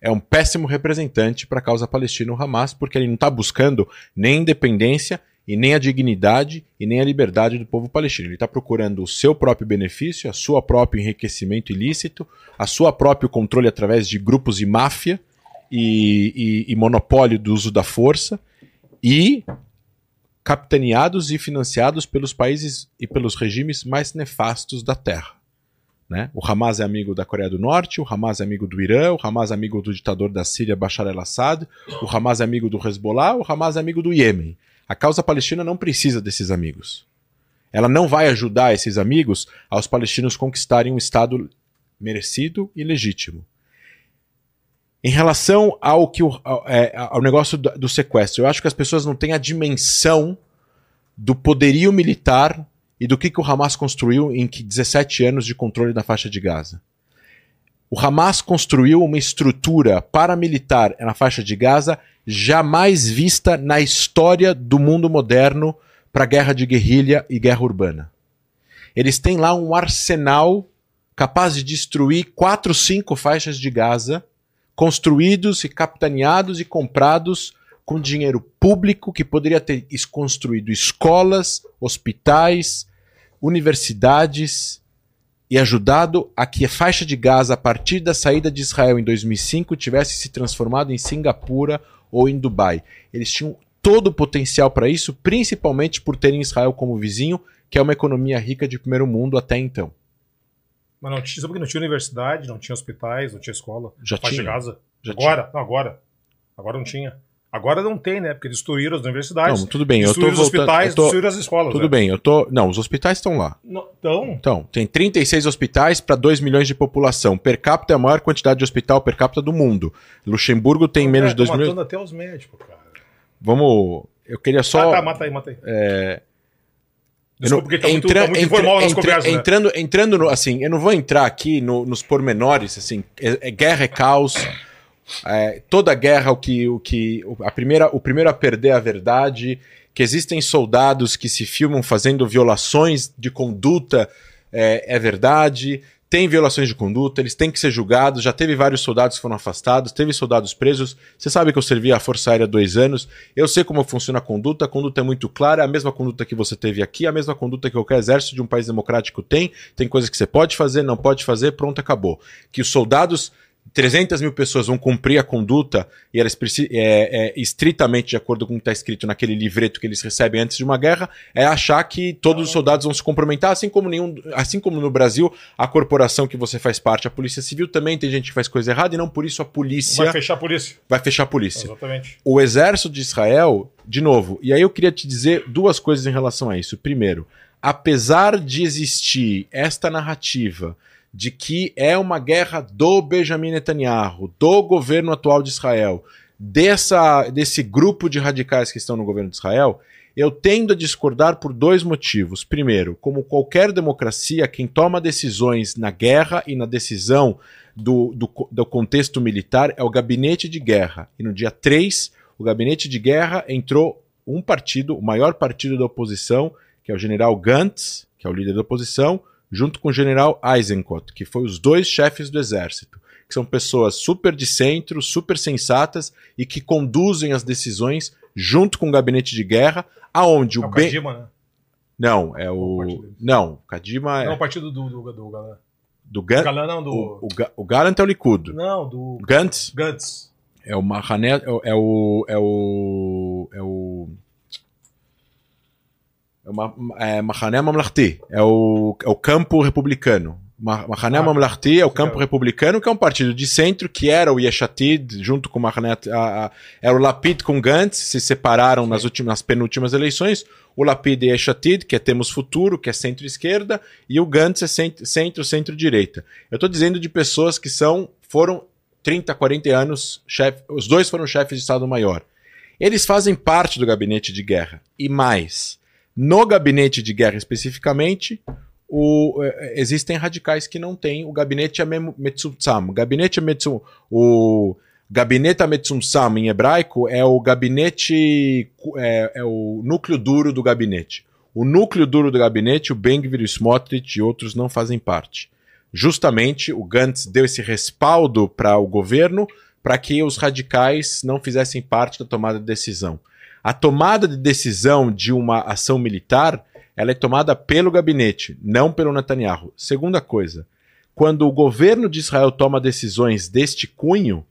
é um péssimo representante para a causa palestina, o Hamas, porque ele não está buscando nem independência, e nem a dignidade e nem a liberdade do povo palestino. Ele está procurando o seu próprio benefício, a sua próprio enriquecimento ilícito, a sua próprio controle através de grupos de máfia e, e, e monopólio do uso da força e capitaneados e financiados pelos países e pelos regimes mais nefastos da Terra. Né? O Hamas é amigo da Coreia do Norte, o Hamas é amigo do Irã, o Hamas é amigo do ditador da Síria Bashar al-Assad, o Hamas é amigo do Hezbollah, o Hamas é amigo do Iêmen. A causa palestina não precisa desses amigos. Ela não vai ajudar esses amigos aos palestinos conquistarem um Estado merecido e legítimo. Em relação ao que o, ao, é, ao negócio do, do, sequestro, eu acho que as pessoas não têm a dimensão do poderio militar e do que, que o Hamas construiu em 17 anos de controle da faixa de Gaza. O Hamas construiu uma estrutura paramilitar na faixa de Gaza jamais vista na história do mundo moderno para guerra de guerrilha e guerra urbana. Eles têm lá um arsenal capaz de destruir quatro, cinco faixas de Gaza construídos e capitaneados e comprados com dinheiro público que poderia ter construído escolas, hospitais, universidades e ajudado a que a faixa de Gaza, a partir da saída de Israel em 2005, tivesse se transformado em Singapura ou em Dubai. Eles tinham todo o potencial para isso, principalmente por terem Israel como vizinho, que é uma economia rica de primeiro mundo até então. Mas não tinha, porque não tinha universidade, não tinha hospitais, não tinha escola. Já tinha. Gaza. Já agora, tinha. Não, agora. Agora não tinha. Agora não tem, né? Porque destruíram as universidades. Não, tudo bem. Destruíram eu tô os voltando, hospitais, eu tô, destruíram as escolas. Tudo né? bem, eu tô. Não, os hospitais estão lá. Então. Então, tem 36 hospitais para 2 milhões de população. Per capita é a maior quantidade de hospital per capita do mundo. Luxemburgo tem menos de 2 milhões. matando até os médicos, cara. Vamos. Eu queria só. Ah, tá, mata aí, mata aí. É... Desculpa, porque tá muito, entra, tá muito entra, entra, conversas, né? entrando, entrando no, assim, eu não vou entrar aqui no, nos pormenores, assim, é, é guerra é caos, é, toda guerra o que, o que a primeira, o primeiro a perder a verdade, que existem soldados que se filmam fazendo violações de conduta é, é verdade, tem violações de conduta, eles têm que ser julgados. Já teve vários soldados que foram afastados, teve soldados presos. Você sabe que eu servi a Força Aérea há dois anos. Eu sei como funciona a conduta. A conduta é muito clara, é a mesma conduta que você teve aqui, a mesma conduta que qualquer exército de um país democrático tem. Tem coisas que você pode fazer, não pode fazer, pronto, acabou. Que os soldados 300 mil pessoas vão cumprir a conduta e elas é, é, estritamente de acordo com o que está escrito naquele livreto que eles recebem antes de uma guerra, é achar que todos os soldados vão se comprometer, assim como, nenhum, assim como no Brasil, a corporação que você faz parte, a Polícia Civil, também tem gente que faz coisa errada e não por isso a polícia. Vai fechar a polícia. Vai fechar a polícia. Exatamente. O exército de Israel, de novo, e aí eu queria te dizer duas coisas em relação a isso. Primeiro, apesar de existir esta narrativa de que é uma guerra do Benjamin Netanyahu, do governo atual de Israel, dessa, desse grupo de radicais que estão no governo de Israel, eu tendo a discordar por dois motivos. Primeiro, como qualquer democracia, quem toma decisões na guerra e na decisão do, do, do contexto militar é o gabinete de guerra. E no dia 3, o gabinete de guerra entrou um partido, o maior partido da oposição, que é o general Gantz, que é o líder da oposição, junto com o general Eisenkot, que foi os dois chefes do exército, que são pessoas super de centro, super sensatas e que conduzem as decisões junto com o gabinete de guerra, aonde É o o Ben... Kadima, né? Não, é O. Não, Kadima é Não, o partido do, do, do Galã. do Gan... Galã não, do... O, o, Ga- o Gallant é o Likud. Não, do Gantz Gantz. é o Mahané... É o... É o... É o... É o... É é o, é o campo republicano. Ma- Mahané Ah, Mamlarti é o campo republicano, que é um partido de centro, que era o Yeshatid, junto com o Mahané... Era o Lapid com Gantz, se separaram nas, últimas, nas penúltimas eleições. O Lapid é Yeshatid, que é Temos Futuro, que é centro-esquerda, e o Gantz é cent- centro, centro-direita. Eu estou dizendo de pessoas que são, foram 30, 40 anos, chefe, os dois foram chefes de Estado-Maior. Eles fazem parte do gabinete de guerra. E mais, no gabinete de guerra especificamente, o- eh, existem radicais que não têm o gabinete Ametzumtsam. O gabinete Ametzum, o gabinete Ametzumtsam em hebraico é o gabinete, é, é o núcleo duro do gabinete. O núcleo duro do gabinete, o Ben-Gvir, o Smotrich e outros não fazem parte. Justamente o Gantz deu esse respaldo para o governo para que os radicais não fizessem parte da tomada de decisão. A tomada de decisão de uma ação militar, ela é tomada pelo gabinete, não pelo Netanyahu. Segunda coisa, quando o governo de Israel toma decisões deste cunho,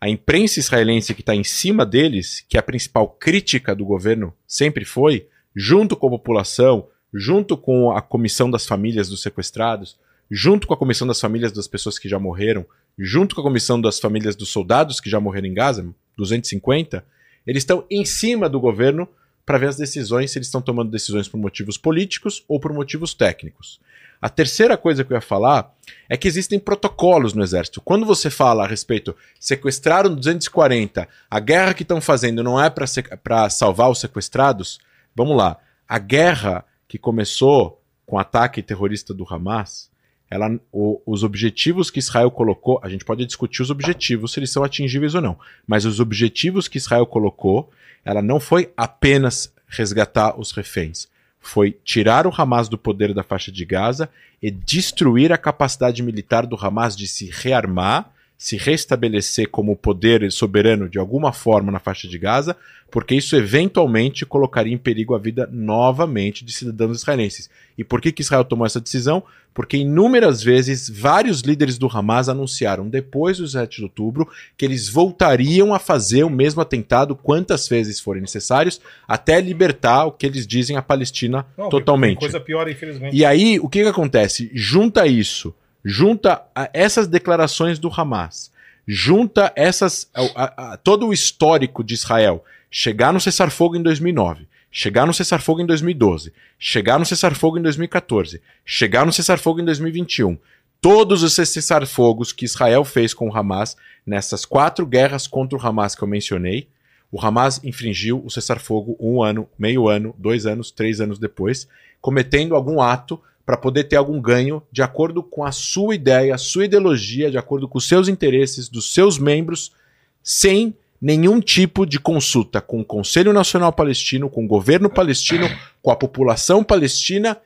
a imprensa israelense que está em cima deles, que é a principal crítica do governo sempre foi, junto com a população, junto com a comissão das famílias dos sequestrados, junto com a comissão das famílias das pessoas que já morreram, junto com a comissão das famílias dos soldados que já morreram em Gaza, 250, eles estão em cima do governo para ver as decisões, se eles estão tomando decisões por motivos políticos ou por motivos técnicos. A terceira coisa que eu ia falar é que existem protocolos no exército. Quando você fala a respeito, sequestraram 240, a guerra que estão fazendo não é para salvar os sequestrados, vamos lá. A guerra que começou com o ataque terrorista do Hamas, ela, o- os objetivos que Israel colocou, a gente pode discutir os objetivos, se eles são atingíveis ou não, mas os objetivos que Israel colocou, ela não foi apenas resgatar os reféns, foi tirar o Hamas do poder da faixa de Gaza e destruir a capacidade militar do Hamas de se rearmar, se restabelecer como poder soberano de alguma forma na faixa de Gaza, porque isso eventualmente colocaria em perigo a vida novamente de cidadãos israelenses. E por que, que Israel tomou essa decisão? Porque inúmeras vezes vários líderes do Hamas anunciaram depois do 7 de outubro que eles voltariam a fazer o mesmo atentado quantas vezes forem necessários até libertar o que eles dizem a Palestina Não, totalmente. Coisa pior, infelizmente. E aí, o que, que acontece? Junta isso, junta essas declarações do Hamas, junta essas a- a- todo o histórico de Israel, chegar no cessar-fogo em 2009, chegar no cessar-fogo em 2012, chegar no cessar-fogo em 2014, chegar no cessar-fogo em 2021. Todos os cessar-fogos que Israel fez com o Hamas nessas quatro guerras contra o Hamas que eu mencionei, o Hamas infringiu o cessar-fogo um ano, meio ano, dois anos, três anos depois, cometendo algum ato para poder ter algum ganho de acordo com a sua ideia, a sua ideologia, de acordo com os seus interesses, dos seus membros, sem nenhum tipo de consulta com o Conselho Nacional Palestino, com o governo palestino, com a população palestina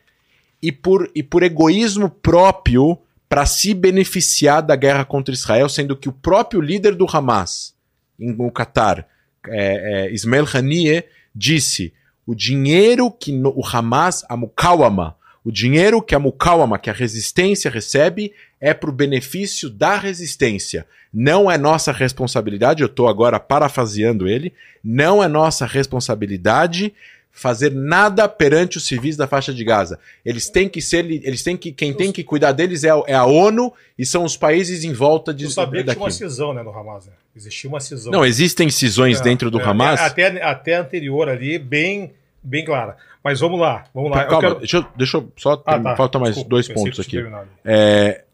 e por, e por egoísmo próprio para se beneficiar da guerra contra Israel, sendo que o próprio líder do Hamas, no Catar, é, é, Ismail Haniyeh, disse o dinheiro que no- o Hamas, a Mukawama, o dinheiro que a Mukawama, que a resistência recebe, é para o benefício da resistência. Não é nossa responsabilidade, eu estou agora parafraseando ele, não é nossa responsabilidade fazer nada perante os civis da faixa de Gaza. Eles têm que ser, eles têm que, quem tem que cuidar deles é a, é a ONU e são os países em volta de Tu sabia que tinha uma cisão, né, no Hamas, né? Existia uma cisão. Não, existem cisões É, dentro do é, Hamas. é, Até, até anterior ali, bem, bem clara. Mas vamos lá, vamos lá. Eu Calma, quero- deixa, eu, deixa eu só. Ah, tá. Falta mais Desculpa, dois pontos aqui. É,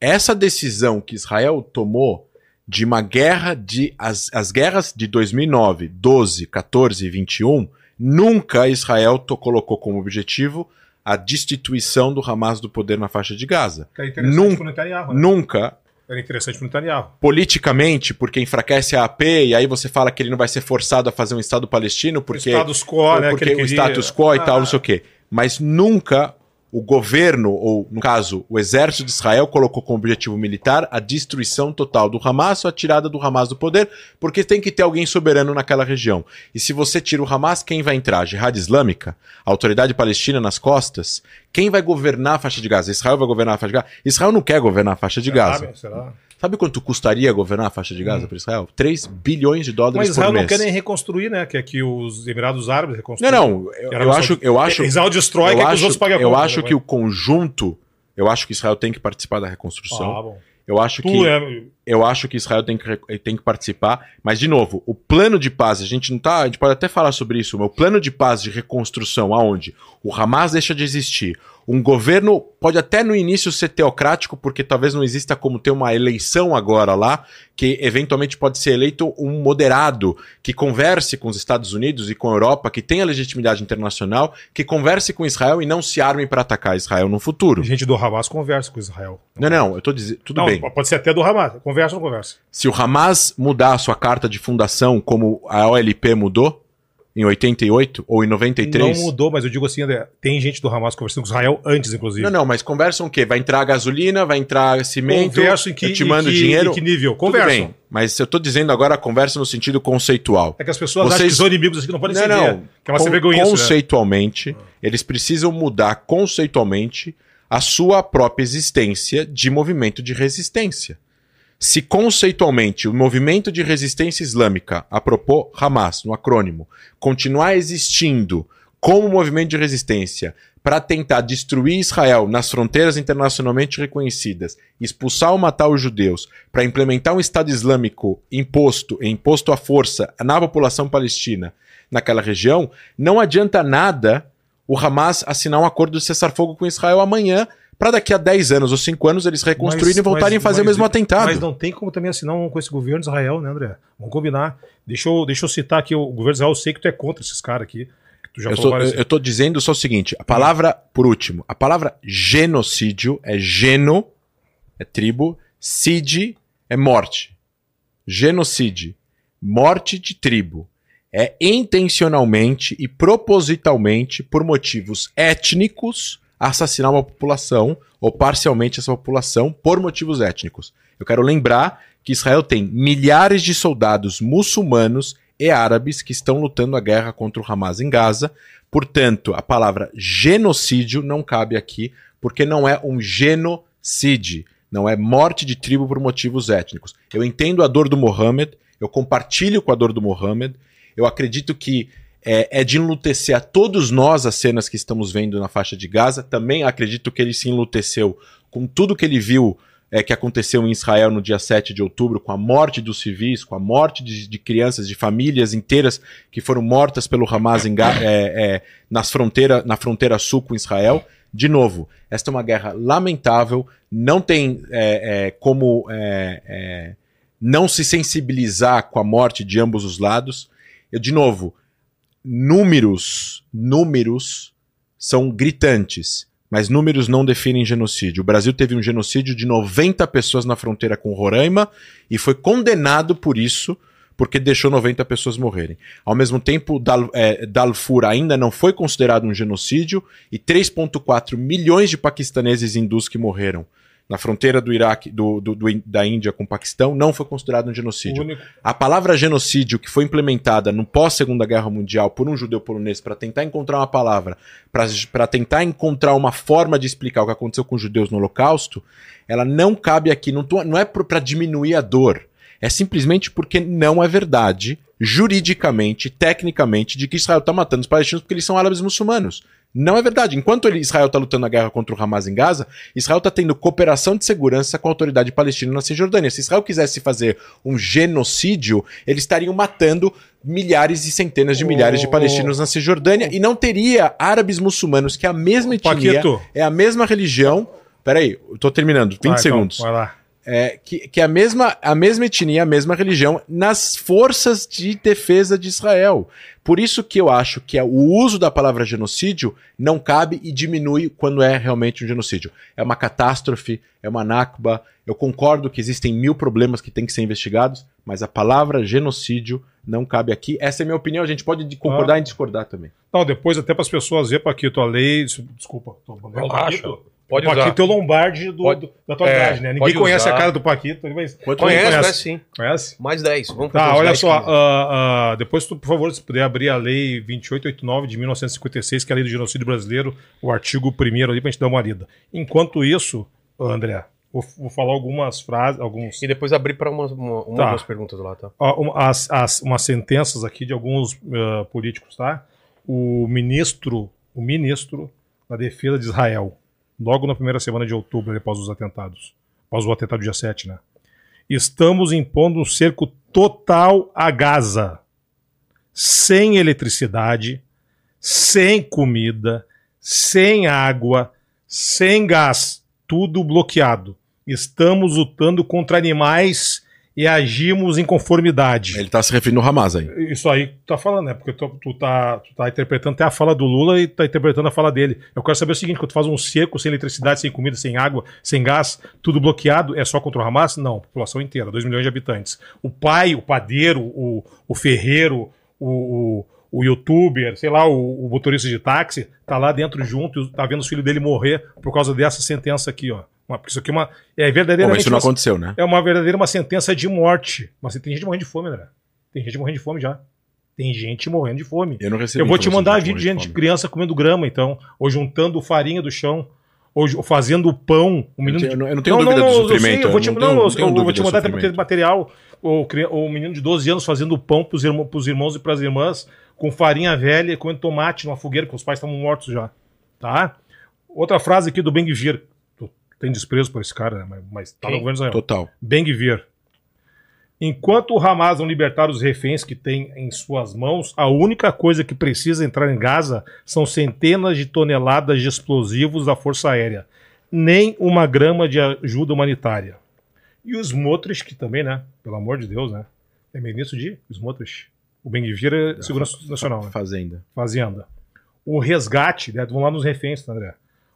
essa decisão que Israel tomou de uma guerra de. As, as guerras de 2009, 12, 14 e 21, nunca Israel to- colocou como objetivo a destituição do Hamas do poder na faixa de Gaza. Interessante Nunca- né? Nunca, Era interessante pro Netanyahu. politicamente, porque enfraquece a AP, e aí você fala que ele não vai ser forçado a fazer um Estado palestino, porque. o status quo, né? porque que o queria. status quo e Ah, tal, não sei o quê. Mas nunca o governo, ou no caso, o exército de Israel, colocou como objetivo militar a destruição total do Hamas, a tirada do Hamas do poder, porque tem que ter alguém soberano naquela região. E se você tira o Hamas, quem vai entrar? A Jihad Islâmica? A autoridade palestina nas costas? Quem vai governar a faixa de Gaza? Israel vai governar a faixa de Gaza? Israel não quer governar a faixa de Gaza. Sabe? Será? Sabe quanto custaria governar a faixa de Gaza para Israel? 3 bilhões de dólares Mas Israel por não quer nem reconstruir, né? Quer que os Emirados Árabes reconstruam. Não, não, eu, eu acho, eu acho, Israel destrói, eu quer que os acho, outros paguem a eu conta, acho né? que o conjunto, eu acho que Israel tem que participar da reconstrução. Ah, bom. Eu acho Tu que é... eu acho que Israel tem que, tem que participar, mas de novo, o plano de paz, a gente não tá, a gente pode até falar sobre isso, mas o plano de paz de reconstrução aonde o Hamas deixa de existir, um governo pode até no início ser teocrático, porque talvez não exista como ter uma eleição agora lá, que eventualmente pode ser eleito um moderado que converse com os Estados Unidos e com a Europa, que tenha legitimidade internacional, que converse com Israel e não se arme para atacar Israel no futuro. Gente do Hamas conversa com Israel. Não, não, eu tô dizendo, tudo não, bem. pode ser até do Hamas. Conversa ou não conversa? Se o Hamas mudar a sua carta de fundação como a OLP mudou em 88 ou em 93? Não mudou, mas eu digo assim, André, tem gente do Hamas conversando com Israel antes, inclusive. Não, não, mas conversam o quê? Vai entrar gasolina, vai entrar cimento, Conversa em que, eu te em mando que- dinheiro. em que nível? Conversa. mas eu tô dizendo agora a conversa no sentido conceitual. É que as pessoas Vocês- acham que inimigos aqui não podem Não, se não. Que é uma Con- sem vergonhice, né? conceitualmente, eles precisam mudar conceitualmente a sua própria existência de movimento de resistência. Se conceitualmente o movimento de resistência islâmica, a propor Hamas, no acrônimo, continuar existindo como movimento de resistência para tentar destruir Israel nas fronteiras internacionalmente reconhecidas, expulsar ou matar os judeus, para implementar um Estado Islâmico imposto, imposto à força na população palestina naquela região, não adianta nada o Hamas assinar um acordo de cessar-fogo com Israel amanhã, para daqui a 10 anos ou 5 anos eles reconstruírem Mas- e voltarem mas- a fazer mas- o mesmo atentado. Mas não tem como também assinar um com esse governo de Israel, né, André? Vamos combinar. Deixa eu, deixa eu citar aqui o governo de Israel. Eu sei que tu é contra esses caras aqui. Eu, sou- várias eu- eu tô dizendo só o seguinte: a palavra, por último, a palavra genocídio é geno, é tribo, cid é morte. Genocídio, morte de tribo. É intencionalmente e propositalmente, por motivos étnicos, assassinar uma população, ou parcialmente essa população, por motivos étnicos. Eu quero lembrar que Israel tem milhares de soldados muçulmanos e árabes que estão lutando a guerra contra o Hamas em Gaza. Portanto, a palavra genocídio não cabe aqui, porque não é um genocídio, não é morte de tribo por motivos étnicos. Eu entendo a dor do Mohammed, eu compartilho com a dor do Mohammed, eu acredito que é, é de enlutecer a todos nós as cenas que estamos vendo na faixa de Gaza. Também acredito que ele se enluteceu com tudo que ele viu é, que aconteceu em Israel no dia 7 de outubro, com a morte dos civis, com a morte de, de crianças, de famílias inteiras que foram mortas pelo Hamas em é, é, nas fronteira, na fronteira sul com Israel. De novo, esta é uma guerra lamentável, não tem é, é, como não se sensibilizar com a morte de ambos os lados. Eu, de novo, números, números são gritantes, mas números não definem genocídio. O Brasil teve um genocídio de 90 pessoas na fronteira com Roraima e foi condenado por isso, porque deixou 90 pessoas morrerem. Ao mesmo tempo, Dal, é, ainda não foi considerado um genocídio e 3,4 milhões de paquistaneses hindus que morreram na fronteira do Iraque, do, do- do- da Índia com o Paquistão, não foi considerado um genocídio. Único- A palavra genocídio que foi implementada no pós-Segunda Guerra Mundial por um judeu polonês para tentar encontrar uma palavra, para tentar encontrar uma forma de explicar o que aconteceu com os judeus no Holocausto, ela não cabe aqui. Não, tô- não é para diminuir a dor. É simplesmente porque não é verdade, juridicamente, tecnicamente, de que Israel está matando os palestinos porque eles são árabes muçulmanos. Não é verdade. Enquanto ele- Israel está lutando a guerra contra o Hamas em Gaza, Israel está tendo cooperação de segurança com a autoridade palestina na Cisjordânia. Se Israel quisesse fazer um genocídio, eles estariam matando milhares e centenas de milhares de palestinos na Cisjordânia e não teria árabes muçulmanos, que é a mesma etnia, Paquito. é a mesma religião. Peraí, eu tô terminando, 20 Vai, então, segundos. vai lá. É, que, que é a mesma, a mesma etnia, a mesma religião nas forças de defesa de Israel. Por isso que eu acho que é o uso da palavra genocídio não cabe e diminui quando é realmente um genocídio. É uma catástrofe, é uma nakba. Eu concordo que existem mil problemas que têm que ser investigados, mas a palavra genocídio não cabe aqui. Essa é a minha opinião. A gente pode concordar Ah. e discordar também. Não, depois até para as pessoas ver, Paquito, a lei. Desculpa, tô Relaxa. Paquito. Pode o usar. Paquito é o Lombardi do, Pode- do- da atualidade, é, né? Ninguém conhece usar. a cara do Paquito. Quanto Conhece, conhece? conhece sim. Conhece? Mais 10. Vamos Tá, olha 10 só. ah, ah, depois, tu, por favor, se puder abrir a lei 2889 de 1956, que é a lei do genocídio brasileiro, o artigo 1 ali, pra gente dar uma lida. Enquanto isso, André, vou, vou falar algumas frases, alguns. E depois abrir para umas, uma, uma Tá. ou duas perguntas lá, tá? Um- as, as- umas sentenças aqui de alguns ah, políticos, tá? O ministro, o ministro da defesa de Israel, logo na primeira semana de outubro, após os atentados, após o atentado do dia 7, né? Estamos impondo um cerco total a Gaza, sem eletricidade, sem comida, sem água, sem gás, tudo bloqueado. Estamos lutando contra animais e agimos em conformidade. Ele tá se referindo ao Hamas aí. Isso aí que tu tá falando, né? Porque tu, tu, tá, tu tá interpretando até a fala do Lula e tá interpretando a fala dele. Eu quero saber o seguinte: quando tu faz um cerco sem eletricidade, sem comida, sem água, sem gás, tudo bloqueado, é só contra o Hamas? Não, população inteira, 2 milhões de habitantes. O pai, o padeiro, o, o ferreiro, o, o, o youtuber, sei lá, o, o motorista de táxi, tá lá dentro junto, e tá vendo os filhos dele morrer por causa dessa sentença aqui, ó. Uma- Porque isso aqui é uma. É Bom, mas isso não uma- aconteceu, né? é uma verdadeira uma sentença de morte. Mas tem gente morrendo de fome, André. Tem gente morrendo de fome já. Tem gente morrendo de fome. Eu não recebi Eu vou te mandar de vídeo de gente, criança comendo grama, então. Ou juntando farinha do chão. Ou fazendo pão. Um menino Eu tenho- eu não tenho dúvida do eu sofrimento, eu vou te, eu não não, não vou te do mandar até sofrimento. material. O, o menino de 12 anos fazendo pão pros, irmão, pros irmãos e pras irmãs, com farinha velha, comendo tomate numa fogueira, porque os pais estavam mortos já. Tá? Outra frase aqui do Ben Gvir. Tem desprezo por esse cara, né? Mas, mas tá no Quem? governo de Israel. Total. Ben Gvir. Enquanto o Hamas não libertar os reféns que tem em suas mãos, a única coisa que precisa entrar em Gaza são centenas de toneladas de explosivos da Força Aérea. Nem uma grama de ajuda humanitária. E os Smotrich, que também, né? Pelo amor de Deus, né? É ministro de Smotrich. O Ben é Segurança Nacional, né? Fazenda. Fazenda. O resgate, né, vamos lá nos reféns, tá, André?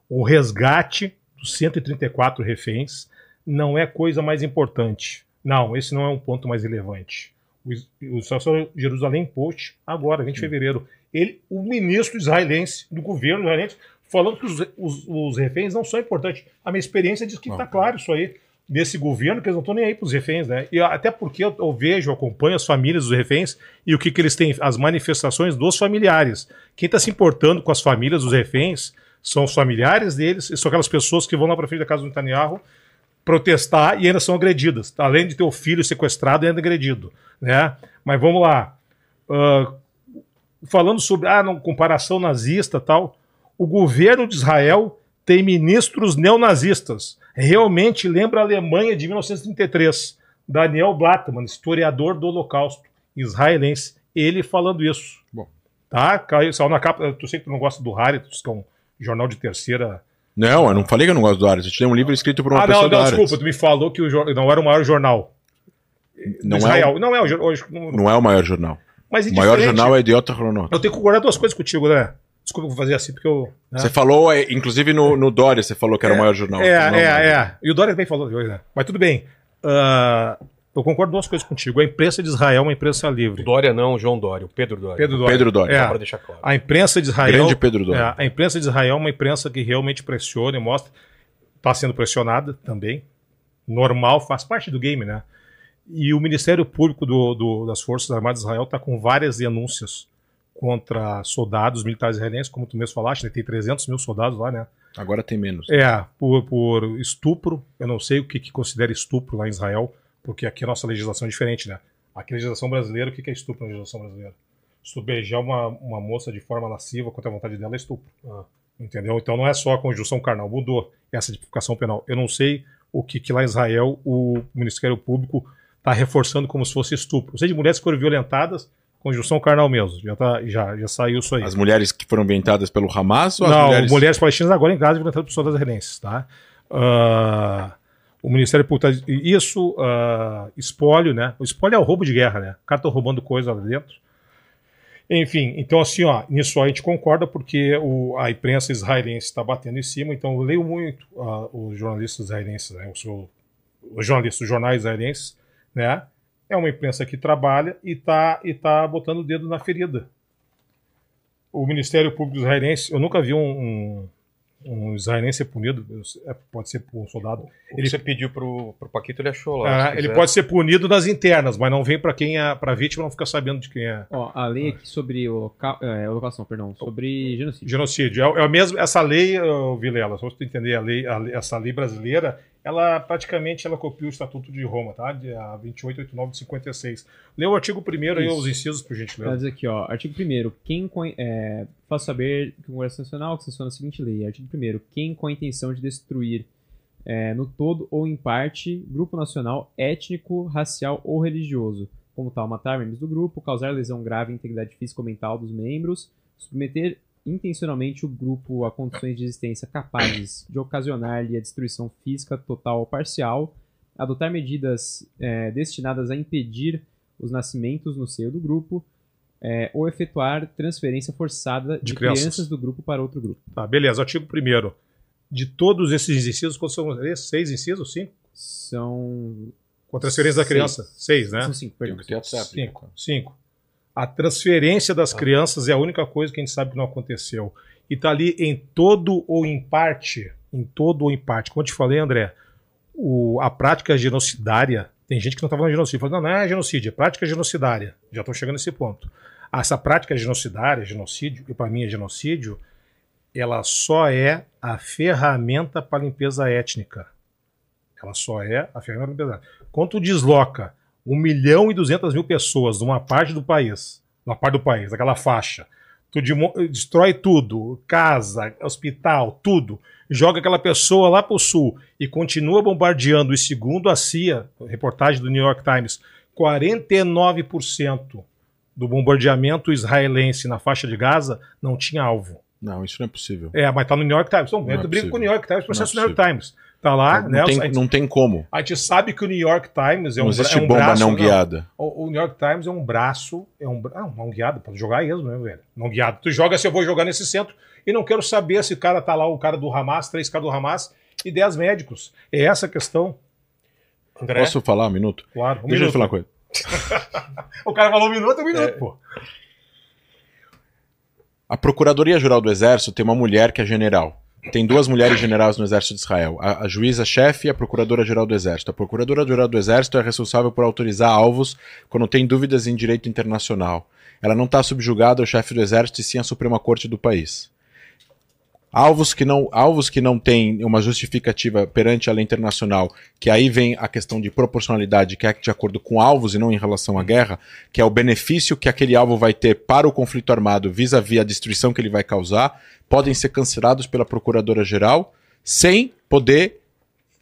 O resgate 134 reféns não é coisa mais importante. Não, esse não é um ponto mais relevante. O, o Jerusalém Post, agora, 20 de fevereiro, ele, o ministro israelense, do governo israelense, falando que os, os, os reféns não são importantes. A minha experiência diz que está claro isso aí. Nesse governo, que eles não estão nem aí para os reféns, né? E até porque eu, eu vejo, acompanho as famílias dos reféns e o que, que eles têm, as manifestações dos familiares. Quem está se importando com as famílias dos reféns são os familiares deles, e são aquelas pessoas que vão lá para frente da casa do Netanyahu protestar e ainda são agredidas. Além de ter o filho sequestrado e ainda agredido. Né? Mas vamos lá. Ah, falando sobre ah, não, comparação nazista tal, o governo de Israel tem ministros neonazistas. Realmente lembra a Alemanha de 1933. Daniel Blattmann, historiador do Holocausto israelense. Ele falando isso. Bom. Tá? Caiu, saiu na capa. Tu sei que tu não gosta do Haritos, que é um jornal de terceira Não, eu não falei que eu não gosto do Ares. Eu te dei um livro escrito por uma ah, pessoa não, não, desculpa, tu me falou que o jor- não era o maior jornal Não é, Israel. o, Não é o não- não é o maior jornal. Mas O maior jornal é Idiota Cronota. Eu tenho que concordar duas coisas contigo, né? Desculpa, eu fazer assim porque eu. né? Você falou, é, inclusive no, no Dória, você falou que era o maior jornal. É, não. é, é. E o Dória também falou hoje, né? Mas tudo bem. Ah, eu concordo duas coisas contigo. A imprensa de Israel é uma imprensa livre. Dória não, João Dória, o Pedro Dória. Pedro Dória. Pedro Dória. É. Só pra deixar claro. A imprensa de Israel. Grande Pedro Dória. É, a imprensa de Israel é uma imprensa que realmente pressiona e mostra. Está sendo pressionada também. Normal, faz parte do game, né? E o Ministério Público do- do- das Forças Armadas de Israel está com várias denúncias contra soldados militares israelenses, como tu mesmo falaste, né? tem 300 mil soldados lá, né? Agora tem menos. É, por, por estupro. Eu não sei o que, que considera estupro lá em Israel, porque aqui a nossa legislação é diferente, né? Aqui a legislação brasileira, o que é estupro na legislação brasileira? Se tu beijar uma, uma moça de forma lasciva contra a vontade dela, é estupro. Ah. Entendeu? Então não é só a conjunção carnal, mudou essa tipificação penal. Eu não sei o que, que lá em Israel o Ministério Público está reforçando como se fosse estupro. Ou seja, de mulheres que foram violentadas, conjunção carnal mesmo. Já, tá, já, já saiu isso aí. As mulheres que foram ambientadas pelo Hamas ou as Não, mulheres... mulheres... palestinas agora em Gaza violentadas por soldados israelenses, tá? Ah, O Ministério Público. tá- Isso, ah, espólio, né? O espólio é o roubo de guerra, né? O cara tá roubando coisa lá dentro. Enfim, então assim, ó, nisso a gente concorda porque o, a imprensa israelense está batendo em cima, então eu leio muito ah, os jornalistas israelenses, né? Os jornalistas, os jornais israelenses, né? É uma imprensa que trabalha e tá, e tá botando o dedo na ferida. O Ministério Público israelense, eu nunca vi um, um, um israelense ser punido, é, pode ser por um soldado. O que você pediu pro, pro Paquito, ele achou lá. Ah, se ele pode ser punido nas internas, mas não vem para quem é, para vítima não ficar sabendo de quem é. Ó, a lei aqui sobre holoca... é, holocação, perdão, sobre genocídio. Genocídio. É, é o mesmo, essa lei, Vilela, só tu entender, a lei, a lei- essa lei brasileira, ela praticamente ela copia o Estatuto de Roma, tá? De, a 2889 de 56. Lê o artigo 1 aí, os incisos, por Ela gentileza. diz aqui, ó, artigo 1 quem é, faz saber que o Congresso Nacional que sanciona a seguinte lei. Artigo 1 quem com a intenção de destruir é, no todo ou em parte grupo nacional, étnico, racial ou religioso, como tal, matar membros do grupo, causar lesão grave à integridade física ou mental dos membros, submeter intencionalmente o grupo a condições de existência capazes de ocasionar-lhe a destruição física total ou parcial, adotar medidas é, destinadas a impedir os nascimentos no seio do grupo, é, ou efetuar transferência forçada de, De crianças. crianças. do grupo para outro grupo. Tá, beleza. Artigo 1 De todos esses incisos, quantos são? Seis incisos? Cinco? São. Com a transferência da Seis. criança? Seis, né? São cinco, perdão. Cinco. Cinco. A transferência das crianças é a única coisa que a gente sabe que não aconteceu. E tá ali em todo ou em parte. Em todo ou em parte. Como eu te falei, André, o- a prática genocidária. Tem gente que não tá falando de genocídio. Fala, não, não é genocídio, é prática genocidária. Já estou chegando nesse ponto. Essa prática genocidária, genocídio, que para mim é genocídio, ela só é a ferramenta para limpeza étnica. Ela só é a ferramenta para limpeza étnica. Quando tu desloca 1 milhão e 200 mil pessoas numa parte do país, numa parte do país, daquela faixa, tu destrói tudo, casa, hospital, tudo, joga aquela pessoa lá pro sul e continua bombardeando, e segundo a CIA, reportagem do New York Times, 49% do bombardeamento israelense na faixa de Gaza não tinha alvo. Não, isso não é possível. É, mas tá no New York Times. Então, Não é eu brigo com o possível. New York Times, processo do é New York Times. Tá lá, não, né? tem, gente, não tem como. a gente sabe que o New York Times é Não um, bra- existe é um bomba braço, não guiada. O, o New York Times é um braço, é um, ah, não guiado, pode jogar mesmo, né, velho? Não guiado. Tu joga se eu vou jogar nesse centro e não quero saber se o cara tá lá, o cara do Hamas, três caras do Hamas e dez médicos. É essa a questão, André? Posso falar um minuto? claro. Um Deixa eu minuto. te falar uma coisa. (laughs) O cara falou um minuto, um minuto, pô. A Procuradoria-Geral do Exército tem uma mulher que é general. Tem duas mulheres generais no Exército de Israel. A, a juíza-chefe e a Procuradora-Geral do Exército. A Procuradora-Geral do Exército é responsável por autorizar alvos quando tem dúvidas em direito internacional. Ela não está subjugada ao chefe do Exército e sim à Suprema Corte do país. Alvos que não, alvos que não têm uma justificativa perante a lei internacional, que aí vem a questão de proporcionalidade, que é de acordo com alvos e não em relação à guerra, que é o benefício que aquele alvo vai ter para o conflito armado vis-à-vis a destruição que ele vai causar, podem ser cancelados pela Procuradora-Geral sem poder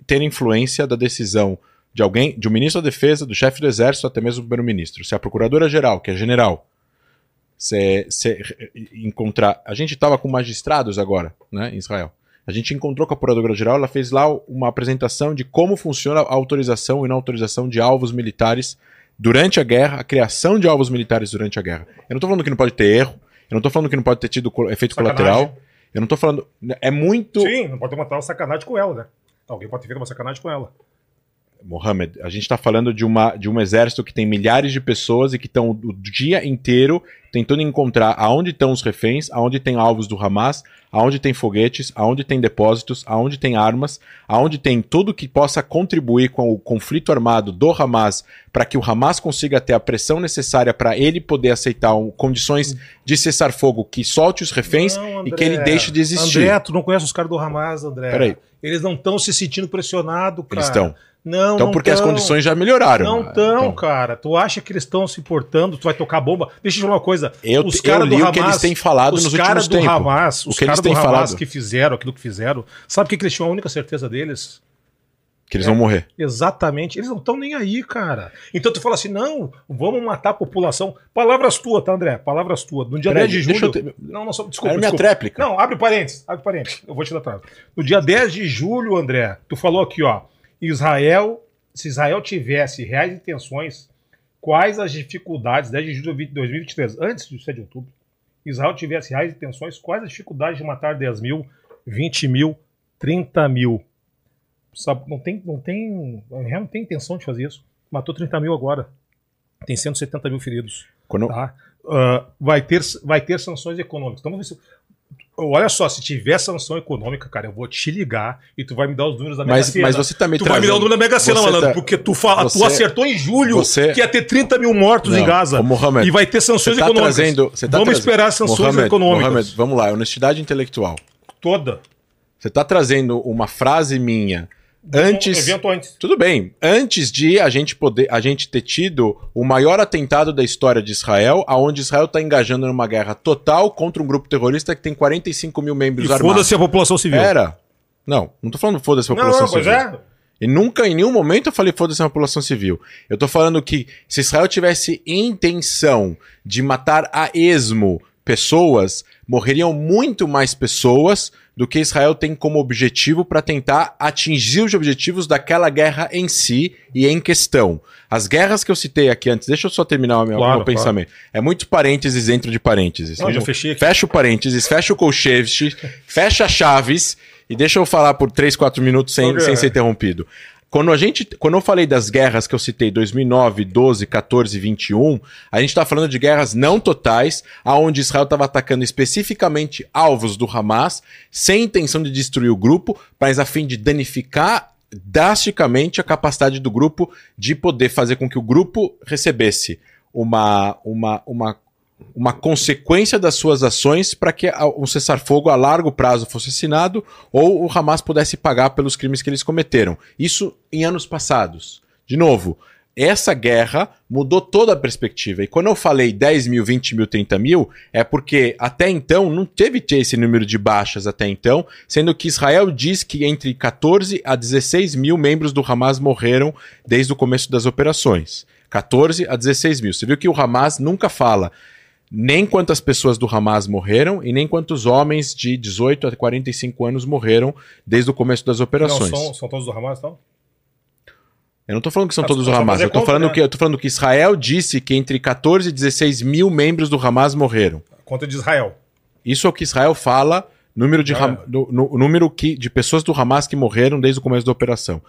ter influência da decisão de alguém, de um ministro da Defesa, do chefe do Exército, até mesmo do primeiro-ministro. Se a Procuradora-Geral, que é general, se, se encontrar. A gente estava com magistrados agora, né, em Israel. A gente encontrou com a Procuradora-Geral, ela fez lá uma apresentação de como funciona a autorização e não autorização de alvos militares durante a guerra, a criação de alvos militares durante a guerra. Eu não estou falando que não pode ter erro, eu não estou falando que não pode ter tido efeito Sacanagem. colateral. Eu não estou falando. É muito. Sim, não pode ter uma sacanagem com ela, né? Alguém pode ter feito uma sacanagem com ela. Mohamed, a gente está falando de, uma, de um exército que tem milhares de pessoas e que estão o dia inteiro tentando encontrar aonde estão os reféns, aonde tem alvos do Hamas, aonde tem foguetes, aonde tem depósitos, aonde tem armas, aonde tem tudo que possa contribuir com o conflito armado do Hamas para que o Hamas consiga ter a pressão necessária para ele poder aceitar um- condições de cessar fogo que solte os reféns Não, e que ele deixe de existir. André, tu não conhece os caras do Hamas, André. Peraí. Eles não estão se sentindo pressionados, cara. Eles estão. Não, Então, não porque as tão. condições já melhoraram. Não Ah, estão, então. cara. Tu acha que eles estão se importando? Tu vai tocar bomba? Deixa eu te falar uma coisa. Eu, os eu li do o que Hamas- eles têm falado os nos caras últimos do tempos. Hamas, O os caras do têm Hamas falado. que fizeram aquilo que fizeram, sabe o que, que eles tinham a única certeza deles? Que eles vão morrer. Exatamente. Eles não estão nem aí, cara. Então tu fala assim, não, vamos matar a população. Palavras tuas, tá, André? Palavras tuas. No dia Peraí, 10 de julho... ter- Não, não, só, desculpa, Era minha desculpa. tréplica. Não, abre parênteses, abre parênteses. Eu vou te dar atrás. No dia 10 de julho, André, tu falou aqui, ó. Israel, se Israel tivesse reais intenções, quais as dificuldades, 10 de julho de 2023, antes de 7 de outubro, Israel tivesse reais intenções, quais as dificuldades de matar 10 mil, 20 mil, 30 mil? Sabe, não tem, não tem, não tem intenção de fazer isso. Matou 30 mil agora. Tem 170 mil feridos. Quando, Tá? Ah, vai, ter, vai ter sanções econômicas. Então, vamos ver se- olha só, se tiver sanção econômica, cara, eu vou te ligar e tu vai me dar os números da Mega mas, Sena. mas você tá me Tu vai me dar o número da Mega Sena, malandro, tá- porque tu, fala, tu você- acertou em julho você- que ia ter 30 mil mortos em Não, Gaza. ô, Mohamed, e vai ter sanções tá econômicas. trazendo. Tá Vamos trazendo- esperar sanções Mohamed, econômicas. Mohamed, vamos lá, honestidade intelectual. Toda. Você tá trazendo uma frase minha antes. Um evento antes. Tudo bem. Antes de a gente poder, a gente ter tido o maior atentado da história de Israel, aonde Israel está engajando numa guerra total contra um grupo terrorista que tem 45 mil membros E armados. foda-se a população civil. Era. Não, não tô falando foda-se a Não, população não, pois civil. é. E nunca, em nenhum momento, eu falei foda-se a população civil. Eu tô falando que se Israel tivesse intenção de matar a esmo pessoas, morreriam muito mais pessoas do que Israel tem como objetivo para tentar atingir os objetivos daquela guerra em si e em questão. As guerras que eu citei aqui antes, deixa eu só terminar o meu, Claro, meu pensamento. É muito parênteses dentro de parênteses. Não, aqui. Fecha o parênteses, fecha o colchete, fecha chaves e deixa eu falar por 3, 4 minutos sem, sem ser interrompido. Quando, a gente, quando eu falei das guerras que eu citei, 2009, 12, 14 e 21, a gente está falando de guerras não totais, aonde Israel estava atacando especificamente alvos do Hamas, sem intenção de destruir o grupo, mas a fim de danificar drasticamente a capacidade do grupo de poder fazer com que o grupo recebesse uma, uma, uma uma consequência das suas ações para que um cessar-fogo a largo prazo fosse assinado ou o Hamas pudesse pagar pelos crimes que eles cometeram. Isso em anos passados. De novo, essa guerra mudou toda a perspectiva. E quando eu falei 10 mil, 20 mil, 30 mil, é porque até então não teve esse número de baixas até então, sendo que Israel diz que entre 14 a 16 mil membros do Hamas morreram desde o começo das operações. 14 a 16 mil. Você viu que o Hamas nunca fala nem quantas pessoas do Hamas morreram e nem quantos homens de 18 a 45 anos morreram desde o começo das Não, operações. são, são todos do Hamas, então? Eu não tô falando que são Ah, todos do Hamas, eu tô, conta, falando né? que, eu falando que Israel disse que entre 14 e 16 mil membros do Hamas morreram. Conta de Israel. Isso é o que Israel fala, número de, Ah, do- no- número que, de pessoas do Hamas que morreram desde o começo da operação.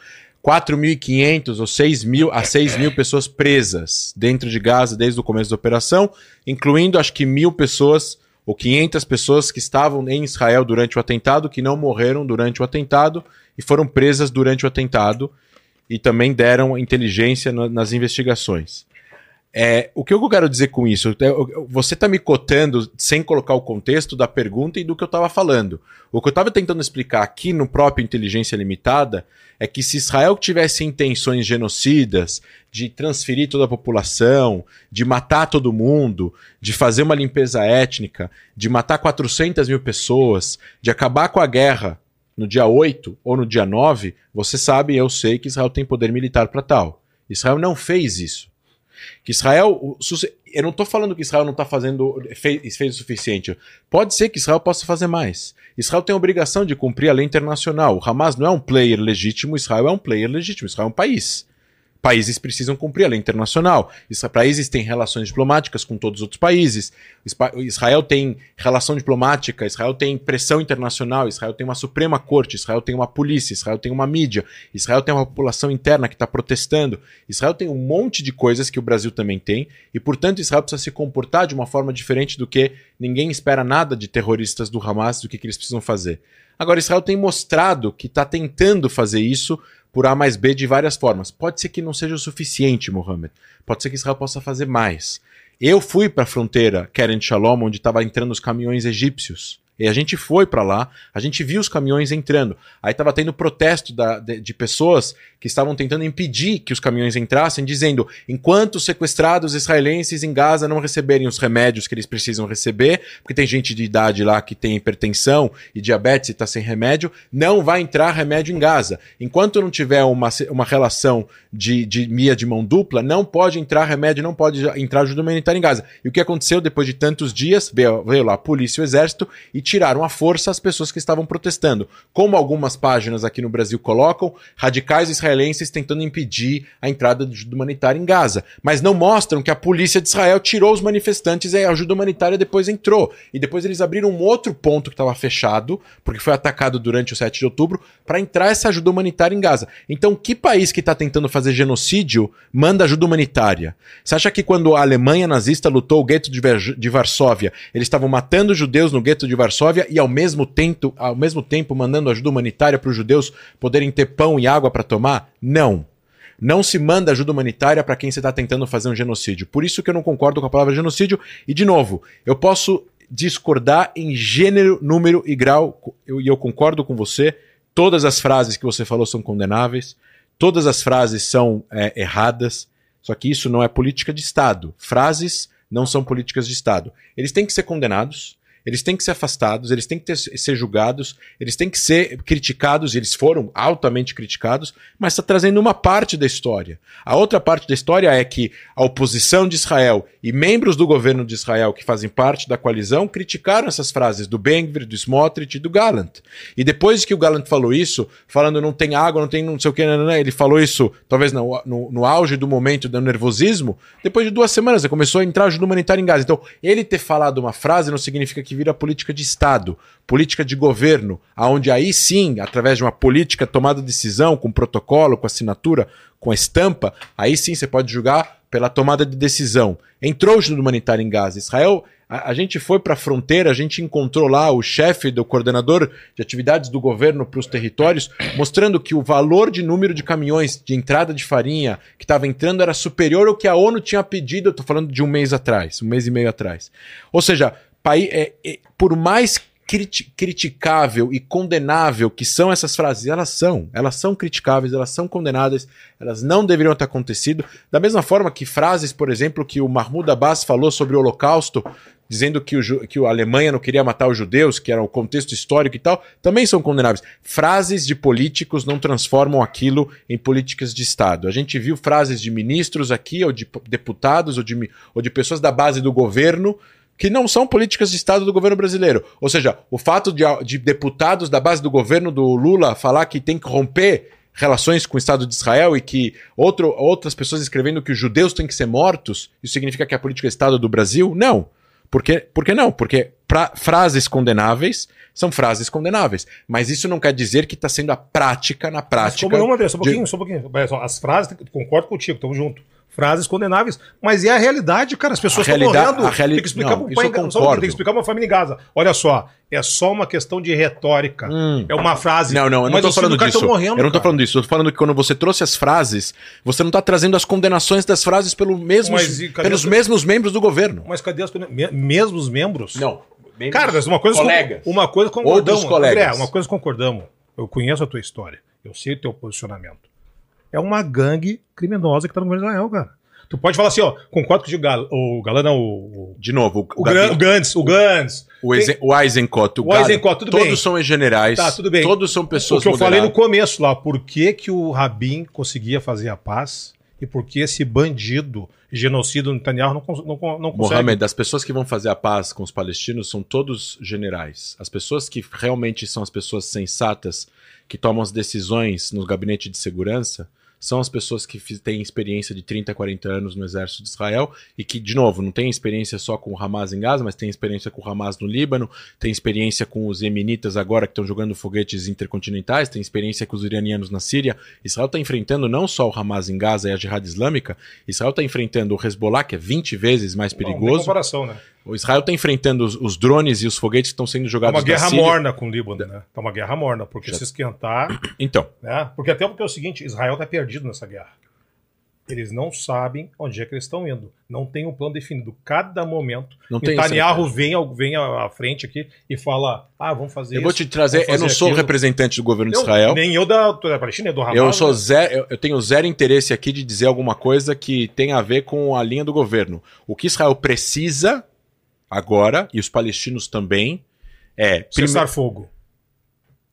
4.500 ou 6 mil a 6 mil pessoas presas dentro de Gaza desde o começo da operação, incluindo acho que mil pessoas ou 500 pessoas que estavam em Israel durante o atentado, que não morreram durante o atentado e foram presas durante o atentado e também deram inteligência na- nas investigações. É, o que eu quero dizer com isso? Eu- Você está me cotando sem colocar o contexto da pergunta e do que eu estava falando. O que eu estava tentando explicar aqui no próprio Inteligência Limitada é que se Israel tivesse intenções genocidas de transferir toda a população, de matar todo mundo, de fazer uma limpeza étnica, de matar 400 mil pessoas, de acabar com a guerra no dia 8 ou no dia 9, você sabe, eu sei que Israel tem poder militar para tal. Israel não fez isso. Que Israel. Eu não estou falando que Israel não está fazendo. Fez, fez o suficiente. Pode ser que Israel possa fazer mais. Israel tem a obrigação de cumprir a lei internacional. O Hamas não é um player legítimo, Israel é um player legítimo. Israel é um país. Países precisam cumprir a lei internacional. Países têm relações diplomáticas com todos os outros países. Israel tem relação diplomática, Israel tem pressão internacional, Israel tem uma Suprema Corte, Israel tem uma polícia, Israel tem uma mídia, Israel tem uma população interna que está protestando. Israel tem um monte de coisas que o Brasil também tem, e portanto Israel precisa se comportar de uma forma diferente do que ninguém espera nada de terroristas do Hamas, do que, que eles precisam fazer. Agora, Israel tem mostrado que está tentando fazer isso por A mais B de várias formas. Pode ser que não seja o suficiente, Mohammed. Pode ser que Israel possa fazer mais. Eu fui para a fronteira Keren Shalom, onde estavam entrando os caminhões egípcios. E a gente foi para lá, a gente viu os caminhões entrando. Aí estava tendo protesto da- de, de pessoas que estavam tentando impedir que os caminhões entrassem, dizendo: enquanto os sequestrados israelenses em Gaza não receberem os remédios que eles precisam receber, porque tem gente de idade lá que tem hipertensão e diabetes e está sem remédio, não vai entrar remédio em Gaza. Enquanto não tiver uma, uma relação de, de mia de mão dupla, não pode entrar remédio, não pode entrar ajuda humanitária em Gaza. E o que aconteceu depois de tantos dias? Veio, veio lá a polícia e o exército e tiraram à força as pessoas que estavam protestando. Como algumas páginas aqui no Brasil colocam, radicais israelenses tentando impedir a entrada de ajuda humanitária em Gaza. Mas não mostram que a polícia de Israel tirou os manifestantes e a ajuda humanitária depois entrou. E depois eles abriram um outro ponto que estava fechado, porque foi atacado durante o 7 de outubro, para entrar essa ajuda humanitária em Gaza. Então, que país que está tentando fazer genocídio manda ajuda humanitária? Você acha que quando a Alemanha nazista lutou o gueto de, Varsóvia, eles estavam matando judeus no gueto de Varsóvia e ao mesmo tempo, ao mesmo tempo mandando ajuda humanitária para os judeus poderem ter pão e água para tomar? Não. Não se manda ajuda humanitária para quem você está tentando fazer um genocídio. Por isso que eu não concordo com a palavra genocídio. E, de novo, eu posso discordar em gênero, número e grau, eu- e eu concordo com você. Todas as frases que você falou são condenáveis, todas as frases são é, erradas, só que isso não é política de Estado. Frases não são políticas de Estado. Eles têm que ser condenados, eles têm que ser afastados, eles têm que ter- ser julgados, eles têm que ser criticados, e eles foram altamente criticados, mas está trazendo uma parte da história. A outra parte da história é que a oposição de Israel e membros do governo de Israel que fazem parte da coalizão criticaram essas frases do Ben-Gvir, do Smotrich e do Gallant. E depois que o Gallant falou isso, falando não tem água, não tem não sei o que, nananã, ele falou isso talvez no, no, no auge do momento do nervosismo, depois de duas semanas começou a entrar ajuda humanitária em Gaza. Então, ele ter falado uma frase não significa que vira política de Estado, política de governo, aonde aí sim, através de uma política tomada de decisão, com protocolo, com assinatura, com a estampa, aí sim você pode julgar pela tomada de decisão. Entrou ajuda humanitária em Gaza. Israel, a, a gente foi para a fronteira, a gente encontrou lá o chefe do coordenador de atividades do governo para os territórios, mostrando que o valor de número de caminhões de entrada de farinha que estava entrando era superior ao que a ONU tinha pedido. Eu estou falando de um mês atrás, um mês e meio atrás. Ou seja, paí- é- é- por mais criti- criticável e condenável que são essas frases, elas são, elas são criticáveis, elas são condenadas, elas não deveriam ter acontecido. Da mesma forma que frases, por exemplo, que o Mahmoud Abbas falou sobre o Holocausto, dizendo que, o, que a Alemanha não queria matar os judeus, que era o contexto histórico e tal, também são condenáveis. Frases de políticos não transformam aquilo em políticas de Estado. A gente viu frases de ministros aqui, ou de deputados, ou de, ou de pessoas da base do governo, que não são políticas de Estado do governo brasileiro. Ou seja, o fato de, de deputados da base do governo do Lula falar que tem que romper relações com o Estado de Israel e que outro, outras pessoas escrevendo que os judeus têm que ser mortos, isso significa que é a política de Estado do Brasil? Não. Por que, por que não? Porque pra, frases condenáveis são frases condenáveis. Mas isso não quer dizer que está sendo a prática na Mas prática. como não, André, só um de- pouquinho, só um pouquinho. As frases, concordo contigo, estamos junto. Frases condenáveis, mas é a realidade, cara. As pessoas A estão realidade- morrendo. a reali- Tem que explicar pro isso pai em. Só um Tem que explicar pra família em Gaza. Olha só, é só uma questão de retórica. Hum. É uma frase. Não, não, eu não filhos falando do cara disso. morrendo, eu não cara. falando disso. Eu tô falando que quando você trouxe as frases, você não tá trazendo as condenações das frases pelo mesmos, Mas pelos as- mesmos membros do governo. Mas cadê as me- mesmo os membros? Não. Cara, mas uma coisa Colegas. uma coisa concordamos. Outros colegas. André, uma coisa concordamos. Eu conheço a tua história. Eu sei o teu posicionamento. É uma gangue criminosa que tá no governo de Israel, cara. Tu pode falar assim, ó, concordo com o Gal, o Galã, não, o, De novo, o, o, Gabi- o Gantz, o Gantz. o, Eisen- o Eisenkot, o, O Galo, Eisenkot, tudo todos bem. são generais. Tá, tudo bem. Todos são pessoas o que eu falei no começo lá, por que, que o Rabin conseguia fazer a paz e por que esse bandido, genocida Netanyahu não, não, não consegue. Mohamed, as pessoas que vão fazer a paz com os palestinos são todos generais. As pessoas que realmente são as pessoas sensatas, que tomam as decisões no gabinete de segurança, são as pessoas que têm experiência de 30, 40 anos no exército de Israel e que, de novo, não têm experiência só com o Hamas em Gaza, mas têm experiência com o Hamas no Líbano, têm experiência com os yemenitas agora que estão jogando foguetes intercontinentais, têm experiência com os iranianos na Síria. Israel está enfrentando não só o Hamas em Gaza e a Jihad Islâmica, Israel está enfrentando o Hezbollah, que é 20 vezes mais não tem perigoso. comparação, né? O Israel está enfrentando os, os drones e os foguetes que estão sendo jogados uma na guerra Síria. morna com o Líbano, né? Tá uma guerra morna, porque Já- se esquentar, (clears throat) Então, né? Porque até porque é o seguinte, Israel tá perdido nessa guerra. Eles não sabem onde é que eles estão indo. Não tem um plano definido. Cada momento, não tem Netanyahu vem, vem à frente aqui e fala: ah, vamos fazer Eu vou isso, te trazer, eu não sou aquilo." representante do governo de Eu- Israel. Nem eu da, da Palestina, nem do Hamas. Eu sou né? zero, eu- eu tenho zero interesse aqui de dizer alguma coisa que tem a ver com a linha do governo. O que Israel precisa agora, e os palestinos também, é. prime- Cessar fogo.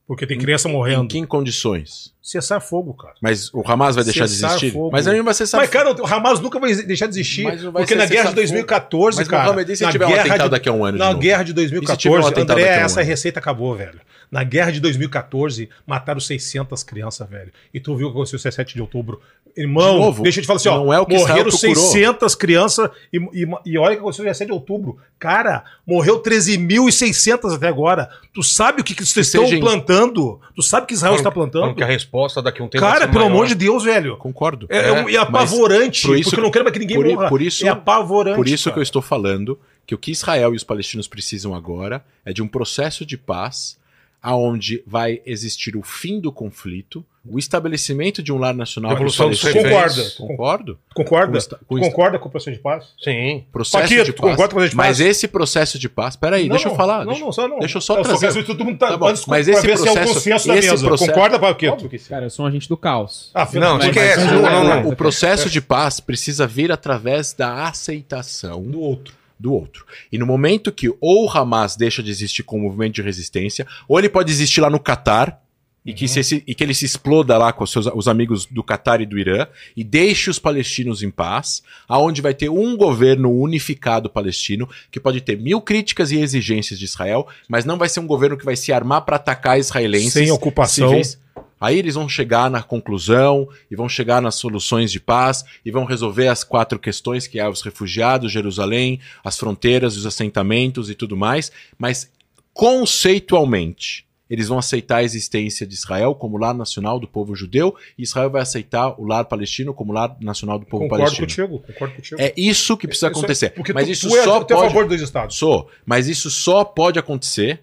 Porque tem criança Em morrendo. que condições? Cessar fogo, cara. Mas o Hamas vai deixar de Cessar existir? fogo. Mas não vai cessar Mas, cara, o Hamas nunca vai deixar de existir. Mas porque na guerra de cessar-fogo. 2014, Mas, cara. Mohamed, e se na tiver um guerra atentado de- daqui a um ano de Na guerra de E se tiver um 2014, atentado André, um essa ano? receita acabou, velho. Na guerra de 2014, mataram 600 crianças, velho. E tu viu o que aconteceu 17 de outubro. Irmão, De novo, deixa eu te falar assim, ó. não é o que morreram Israel procurou. 600 crianças e, e, e olha o que aconteceu 17 de outubro. Cara, morreu 13.600 até agora. Tu sabe o que, que vocês estão seja plantando? Tu sabe o que Israel está plantando? que a resposta daqui a um tempo Cara, pelo maior. amor de Deus, velho. Concordo. É, é, é mas apavorante, por isso porque eu não quero mais que ninguém por morra. por isso- é apavorante. Por isso que eu cara. estou falando que o que Israel e os palestinos precisam agora é de um processo de paz aonde vai existir o fim do conflito, o estabelecimento de um lar nacional Revolução dos reféns. Concordo. Concorda? Com esta- com concorda com o processo de paz? Sim. Processo Paquito, de paz. concorda com o processo de Mas paz? esse processo de paz, peraí, deixa eu falar. Não, deixa, não, só não. deixa eu só eu trazer. se todo mundo tá, Tá bom, antes mas esse ver se é o processo- consenso da esse mesa. processo- Concorda, Paquito? Cara, eu sou um agente do caos. Ah, Não, Mas- esquece. mas- Não, não, não. O processo de paz precisa vir através da aceitação do outro. do outro. E no momento que ou o Hamas deixa de existir como movimento de resistência, ou ele pode existir lá no Catar, e, que se esse- e que ele se exploda lá com os seus os amigos do Catar e do Irã, e deixe os palestinos em paz, aonde vai ter um governo unificado palestino, que pode ter mil críticas e exigências de Israel, mas não vai ser um governo que vai se armar para atacar israelenses. Sem ocupação. civis. Aí eles vão chegar na conclusão e vão chegar nas soluções de paz e vão resolver as quatro questões que é os refugiados, Jerusalém, as fronteiras, os assentamentos e tudo mais, mas conceitualmente eles vão aceitar a existência de Israel como lar nacional do povo judeu e Israel vai aceitar o lar palestino como lar nacional do povo Concordo palestino. contigo, concordo contigo. É isso que precisa Isso é- acontecer. Porque mas tu, isso tu é, só tu é a pode favor dos estados. Sou, mas isso só pode acontecer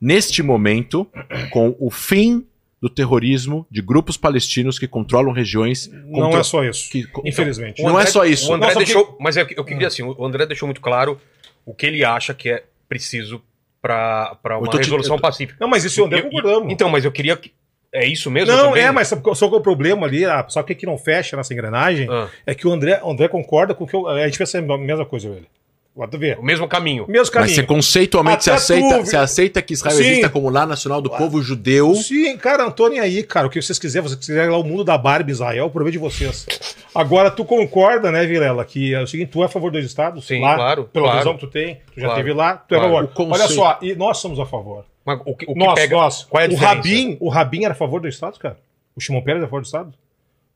neste momento com o fim do terrorismo de grupos palestinos que controlam regiões. Não contra- é só isso. que- Infelizmente. O Não é só isso. O André Não, só deixou. Mas é, eu queria assim, o André deixou muito claro o que ele acha que é preciso para uma te- resolução eu tô- pacífica. Não, mas isso o André Eu- concordamos. Então, mas eu queria. que- É isso mesmo? não, também? é, mas só que o problema ali, ah, só que aqui não fecha nessa engrenagem, Ah, é que o André, o André concorda com o que eu, a gente pensa a mesma coisa, ele. Pode ver. o mesmo caminho. Mesmo Mas caminho. você conceitualmente você Até aceita, tu- você aceita que Israel Sim. exista como lar nacional do povo judeu. Sim, cara, nem aí, cara. O que vocês quiserem, vocês quiserem lá o mundo da Barbie Israel, o problema é de vocês. Agora, tu concorda, né, Vilela, que é o seguinte, tu é a favor dos estados? Sim, lá, claro, Pela claro. visão que tu tem, tu já Claro, teve lá, tu é a claro. favor. Olha só, e nós somos a favor. Mas o que, o que nós, pega. nós. Qual é a o diferença? Rabin, o Rabin era a favor dos estados, cara? O Shimon Peres era a favor dos estados?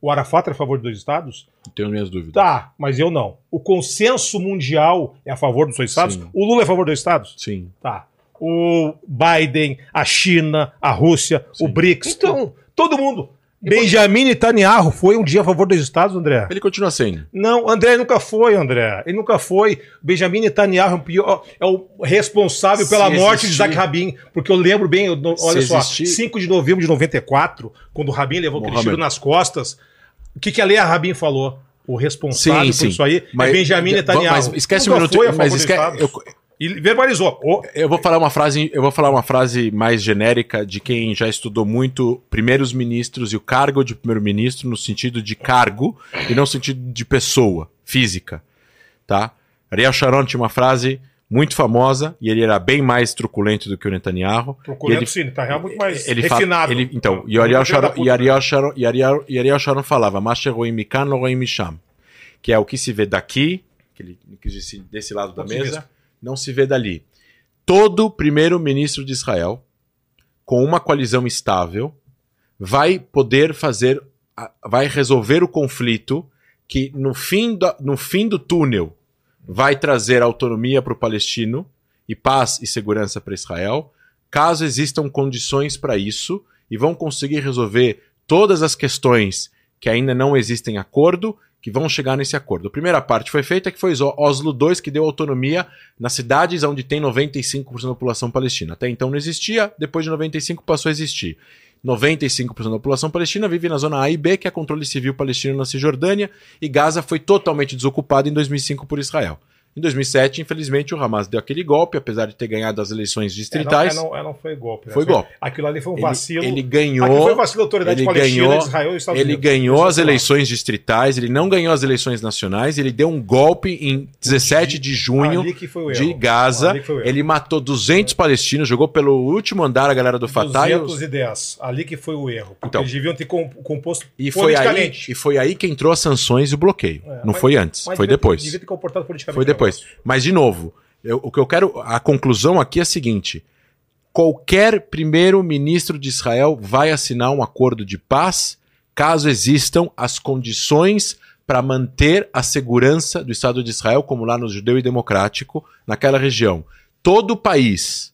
O Arafat era a favor dos estados? Tenho minhas dúvidas. Tá, mas eu não. O consenso mundial é a favor dos dois estados? Sim. O Lula é a favor dos estados? Sim. Tá. O Biden, a China, a Rússia, o BRICS. Então- todo mundo. Benjamin Netanyahu foi um dia a favor dos Estados, André? Ele continua sendo. Não, André nunca foi, André. Ele nunca foi. Benjamin Netanyahu é o, é responsável Se pela morte de existir- Isaac Rabin. Porque eu lembro bem, eu- olha Se só, existir- 5 de novembro de 94, quando o Rabin levou aquele Mohamed. tiro nas costas, o que, que a Leia Rabin falou? O responsável Sim, por sim. isso aí Mas- é Benjamin Netanyahu. Mas esquece um Nunca minuto. foi a favor Mas dos esquece, Estados. eu, E verbalizou. Ô, Eu vou falar uma frase, eu vou falar uma frase mais genérica de quem já estudou muito primeiros ministros e o cargo de primeiro-ministro no sentido de cargo e não no sentido de pessoa, física, tá? Ariel Sharon tinha uma frase muito famosa e ele era bem mais truculento do que o Netanyahu. E ele- sim, tá muito mais ele refinado. ele- então, e Ariel Sharon, e Ariel Sharon, e Ariel, e Ariel Sharon falava, "Masher roim mikan, lo roim misham", que é o que se vê daqui, que ele quis desse lado da mesa. Não se vê dali. Todo primeiro-ministro de Israel, com uma coalizão estável, vai poder fazer, vai resolver o conflito que no fim, da, no fim do túnel vai trazer autonomia para o palestino e paz e segurança para Israel, caso existam condições para isso e vão conseguir resolver todas as questões que ainda não existem acordo, que vão chegar nesse acordo. A primeira parte foi feita, que foi Oslo II, que deu autonomia nas cidades onde tem 95% da população palestina. Até então não existia, depois de 95 passou a existir. 95% da população palestina vive na zona A e B, que é controle civil palestino na Cisjordânia, e Gaza foi totalmente desocupada em 2005 por Israel. Em 2007, infelizmente, o Hamas deu aquele golpe, apesar de ter ganhado as eleições distritais. É, não, é, não, é, não foi golpe. Né? Foi golpe. Aquilo ali foi um ele, vacilo. Ele ganhou. Aquilo foi um vacilo da autoridade ele palestina ganhou, Israel e Estados Ele Unidos. ganhou as eleições distritais, ele não ganhou as eleições nacionais, ele deu um golpe em 17 de junho de Gaza. Ele matou 200 palestinos, jogou pelo último andar a galera do Fatah. 210. Ali que foi o erro. Porque Então. eles deviam ter com- composto E foi, aí, e foi aí que entrou as sanções e o bloqueio. É, não mas- foi antes, foi depois. Devia ter comportado politicamente. Foi depois. Negócio. Mas, de novo, eu- o que eu quero. A conclusão aqui é a seguinte: qualquer primeiro-ministro de Israel vai assinar um acordo de paz caso existam as condições para manter a segurança do Estado de Israel, como lá no judeu e democrático, naquela região. Todo país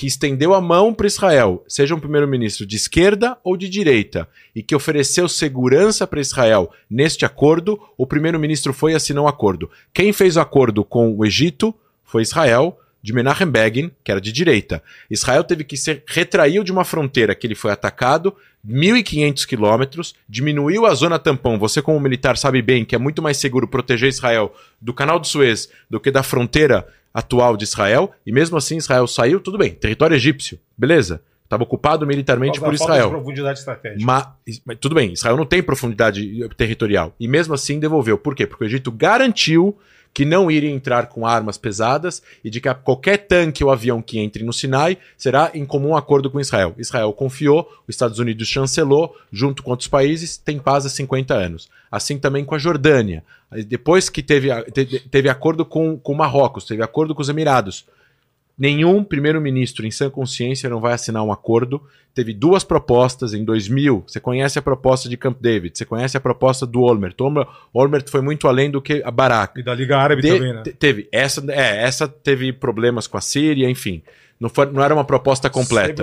que estendeu a mão para Israel, seja um primeiro-ministro de esquerda ou de direita, e que ofereceu segurança para Israel neste acordo, o primeiro-ministro foi e assinou o acordo. Quem fez o acordo com o Egito foi Israel, de Menachem Begin, que era de direita. Israel teve que se retraiu de uma fronteira que ele foi atacado, 1.500 quilômetros, diminuiu a zona tampão. Você, como militar, sabe bem que é muito mais seguro proteger Israel do canal de Suez do que da fronteira atual de Israel. E mesmo assim, Israel saiu, tudo bem, território egípcio, beleza. Estava ocupado militarmente Por Israel. profundidade estratégica. Mas, mas tudo bem, Israel não tem profundidade territorial. E mesmo assim devolveu. Por quê? Porque o Egito garantiu que não iria entrar com armas pesadas e de que qualquer tanque ou avião que entre no Sinai será em comum acordo com Israel. Israel confiou, os Estados Unidos chancelou, junto com outros países, tem paz há 50 anos. Assim também com a Jordânia. Depois que teve, teve acordo com, com Marrocos, teve acordo com os Emirados. Nenhum primeiro-ministro em sã consciência não vai assinar um acordo. Teve duas propostas em 2000. Você conhece a proposta de Camp David, você conhece a proposta do Olmert. Olmer- Olmert foi muito além do que a Barak. E da Liga Árabe De- também, né? te- Teve. Essa, é, essa teve problemas com a Síria, enfim. Não, foi, não era uma proposta completa.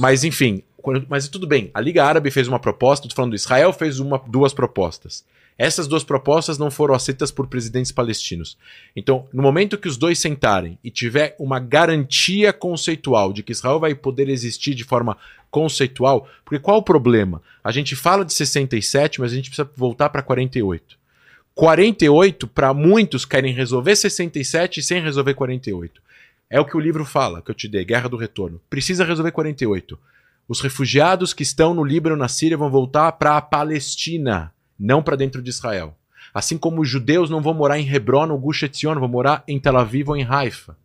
Mas enfim, mas tudo bem. A Liga Árabe fez uma proposta, tô falando, Israel fez uma, duas propostas. Essas duas propostas não foram aceitas por presidentes palestinos. Então, no momento que os dois sentarem e tiver uma garantia conceitual de que Israel vai poder existir de forma conceitual, porque qual o problema? A gente fala de 67, mas a gente precisa voltar para 48. 48, para muitos, querem resolver 67 sem resolver 48. É o que o livro fala, que eu te dei, Guerra do Retorno. Precisa resolver 48. Os refugiados que estão no Líbano, na Síria, vão voltar para a Palestina, não para dentro de Israel. Assim como os judeus não vão morar em Hebron ou Gush Etzion, vão morar em Tel Aviv ou em Haifa.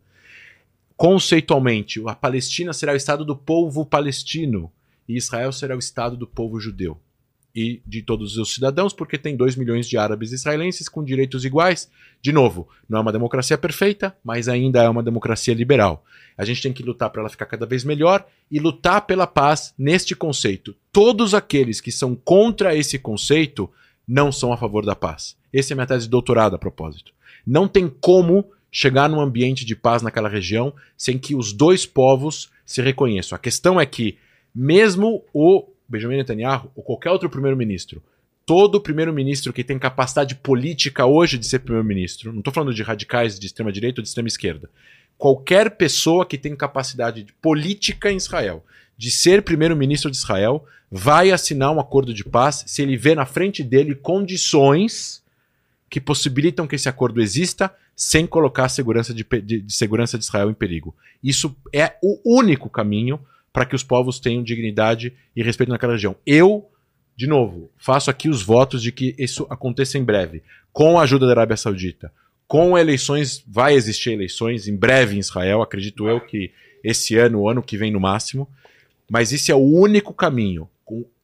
Conceitualmente, a Palestina será o estado do povo palestino e Israel será o estado do povo judeu e de todos os cidadãos, porque tem 2 milhões de árabes israelenses com direitos iguais. De novo, não é uma democracia perfeita, mas ainda é uma democracia liberal. A gente tem que lutar para ela ficar cada vez melhor e lutar pela paz neste conceito. Todos aqueles que são contra esse conceito não são a favor da paz. Essa é minha tese de doutorado a propósito. Não tem como chegar num ambiente de paz naquela região sem que os dois povos se reconheçam. A questão é que, mesmo o Benjamin Netanyahu ou qualquer outro primeiro-ministro, todo primeiro-ministro que tem capacidade política hoje de ser primeiro-ministro, não estou falando de radicais de extrema-direita ou de extrema-esquerda, qualquer pessoa que tem capacidade de política em Israel de ser primeiro-ministro de Israel vai assinar um acordo de paz se ele vê na frente dele condições que possibilitam que esse acordo exista sem colocar a segurança de, de- de segurança de Israel em perigo. Isso é o único caminho para que os povos tenham dignidade e respeito naquela região. Eu, de novo, faço aqui os votos de que isso aconteça em breve, com a ajuda da Arábia Saudita, com eleições, vai existir eleições em breve em Israel, acredito eu que esse ano, o ano que vem no máximo, mas esse é o único caminho.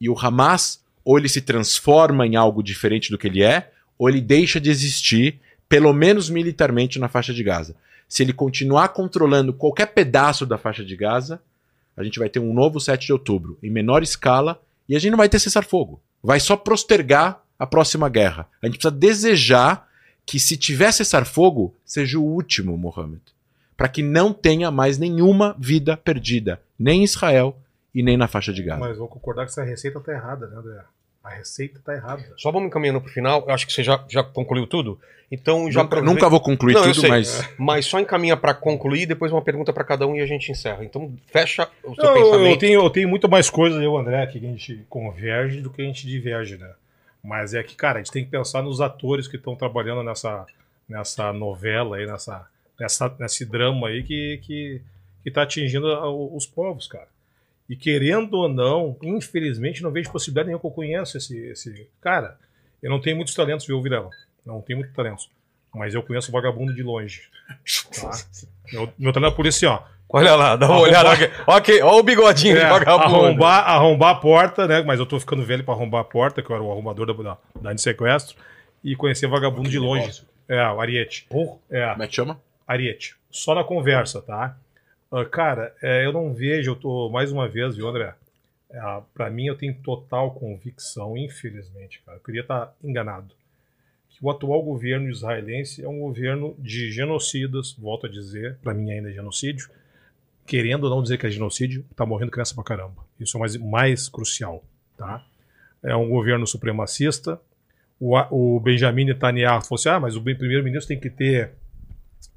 E o Hamas, ou ele se transforma em algo diferente do que ele é, ou ele deixa de existir, pelo menos militarmente, na faixa de Gaza. Se ele continuar controlando qualquer pedaço da faixa de Gaza, a gente vai ter um novo 7 de outubro, em menor escala, e a gente não vai ter cessar-fogo. Vai só postergar a próxima guerra. A gente precisa desejar que, se tiver cessar-fogo, seja o último, Mohammed. Para que não tenha mais nenhuma vida perdida, nem em Israel e nem na faixa de Gaza. Mas vou concordar que essa receita tá errada, né, André? A receita tá errada. Só vamos encaminhando pro final. Eu acho que você já, já concluiu tudo. Então já nunca, aproveita- nunca vou concluir Não, tudo, sei. mas. Mas só encaminha para concluir, depois uma pergunta para cada um e a gente encerra. Então fecha o seu Eu, pensamento. eu, tenho, eu tenho muito mais coisas, eu, André, que a gente converge do que a gente diverge, né? Mas é que, cara, a gente tem que pensar nos atores que estão trabalhando nessa, nessa novela aí, nessa, nessa, nesse drama aí que, que, que tá atingindo os povos, cara. E querendo ou não, infelizmente, não vejo possibilidade nenhuma que eu conheça esse, esse. Cara, eu não tenho muitos talentos, viu, Virela? Não tenho muitos talentos. Mas eu conheço vagabundo de longe. Tá? (laughs) Meu, meu talento é por isso, assim, ó. Olha lá, dá uma Arrombar. olhada. Ok, olha o bigodinho É, de vagabundo. arrombar, arrombar a porta, né? Mas eu tô ficando velho pra arrombar a porta, que eu era o arrumador da, da, da de sequestro. E conhecer vagabundo de longe. É, o Ariete. É, Como é que chama? Ariete. Só na conversa, tá? Ah, cara, é, eu não vejo, eu tô, mais uma vez, viu, André? É, pra mim, eu tenho total convicção, infelizmente, cara. Eu queria estar enganado. Que o atual governo israelense é um governo de genocidas, volto a dizer, pra mim ainda é genocídio. Querendo ou não dizer que é genocídio, tá morrendo criança pra caramba. Isso é mais, mais crucial, tá? É um governo supremacista. O, o Benjamin Netanyahu falou assim: ah, mas o primeiro-ministro tem que ter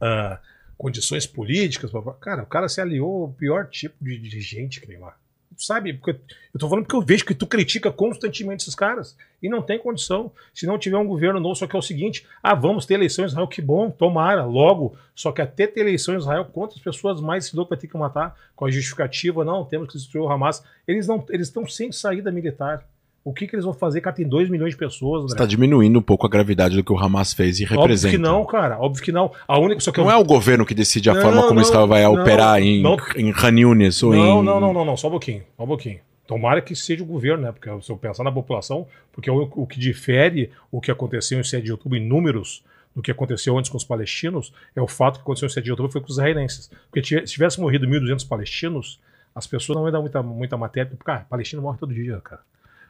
ah, condições políticas. Cara, o cara se aliou ao pior tipo de dirigente que tem lá. Sabe? Porque eu tô falando porque eu vejo que tu critica constantemente esses caras. E não tem condição. Se não tiver um governo novo, só que é o seguinte: ah, vamos ter eleição em Israel, que bom, tomara, logo. Só que até ter eleição em Israel, quantas pessoas mais esse louco vai ter que matar? Com a justificativa, não, temos que destruir o Hamas. Eles não, eles estão sem saída militar. O que, que eles vão fazer? Cara, tem 2 milhões de pessoas. Você está diminuindo um pouco a gravidade do que o Hamas fez e Óbvio representa. que não, cara. Óbvio que não. A única. Só que Não eu- é o governo que decide a Não, forma como não, Israel vai não, operar em, não. em Han Yunis ou Não, em... não, não, não, não, só um pouquinho, só um pouquinho. Tomara que seja o governo, né? Porque se eu pensar na população, porque o, o que difere o que aconteceu em 7 de outubro em números do que aconteceu antes com os palestinos é o fato que aconteceu em 7 de outubro foi com os israelenses. Porque se tivesse morrido 1.200 palestinos, as pessoas não iam dar muita, muita matéria, porque, cara, palestino morre todo dia, cara.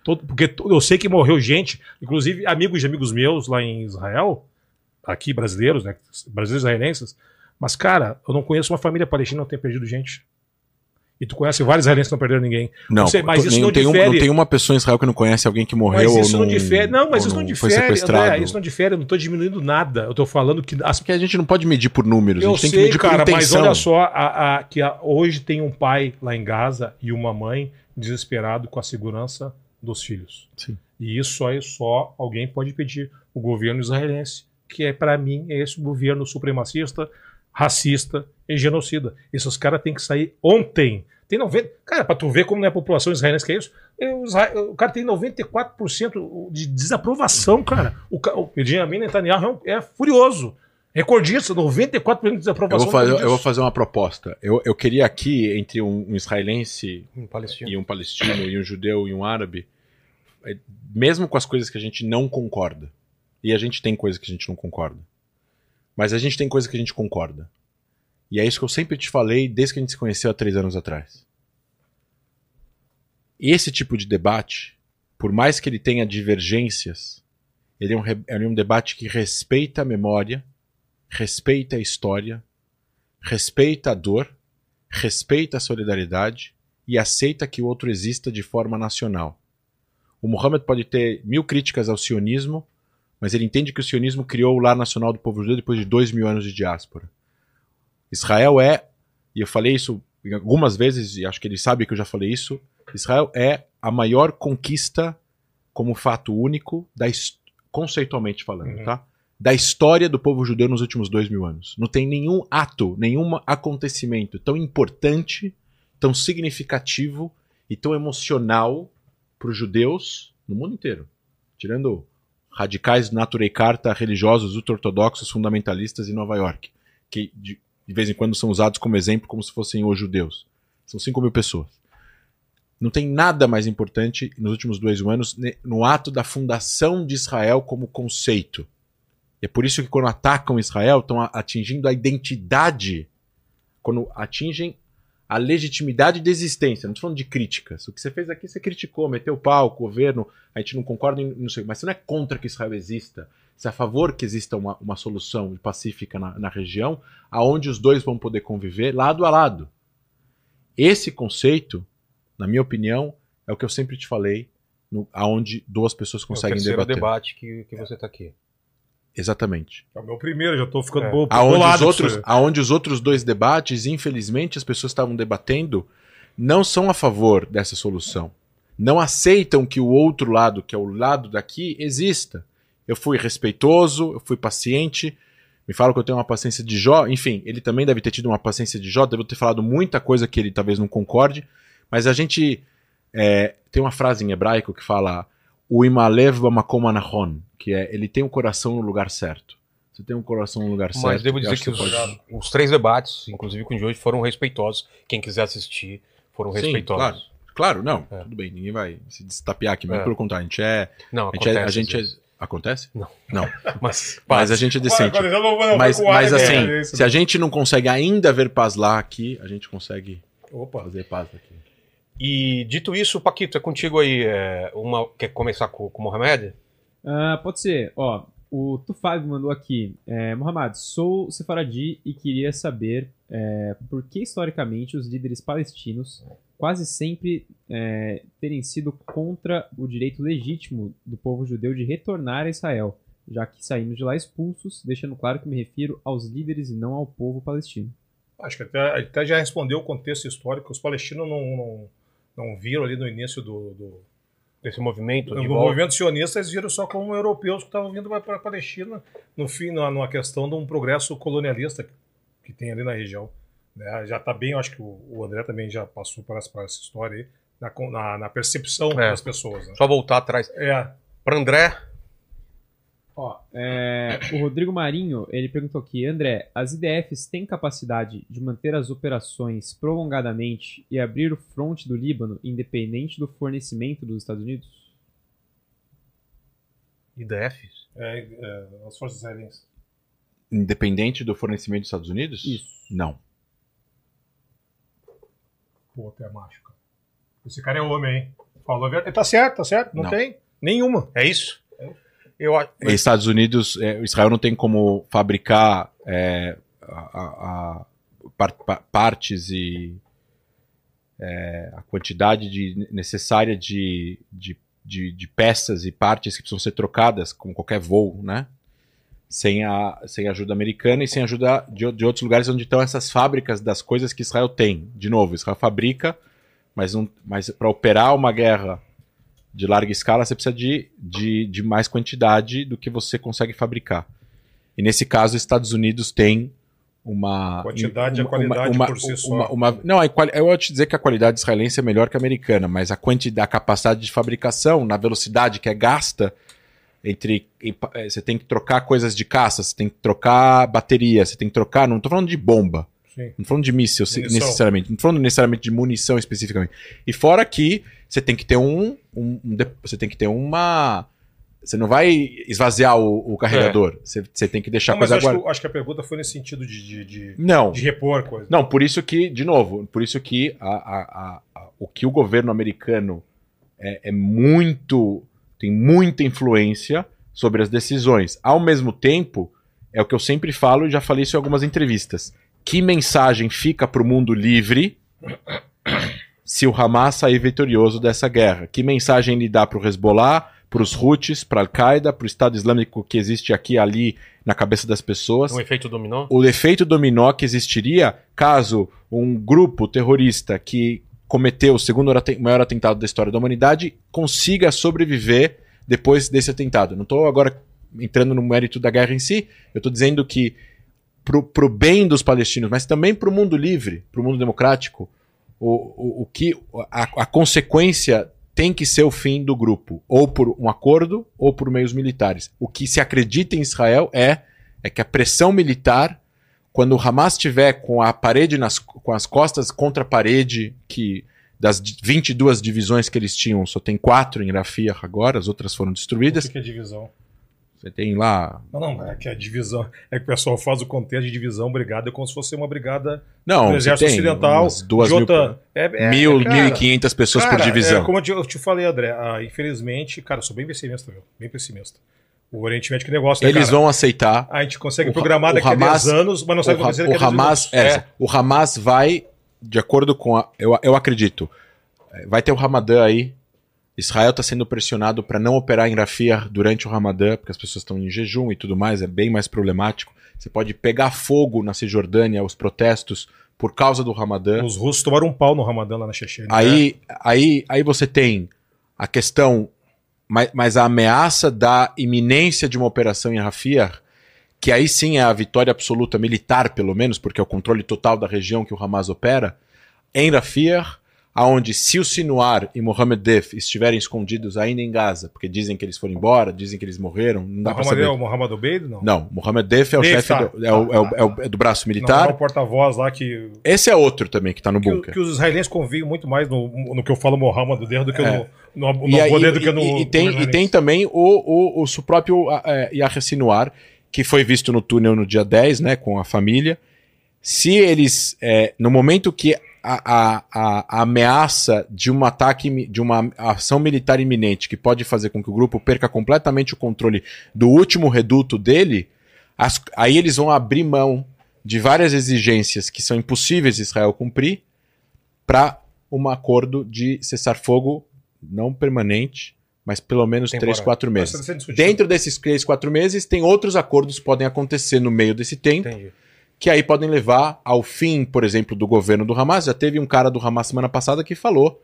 Todo, porque eu sei que morreu gente, inclusive amigos de amigos meus lá em Israel, aqui brasileiros, né? Brasileiros israelenses, mas, cara, eu não conheço uma família palestina que não tenha perdido gente. E tu conhece vários israelenses que não perderam ninguém. Não, sei, mas isso não tem, um- difere. não tem uma pessoa em Israel que não conhece alguém que morreu Mas isso ou não difere. Não, mas isso não foi difere. André. Isso não difere. Eu não tô diminuindo nada. Eu tô falando que as Porque a gente não pode medir por números, a eu gente tem que sei, medir cara, por mas intenção. olha só, a, a- que a- hoje tem um pai lá em Gaza e uma mãe desesperado com a segurança dos filhos. Sim. E isso aí só alguém pode pedir o governo israelense, que é para mim é esse governo supremacista, racista e genocida. Esses caras têm que sair ontem. Tem 90, cara, para tu ver como não é a população israelense que é isso. eu- o Isra- O cara tem 94% de desaprovação, cara. O, o Benjamin Netanyahu é, um- é furioso. Recordista, 94% de Eu desaprovação. vou, fazer, eu vou fazer uma proposta. Eu, eu queria aqui, entre um, um israelense Palestina. e um palestino e um judeu e um árabe, é, mesmo com as coisas que a gente não concorda, e a gente tem coisas que a gente não concorda, mas a gente tem coisas que a gente concorda. E é isso que eu sempre te falei desde que a gente se conheceu há três anos atrás. Esse tipo de debate, por mais que ele tenha divergências, ele é um, ele é um debate que respeita a memória, respeita a história, respeita a dor, respeita a solidariedade e aceita que o outro exista de forma nacional. O Muhammad pode ter mil críticas ao sionismo, mas ele entende que o sionismo criou o lar nacional do povo judeu depois de dois mil anos de diáspora. Israel é, e eu falei isso algumas vezes, e acho que ele sabe que eu já falei isso, Israel é a maior conquista como fato único, da, conceitualmente falando, Uhum. tá? da história do povo judeu nos últimos dois mil anos. Não tem nenhum ato, nenhum acontecimento tão importante, tão significativo e tão emocional para os judeus no mundo inteiro. Tirando radicais naturei carta religiosos ultra-ortodoxos fundamentalistas em Nova York, que de, de vez em quando são usados como exemplo como se fossem os judeus. São 5 mil pessoas. Não tem nada mais importante nos últimos dois anos no ato da fundação de Israel como conceito. E é por isso que quando atacam Israel, estão atingindo a identidade, quando atingem a legitimidade de existência. Não estou falando de críticas. O que você fez aqui, você criticou, meteu pau, o governo, a gente não concorda, não sei, mas você não é contra que Israel exista. Você é a favor que exista uma, uma solução pacífica na, na região, aonde os dois vão poder conviver lado a lado. Esse conceito, na minha opinião, é o que eu sempre te falei, no, aonde duas pessoas É o conseguem debater. debate que, que você tá aqui. Exatamente. É o meu primeiro, já tô ficando É. bo- Aonde bolado os, outros, aonde os outros dois debates, infelizmente, as pessoas estavam debatendo, não são a favor dessa solução. Não aceitam que o outro lado, que é o lado daqui, exista. Eu fui respeitoso, eu fui paciente, me falam que eu tenho uma paciência de Jó, enfim, ele também deve ter tido uma paciência de Jó, deve ter falado muita coisa que ele talvez não concorde, mas a gente é, tem uma frase em hebraico que fala o imalev bamakom anachon, que é ele tem o um coração no lugar certo. Você tem um coração no lugar Mas certo. devo eu dizer acho que os, pode- os três debates, inclusive com o de hoje, foram respeitosos. Quem quiser assistir, foram Sim, respeitosos. Claro, não, É. tudo bem, ninguém vai se destapear aqui, mas É. pelo contrário, a gente é. Não, A gente é. acontece. (laughs) A gente é- acontece? Não. Não. Mas, Mas a gente é decente. Agora, agora, Mas, mas assim, é se a gente não consegue ainda ver paz lá aqui, a gente consegue Opa. fazer paz aqui. E dito isso, Paquito, é contigo aí. é, uma, quer começar com, com o Mohamed? Ah, pode ser. Ó, o Tufab mandou aqui. É, Mohamed, sou sefaradi e queria saber é, por que historicamente os líderes palestinos quase sempre é, terem sido contra o direito legítimo do povo judeu de retornar a Israel, já que saímos de lá expulsos, deixando claro que me refiro aos líderes e não ao povo palestino. Acho que até, até já respondeu o contexto histórico. Os palestinos não, não, não viram ali no início do, do, Desse movimento de volta? movimento sionista, eles viram só como europeus que estavam vindo para a Palestina, no fim, na, numa questão de um progresso colonialista que, que tem ali na região. né? Já está bem, eu acho que o, o André também já passou por essa, essa história aí, na, na, na percepção É. das pessoas. Né? Só voltar atrás. É, Para André, Ó, é, o Rodrigo Marinho, ele perguntou aqui, André, as IDFs têm capacidade de manter as operações prolongadamente e abrir o fronte do Líbano independente do fornecimento dos Estados Unidos? IDFs. é, é, as forças israelenses. Independente do fornecimento dos Estados Unidos? Isso. Não. Pô, até macho, cara. Esse cara é homem, hein? Falou a verdade. Tá certo, tá certo. Não, Não. tem nenhuma. É isso? Eu Estados Unidos, é, Israel não tem como fabricar é, a, a- par- pa- partes e é, a quantidade de- necessária de, de, de, de peças e partes que precisam ser trocadas com qualquer voo, né? Sem a, sem ajuda americana e sem ajuda de, de outros lugares onde estão essas fábricas das coisas que Israel tem. De novo, Israel fabrica, mas, mas para operar uma guerra de larga escala, você precisa de, de, de mais quantidade do que você consegue fabricar. E nesse caso, os Estados Unidos têm uma. Quantidade e a uma- qualidade uma- por si só. uma- uma- não, eu vou te dizer que a qualidade israelense é melhor que a americana, mas a quantidade, a capacidade de fabricação, na velocidade que é gasta, entre. eh, Você tem que trocar coisas de caça, você tem que trocar bateria, você tem que trocar. Não estou falando de bomba. Sim. Não falando de míssil Munição. necessariamente. Não falando necessariamente de munição especificamente. E fora que você tem que ter um. um- um você tem que ter uma. Você não vai esvaziar o, o carregador. Você, você tem que deixar Não, a mas coisa acho, acho que a pergunta foi nesse sentido de, de, de, Não. de repor coisa. Não, por isso que, de novo, por isso que a- a- a- o que o governo americano é, é muito. tem muita influência sobre as decisões. Ao mesmo tempo, é o que eu sempre falo e já falei isso em algumas entrevistas. Que mensagem fica para o mundo livre se o Hamas sair vitorioso dessa guerra? Que mensagem ele dá para o Hezbollah, para os Houthis, para Al-Qaeda, para o Estado Islâmico que existe aqui e ali na cabeça das pessoas? Um efeito dominó? o efeito dominó que existiria caso um grupo terrorista que cometeu o segundo maior atentado da história da humanidade consiga sobreviver depois desse atentado. Não estou agora entrando no mérito da guerra em si, eu estou dizendo que pro, pro bem dos palestinos, mas também para o mundo livre, para o mundo democrático, o, o, o que a, a consequência tem que ser o fim do grupo, ou por um acordo ou por meios militares. O que se acredita em Israel é é que a pressão militar, quando o Hamas estiver com a parede nas, com as costas contra a parede, que das 22 divisões que eles tinham, só tem quatro em Rafia agora, as outras foram O destruídas. que que é divisão? Você tem lá. Não, não, é que a divisão. É que o pessoal faz o contexto de divisão, brigada, como se fosse uma brigada Não, do Exército Ocidental. duas de mil, é, é, mil, cara, mil e quinhentas pessoas por cara, divisão. é, como eu te, eu te falei, André, ah, infelizmente, cara, eu sou bem pessimista, viu? Bem pessimista. O Oriente Médio, que negócio, né, Eles cara? vão aceitar. A gente consegue O programar o daqui Hamas- a 10 anos, mas não sabe o, acontecer daqui o a 10 Hamas, é, o Hamas vai, de acordo com a, eu, eu acredito, é, vai ter o Ramadã aí. Israel está sendo pressionado para não operar em Rafia durante o Ramadã, porque as pessoas estão em jejum e tudo mais, é bem mais problemático. Você pode pegar fogo na Cisjordânia, os protestos por causa do Ramadã. Os russos tomaram um pau no Ramadã lá na Chechênia. né? Aí, aí, aí você tem a questão, mas, mas a ameaça da iminência de uma operação em Rafia, que aí sim é a vitória absoluta militar, pelo menos, porque é o controle total da região que o Hamas opera, em Rafir, aonde se o Sinuar e Mohammed Def estiverem escondidos ainda em Gaza, porque dizem que eles foram embora, dizem que eles morreram, não dá Mohamed saber. é o Mohamed Obeid? Não. Não, Mohammed Def é o Def, chefe, tá. do, é, o, é, o, é, o- é do braço Não, militar. é o porta-voz lá que, Esse é outro também que tá no que, bunker. que os israelenses conviam muito mais no, no que eu falo Mohamed Deir do que É. no, no, no E, do que no. e- e tem, no e tem também o, o, o, próprio é, Yahya Sinwar, que foi visto no túnel no dia 10, né, com a família. Se eles, é, no momento que a, a, a, ameaça de um ataque, de uma ação militar iminente que pode fazer com que o grupo perca completamente o controle do último reduto dele, as- aí eles vão abrir mão de várias exigências que são impossíveis de Israel cumprir para um acordo de cessar-fogo não permanente, mas pelo menos Temporário. 3, 4 Mas meses. Dentro desses 3, 4 meses, tem outros acordos que podem acontecer no meio desse tempo, Entendi. Que aí podem levar ao fim, por exemplo, do governo do Hamas. Já teve um cara do Hamas semana passada que falou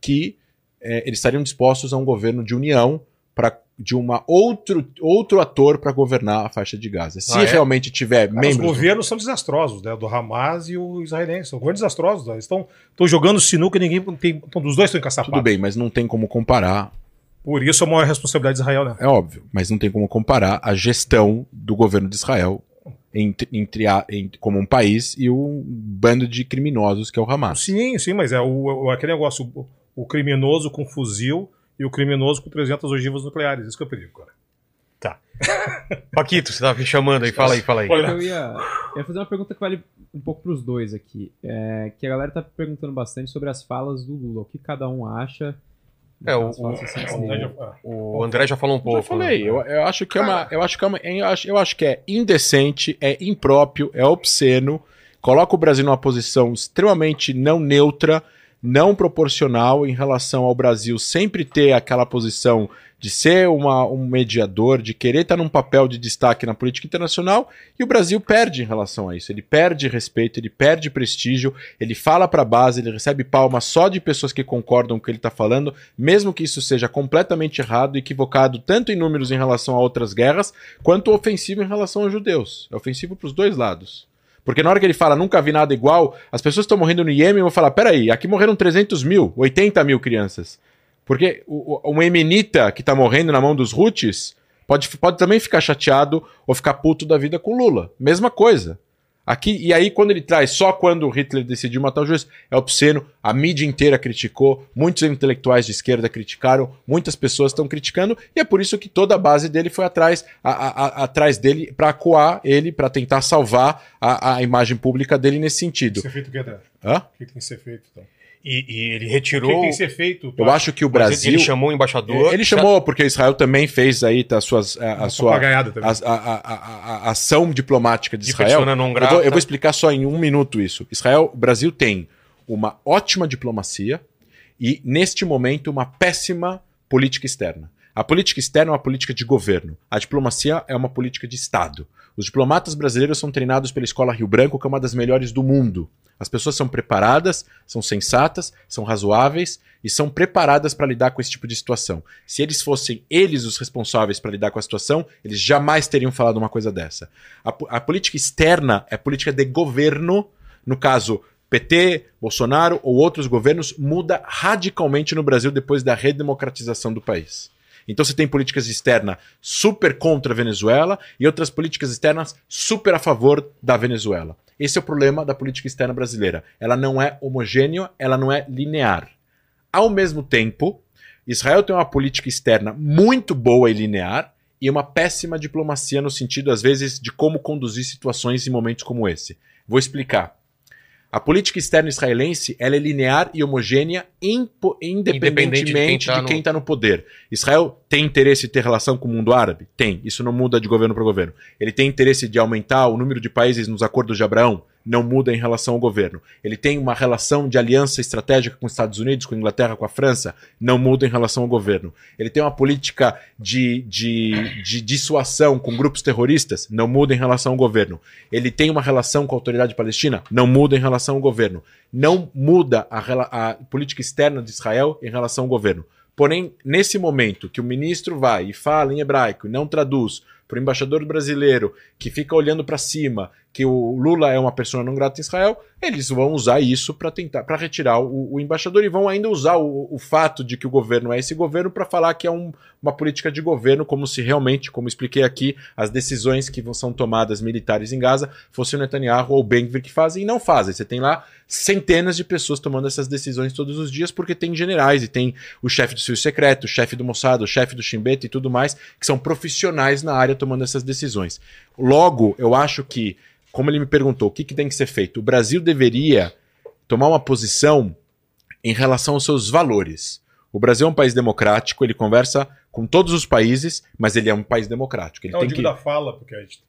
que eh, eles estariam dispostos a um governo de união para de uma outro, outro ator para governar a faixa de Gaza. Se Ah, é? realmente tiver Cara, os membros governos são desastrosos, né? Do Hamas e o israelense. São governos desastrosos. Né? Eles estão estão jogando sinuca e ninguém tem. Então, dos dois estão encaçapados. tudo bem, mas não tem como comparar Por isso a maior responsabilidade de Israel, né? É óbvio, mas não tem como comparar a gestão do governo de Israel entre, entre a- em- como um país e um bando de criminosos que é o Hamas. Sim, sim, mas é o, o- aquele negócio: o, o criminoso com fuzil e o criminoso com 300 ogivas nucleares. Isso que o perigo, cara. Paquito, você tava me chamando aí, fala aí, fala aí. Olha. Eu ia, eu ia fazer uma pergunta que vale um pouco pros dois aqui. É, que a galera tá perguntando bastante sobre as falas do Lula. O que cada um acha. É, o, daquelas falas recentes o- o André já falou um pouco. Eu falei, né? eu, eu acho que é uma, eu acho que é uma, eu acho, eu acho que é indecente, é impróprio, é obsceno, coloca o Brasil numa posição extremamente não neutra, não proporcional em relação ao Brasil sempre ter aquela posição de ser uma, um mediador, de querer estar num papel de destaque na política internacional, e o Brasil perde em relação a isso. Ele perde respeito, ele perde prestígio, ele fala para a base, ele recebe palmas só de pessoas que concordam com o que ele está falando, mesmo que isso seja completamente errado, equivocado, tanto em números em relação a outras guerras, quanto ofensivo em relação aos judeus. É ofensivo para os dois lados. Porque na hora que ele fala nunca vi nada igual, as pessoas estão morrendo no Iêmen vão falar: peraí, aqui morreram 300 mil, 80 mil crianças. Porque um emenita que tá morrendo na mão dos Houthis pode, pode também ficar chateado ou ficar puto da vida com Lula. Mesma coisa. Aqui, e aí, quando ele traz só quando Hitler decidiu matar o juiz, é obsceno, a mídia inteira criticou, muitos intelectuais de esquerda criticaram, muitas pessoas estão criticando, e é por isso que toda a base dele foi atrás, a- a- a- atrás dele para acuar ele, para tentar salvar a, imagem pública dele nesse Tem sentido. que ser feito o que? Hã? O que tem que ser feito, então? E, e ele O que retirou. tem que ser feito? Eu acho que o Brasil. Ele chamou o embaixador. Ele chamou, porque Israel também fez aí tá, suas, a, a sua a, a- a- ação diplomática de De Israel. persona non Eu grata. vou, eu vou explicar só em um minuto isso. Israel, o Brasil tem uma ótima diplomacia e, neste momento, uma péssima política externa. A política externa é uma política de governo. A diplomacia é uma política de Estado. Os diplomatas brasileiros são treinados pela Escola Rio Branco, que é uma das melhores do mundo. As pessoas são preparadas, são sensatas, são razoáveis e são preparadas para lidar com esse tipo de situação. Se eles fossem eles os responsáveis para lidar com a situação, eles jamais teriam falado uma coisa dessa. A, a política externa é política de governo, no caso PT, Bolsonaro ou outros governos, muda radicalmente no Brasil depois da redemocratização do país. Então você tem políticas externas super contra a Venezuela e outras políticas externas super a favor da Venezuela. Esse é o problema da política externa brasileira. Ela não é homogênea, ela não é linear. Ao mesmo tempo, Israel tem uma política externa muito boa e linear e uma péssima diplomacia no sentido, às vezes, de como conduzir situações em momentos como esse. Vou explicar. A política externa israelense ela é linear e homogênea impo- Independente de quem independentemente tá de no- quem está no poder. Israel tem interesse em ter relação com o mundo árabe? Tem. Isso não muda de governo para governo. Ele tem interesse de aumentar o número de países nos acordos de Abraão? Não muda em relação ao governo. Ele tem uma relação de aliança estratégica com os Estados Unidos, com a Inglaterra, com a França? Não muda em relação ao governo. Ele tem uma política de, de, de dissuasão com grupos terroristas? Não muda em relação ao governo. Ele tem uma relação com a autoridade palestina? Não muda em relação ao governo. Não muda a, a política externa de Israel em relação ao governo. Porém, nesse momento que o ministro vai e fala em hebraico e não traduz para o embaixador brasileiro que fica olhando para cima que o Lula é uma pessoa não grata em Israel, eles vão usar isso para tentar para retirar o, o, embaixador e vão ainda usar o, o, fato de que o governo é esse governo para falar que é um, uma política de governo, como se realmente, como expliquei aqui, as decisões que são tomadas militares em Gaza fosse o Netanyahu ou o Ben-Gvir que fazem e não fazem. Você tem lá centenas de pessoas tomando essas decisões todos os dias porque tem generais e tem o chefe do serviço secreto, o chefe do Mossad, o chefe do Shin Bet e tudo mais que são profissionais na área tomando essas decisões. Logo, eu acho que como ele me perguntou, o que, que tem que ser feito? O Brasil deveria tomar uma posição em relação aos seus valores. O Brasil é um país democrático, ele conversa com todos os países, mas ele é um país democrático. Ele não, tem digo que... da fala, porque a gente...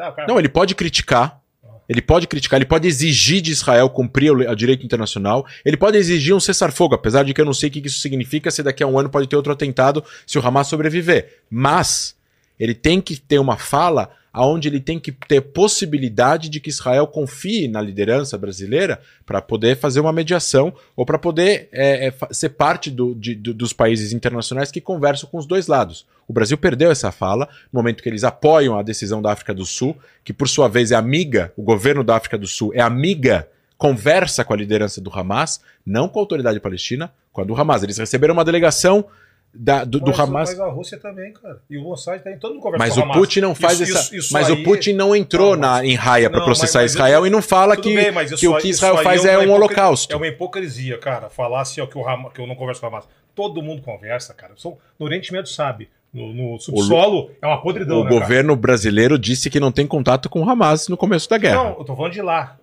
Ah, não, ele pode criticar, ele pode criticar, ele pode exigir de Israel cumprir o direito internacional, ele pode exigir um cessar-fogo, apesar de que eu não sei o que isso significa, se daqui a um ano pode ter outro atentado se o Hamas sobreviver. Mas ele tem que ter uma fala aonde ele tem que ter possibilidade de que Israel confie na liderança brasileira para poder fazer uma mediação ou para poder é, é, ser parte do, de, do, dos países internacionais que conversam com os dois lados. O Brasil perdeu essa fala no momento que eles apoiam a decisão da África do Sul, que por sua vez é amiga, o governo da África do Sul é amiga conversa com a liderança do Hamas, não com a autoridade palestina, com a do Hamas. Eles receberam uma delegação da, do, mas, do Hamas. Mas a Rússia também, cara. E o Mossad tá em todo mundo conversa Mas com o Hamas. Putin não faz Isso- essa. isso- mas aí- o Putin não entrou Não, na, em raia para processar mas- mas Israel isso- e não fala Tudo que, bem, que o que Israel faz uma é um holocausto. É uma hipocrisia, cara. Falar assim, ó, que, o Hamas, que eu não converso com o Hamas. Todo mundo conversa, cara. São- No Oriente Médio sabe. No, no subsolo é uma podridão, o né, cara? governo brasileiro disse que não tem contato com o Hamas no começo da guerra. Não, eu tô falando de lá.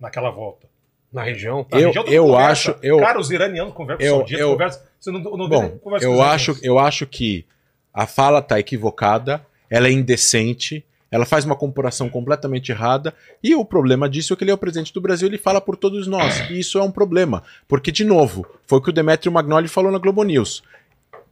Naquela volta. Na região. Na Eu- região, eu acho- eu- Cara, os iranianos conversam, eu- os sauditas eu- conversam. Você não, não Bom, eu acho, eu acho que a fala tá equivocada, ela é indecente, ela faz uma comparação completamente errada, e o problema disso é que ele é o presidente do Brasil, ele fala por todos nós, e isso é um problema, porque, de novo, foi o que o Demetrio Magnoli falou na Globo News.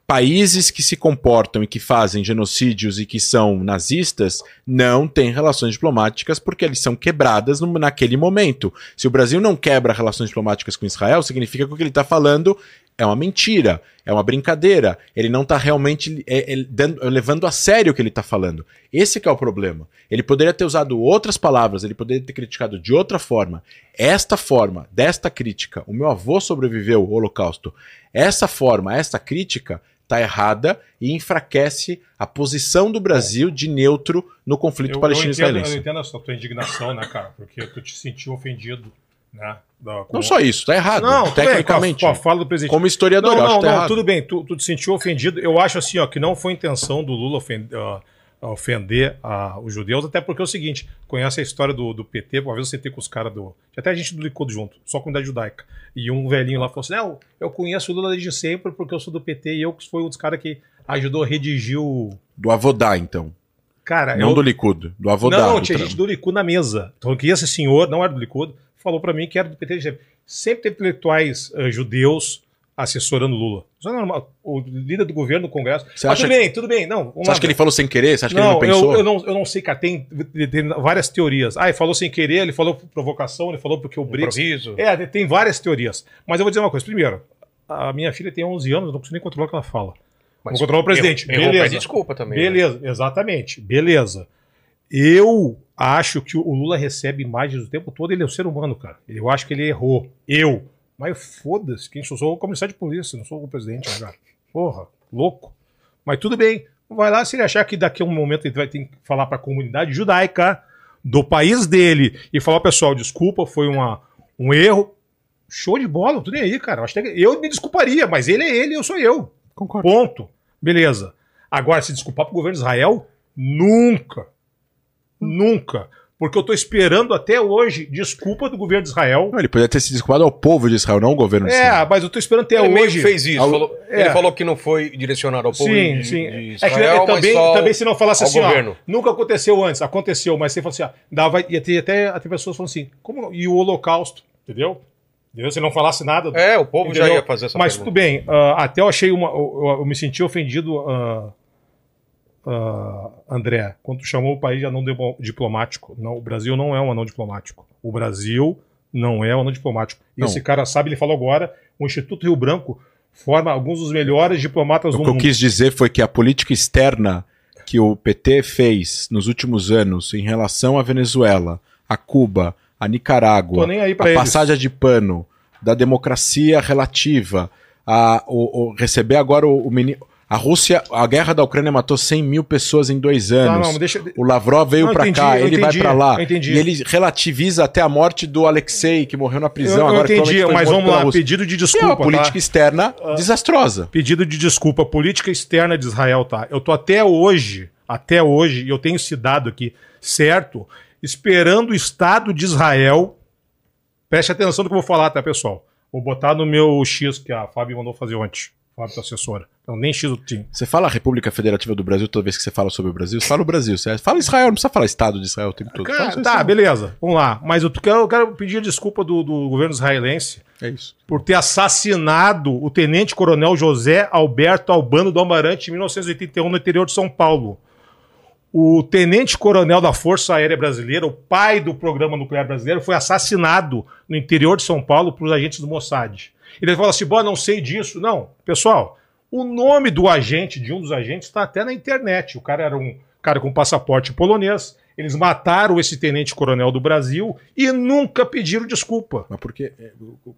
Países que se comportam e que fazem genocídios e que são nazistas não têm relações diplomáticas porque eles são quebradas no- naquele momento. Se o Brasil não quebra relações diplomáticas com Israel, significa que o que ele está falando é uma mentira, é uma brincadeira. Ele não está realmente é, é, dando- levando a sério o que ele está falando. Esse que é o problema. Ele poderia ter usado outras palavras, ele poderia ter criticado de outra forma. Esta forma, desta crítica, o meu avô sobreviveu ao Holocausto. Essa forma, essa crítica está errada e enfraquece a posição do Brasil de neutro no conflito Eu, eu, palestino-israelense. eu entendo essa tua indignação, né, cara? Porque tu te sentiu ofendido, né? da- com- Não só isso, está errado. Não, bem, tecnicamente. a fala do presidente. Como historiador, não, eu acho não, que tá não, errado. tudo bem, tu, tu te sentiu ofendido. Eu acho assim, ó, que não foi intenção do Lula ofender, ah, ofender ah, os judeus, até porque é o seguinte, conhece a história do, do PT, uma vez eu sentei com os caras do. Até a gente do Licudo junto, só a comunidade judaica. E um velhinho lá falou assim: Não, eu conheço o Lula desde sempre porque eu sou do PT e eu que fui um dos caras que ajudou a redigir o. Do Avodá, então. Cara, Não eu, do Likud, do Avodá. não, do tinha gente do Likud na mesa. Então, que esse senhor, não era do Likud, falou pra mim que era do PT. de sempre. Sempre teve intelectuais eh, judeus assessorando Lula. Isso é normal. O líder do governo, do Congresso. Você Mas acha tudo bem, tudo bem. Não, Você acha que ele falou sem querer? Você acha que não, ele não pensou? Eu, eu, não, eu não sei, cara. Tem, tem várias teorias. Ah, ele falou sem querer, ele falou por provocação, ele falou porque o BRICS. Improviso. É, tem- várias teorias. Mas eu vou dizer uma coisa. Primeiro, a minha filha tem 11 anos, eu não consigo nem controlar o que ela fala. Mas Vou controlar o presidente. errou- errou, Beleza. desculpa também. né? Beleza, exatamente. Beleza. Eu acho que o Lula recebe imagens o tempo todo, ele é um ser humano, cara. Eu acho que ele errou. Eu. Mas foda-se, quem sou? Sou o comissário de polícia, não sou o presidente, né, cara? Porra, louco. Mas tudo bem. Vai lá, se ele achar que daqui a um momento ele vai ter que falar para a comunidade judaica do país dele e falar, pessoal, desculpa, foi uma, um erro. Show de bola, não tô nem aí, cara. Eu, que eu me desculparia, mas ele é ele, eu sou eu. Concordo. Ponto. Beleza. Agora, se desculpar pro governo de Israel, nunca. Nunca. Porque eu tô esperando até hoje desculpa do governo de Israel. Não, ele poderia ter se desculpado ao povo de Israel, não ao governo de Israel. É, mas eu tô esperando até Ele hoje. que fez isso. Al- falou- É. Ele falou que não foi direcionado ao povo Sim, de, sim. de é Israel, que mas também, só também se não falasse ao assim, ó, nunca aconteceu antes, aconteceu, mas você falou assim, ó, dava, ia ter até, até pessoas falando assim, como, e o holocausto, entendeu? Entendeu? Se não falasse nada. É, o povo já Entendeu? ia fazer essa Mas pergunta. tudo bem, ah, até eu achei uma. Eu, eu- eu me senti ofendido, ah, ah, André, quando tu chamou o país de anão diplomático. Não, o Brasil não é um anão diplomático. O Brasil não é um anão diplomático. E esse cara sabe, ele falou agora, o Instituto Rio Branco forma alguns dos melhores diplomatas O do que eu mundo. quis dizer foi que a política externa que o PT fez nos últimos anos em relação à Venezuela, a Cuba, a Nicarágua, a eles. passagem de pano, da democracia relativa, a o, o- receber agora o, o meni- A Rússia, a guerra da Ucrânia matou 100 mil pessoas em dois Tá, anos. não, deixa, O Lavrov veio Não, pra entendi, cá, ele vai entendi, pra lá. eu entendi. E ele relativiza até a morte do Alexei, que morreu na prisão. eu, eu agora entendi, mas vamos lá, pedido de é desculpa. uma política tá? externa desastrosa. Pedido de desculpa, política externa de Israel, tá? Eu tô até hoje, até hoje, e eu tenho esse dado aqui, certo? Esperando o Estado de Israel. Preste atenção no que eu vou falar, tá, pessoal? Vou botar no meu X que a Fábio mandou fazer ontem. Fábio, assessora. Então, nem X eu tinha. Você fala República Federativa do Brasil toda vez que você fala sobre o Brasil? Você fala o Brasil. Você fala Israel, não precisa falar Estado de Israel o tempo todo. Cara, tá, Israel. beleza. Vamos lá. Mas eu quero, eu quero pedir desculpa do, do governo israelense É isso. por ter assassinado o tenente-coronel José Alberto Albano do Amarante em 1981 no interior de São Paulo. O tenente-coronel da Força Aérea Brasileira, o pai do programa nuclear brasileiro, foi assassinado no interior de São Paulo por agentes do Mossad. Ele fala assim: bom, não sei disso. Não, pessoal, o nome do agente, de um dos agentes, está até na internet. O cara era um cara com passaporte polonês. Eles mataram esse tenente-coronel do Brasil e nunca pediram desculpa. Mas por quê?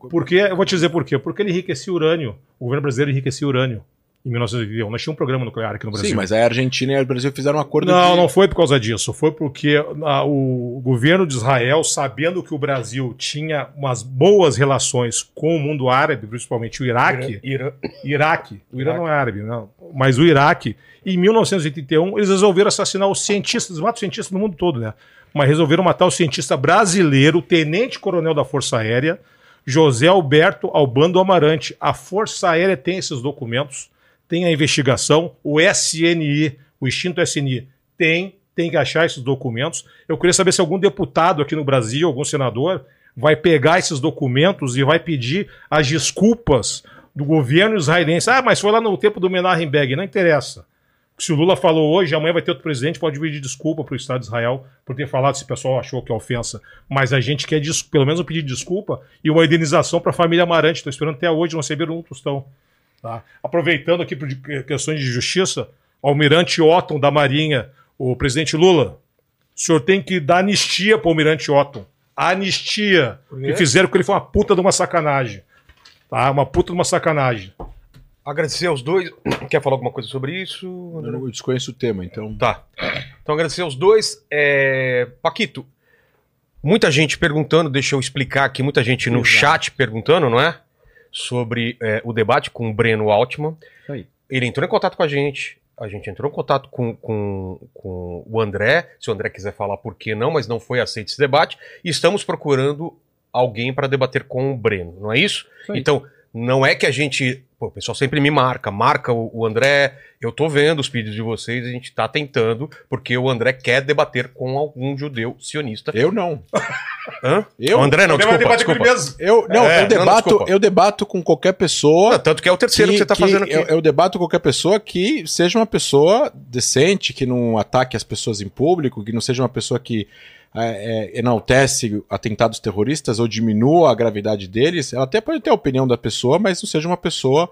Porque, eu vou te dizer por quê. Porque ele enriquecia urânio. O governo brasileiro enriquecia urânio em 1981. Nós tínhamos um programa nuclear aqui no Brasil. Sim, mas a Argentina e o Brasil fizeram um acordo Não, de... não foi por causa disso. Foi porque ah, o governo de Israel, sabendo que o Brasil tinha umas boas relações com o mundo árabe, principalmente o Iraque, Irã. Iraque, o Irã Iraque. não é árabe, não, mas o Iraque, em 1981, eles resolveram assassinar os cientistas, matam cientistas no mundo todo, né? Mas resolveram matar o cientista brasileiro, tenente-coronel da Força Aérea, José Alberto Albando Amarante. A Força Aérea tem esses documentos, tem a investigação, o SNI, o extinto SNI, tem, tem que achar esses documentos. Eu queria saber se algum deputado aqui no Brasil, algum senador, vai pegar esses documentos e vai pedir as desculpas do governo israelense. Ah, mas foi lá no tempo do Menachem. Não interessa. Se o Lula falou hoje, amanhã vai ter outro presidente, pode pedir desculpa para o Estado de Israel por ter falado se o pessoal achou que é ofensa. Mas a gente quer pelo menos um pedido de desculpa e uma indenização para a família Amarante. Estou esperando até hoje, não receberam um tostão. Tá? Aproveitando aqui por de- questões de justiça, o almirante Otton da Marinha, o presidente Lula, o senhor tem que dar anistia para o almirante Otton. Anistia. Que fizeram porque ele foi uma puta de uma sacanagem. Tá? Uma puta de uma sacanagem. Agradecer aos dois. (coughs) Quer falar alguma coisa sobre isso? Eu não- eu desconheço o tema, então... Tá. Então agradecer aos dois. É... Paquito, muita gente perguntando, deixa eu explicar aqui, muita gente no Exato. chat perguntando, não é? Sobre é, o debate com o Breno Altman. Aí. Ele entrou em contato com a gente. A gente entrou em contato com, com, com o André. Se o André quiser falar por que não, mas não foi aceito esse debate. E estamos procurando alguém para debater com o Breno, não é isso? Isso. Então, não é que a gente. Pô, o pessoal sempre me marca, marca o, o André. Eu tô vendo os pedidos de vocês, a gente tá tentando, porque o André quer debater com algum judeu sionista. Eu não. (laughs) Hã? Eu? O André não, desculpa, debater com ele desculpa. mesmo. Eu, não, É, eu, não, debato, desculpa. eu debato com qualquer pessoa... Ah, Tanto que é o terceiro que, você tá fazendo aqui. Eu, eu debato com qualquer pessoa que seja uma pessoa decente, que não ataque as pessoas em público, que não seja uma pessoa que é, é, enaltece atentados terroristas ou diminua a gravidade deles. Ela até pode ter a opinião da pessoa, mas não seja uma pessoa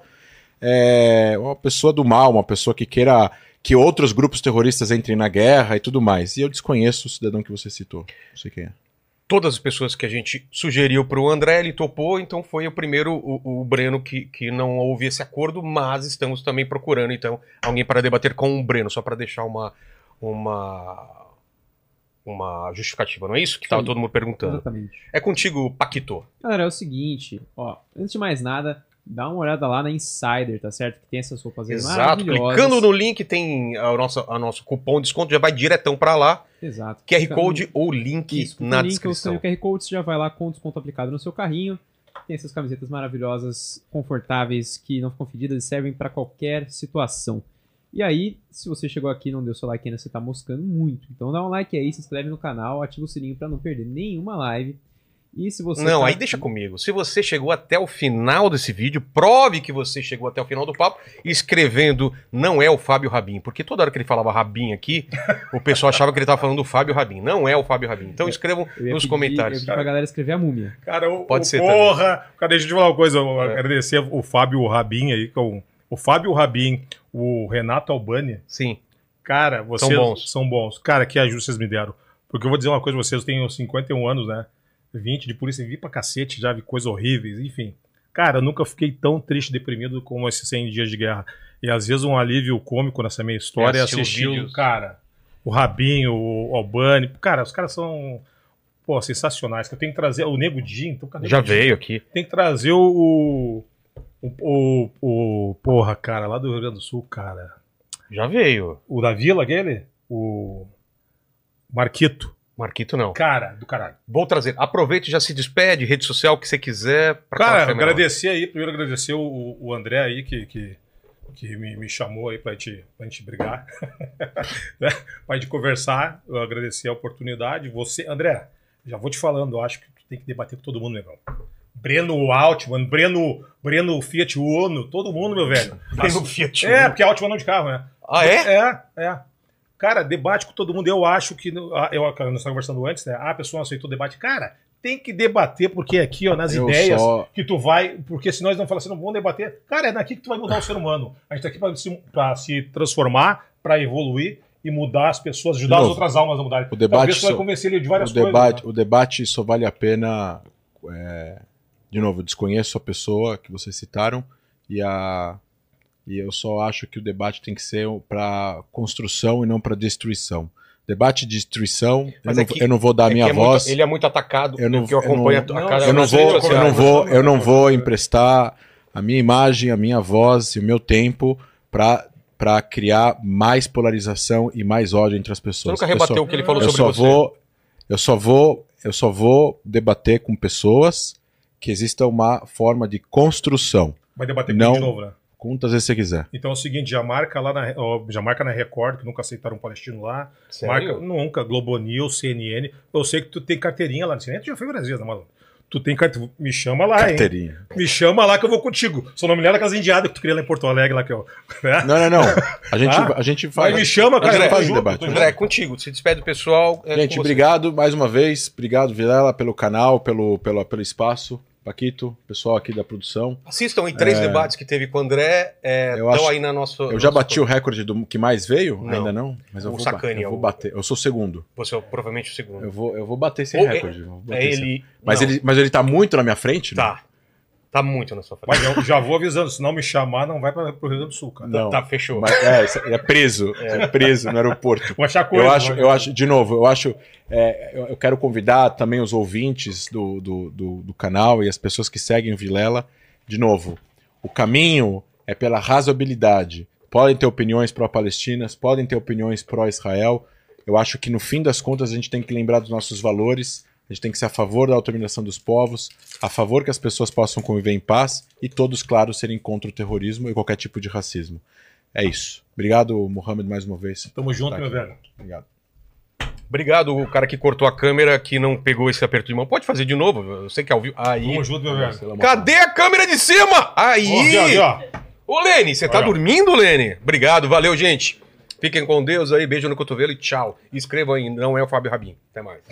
é, uma pessoa do mal, uma pessoa que queira que outros grupos terroristas entrem na guerra e tudo mais. E eu desconheço o cidadão que você citou. Não sei quem é. Todas as pessoas que a gente sugeriu pro André, ele topou, então foi o primeiro, o, o Breno, que, que não houve esse acordo, mas estamos também procurando, então, alguém para debater com o Breno, só para deixar uma. uma uma justificativa, não é isso que tava Sim. todo mundo perguntando? Exatamente. É contigo, Paquito. Galera, é o seguinte, ó, antes de mais nada, dá uma olhada lá na Insider, tá certo? Que tem essas roupas Exato. maravilhosas. Clicando no link tem a nossa, a nosso cupom de desconto, já vai diretão para lá. Exato. QR Clica Code no- ou link Isso, na link, descrição. no QR Code, você já vai lá com desconto aplicado no seu carrinho. Tem essas camisetas maravilhosas, confortáveis, que não ficam fedidas e servem para qualquer situação. E aí, se você chegou aqui e não deu seu like ainda, você tá moscando muito. Então dá um like aí, se inscreve no canal, ativa o sininho para não perder nenhuma live. E se você Não, tá- aí deixa comigo. Se você chegou até o final desse vídeo, prove que você chegou até o final do papo escrevendo não é o Fábio Rabin. Porque toda hora que ele falava Rabin aqui, o pessoal achava que ele estava falando do Fábio Rabin. Não é o Fábio Rabin. Então escrevam nos pedir- comentários. Eu ia pedir pra galera escrever a múmia. Cara, o, Pode o- ser Porra! Cara, deixa eu te falar uma coisa. Eu É. agradecer o Fábio Rabin aí, com o Fábio Rabin, o Renato Albani. Sim. Cara, vocês São bons. São bons. Cara, que ajuda vocês me deram. Porque eu vou dizer uma coisa, vocês têm 51 anos, né? 20 de polícia, vi pra cacete, já vi coisas horríveis, enfim. Cara, eu nunca fiquei tão triste, deprimido como esses 100 dias de guerra. E às vezes um alívio cômico nessa minha história é assistir o cara, o Rabinho, o Albani. Cara, os caras são, pô, sensacionais. Que eu tenho que trazer o Nego Di, então cadê Já veio aqui. Tem que trazer o, o, o, o- Porra, cara, lá do Rio Grande do Sul, cara. Já veio. O da Vila, aquele? O. Marquito. Marquito não. Cara, do caralho. Vou trazer. Aproveita e já se despede, rede social, o que você quiser. Cara, agradecer aí, primeiro agradecer o, o André aí que, que, que me, me chamou aí pra gente, pra gente brigar, (laughs) né? pra gente conversar. Eu agradecer a oportunidade. Você, André, já vou te falando, eu acho que tu tem que debater com todo mundo, meu irmão. Breno Altman, Breno, Breno Fiat Uno, todo mundo, meu velho. (laughs) Tem no Fiat É, Uno. porque Altman não de carro, né? Ah, é? É, é. Cara, debate com todo mundo. Eu acho que. ah, Eu, nós estávamos conversando antes, né? Ah, a pessoa aceitou o debate. Cara, tem que debater, porque é aqui, ó, nas Eu ideias só- que tu vai. Porque se nós não falamos assim, não vamos debater. Cara, é daqui que tu vai mudar o ser humano. A gente tá aqui pra se, pra se transformar, pra evoluir e mudar as pessoas, ajudar De as novo, outras almas a mudarem. o debate Talvez tu vai só- convencer ele de várias o coisas. debate, né? o debate só vale a pena. é, de novo, eu desconheço a pessoa que vocês citaram e a e eu só acho que o debate tem que ser para construção e não para destruição. Debate de destruição, eu Mas não, é que- eu não vou dar a É minha é voz. muito- ele é muito atacado. Eu não- que eu eu não- acompanho a- a não, cara eu não vou, eu não vou, eu não vou emprestar a minha imagem, a minha voz e o meu tempo para para criar mais polarização e mais ódio entre as Você pessoas. nunca Eu só- rebateu o que ele falou eu sobre só você. vou eu só vou eu só vou debater com pessoas que exista uma forma de construção Vai debater Não. de novo, né? Quantas vezes você quiser Então é o seguinte, já marca lá na, ó, já marca na Record, que nunca aceitaram um palestino lá. Sério? Marca, nunca, Globo News, CNN. Eu sei que tu tem carteirinha lá no CNN, tu já foi várias vezes, né, maluco? Tu tem carteirinha, me chama lá, hein? carteirinha Me chama lá que eu vou contigo. Só não me lembra aquelas indiadas que tu queria lá em Porto Alegre, lá que eu... (laughs) Né? não não não a gente (laughs) Ah? a gente Mas faz me chama, cara. André, faz junto, debate. André, é contigo. Se despede do pessoal. é Gente, obrigado mais uma vez. Obrigado, Vilela, pelo canal, pelo, pelo, pelo espaço. Paquito, pessoal aqui da produção. Assistam em três debates que teve com o André. É, Eu acho- aí na nossa. Eu já bati o recorde do que mais veio? Não. Ainda não? Mas eu O vou, eu é vou bater. Eu sou o segundo. Você é provavelmente o segundo. Eu vou, eu vou bater esse Ou é- recorde. vou bater É ele. Mas, não, ele, mas ele tá muito na minha frente? né? Tá. Tá muito na sua frente. Mas eu já vou avisando, se não me chamar, não vai para pro Rio Grande do Sul, cara. Não. Tá, fechou. Mas, é, é preso. É preso no aeroporto. Vou achar coisa. Eu acho, eu acho, de novo, eu acho, é, eu, eu quero convidar também os ouvintes do, do, do, do canal e as pessoas que seguem o Vilela. De novo, o caminho é pela razoabilidade. Podem ter opiniões pró-palestinas, podem ter opiniões pró-Israel. Eu acho que no fim das contas a gente tem que lembrar dos nossos valores. A gente tem que ser a favor da autodominação dos povos, a favor que as pessoas possam conviver em paz e todos, claro, serem contra o terrorismo e qualquer tipo de racismo. É isso. Obrigado, Mohamed, mais uma vez. Tamo junto, meu velho. Obrigado. Obrigado, o cara que cortou a câmera, que não pegou esse aperto de mão. Pode fazer de novo. Eu sei que é ao vivo. Aí. Tamo junto, meu velho. Cadê a câmera de cima? Aí! Ó, aqui, ó, ó. Ô, Lene, você tá Olha. dormindo, Lene? Obrigado, valeu, gente. Fiquem com Deus aí, beijo no cotovelo e tchau. E escrevam aí, não é o Fábio Rabin. Até mais.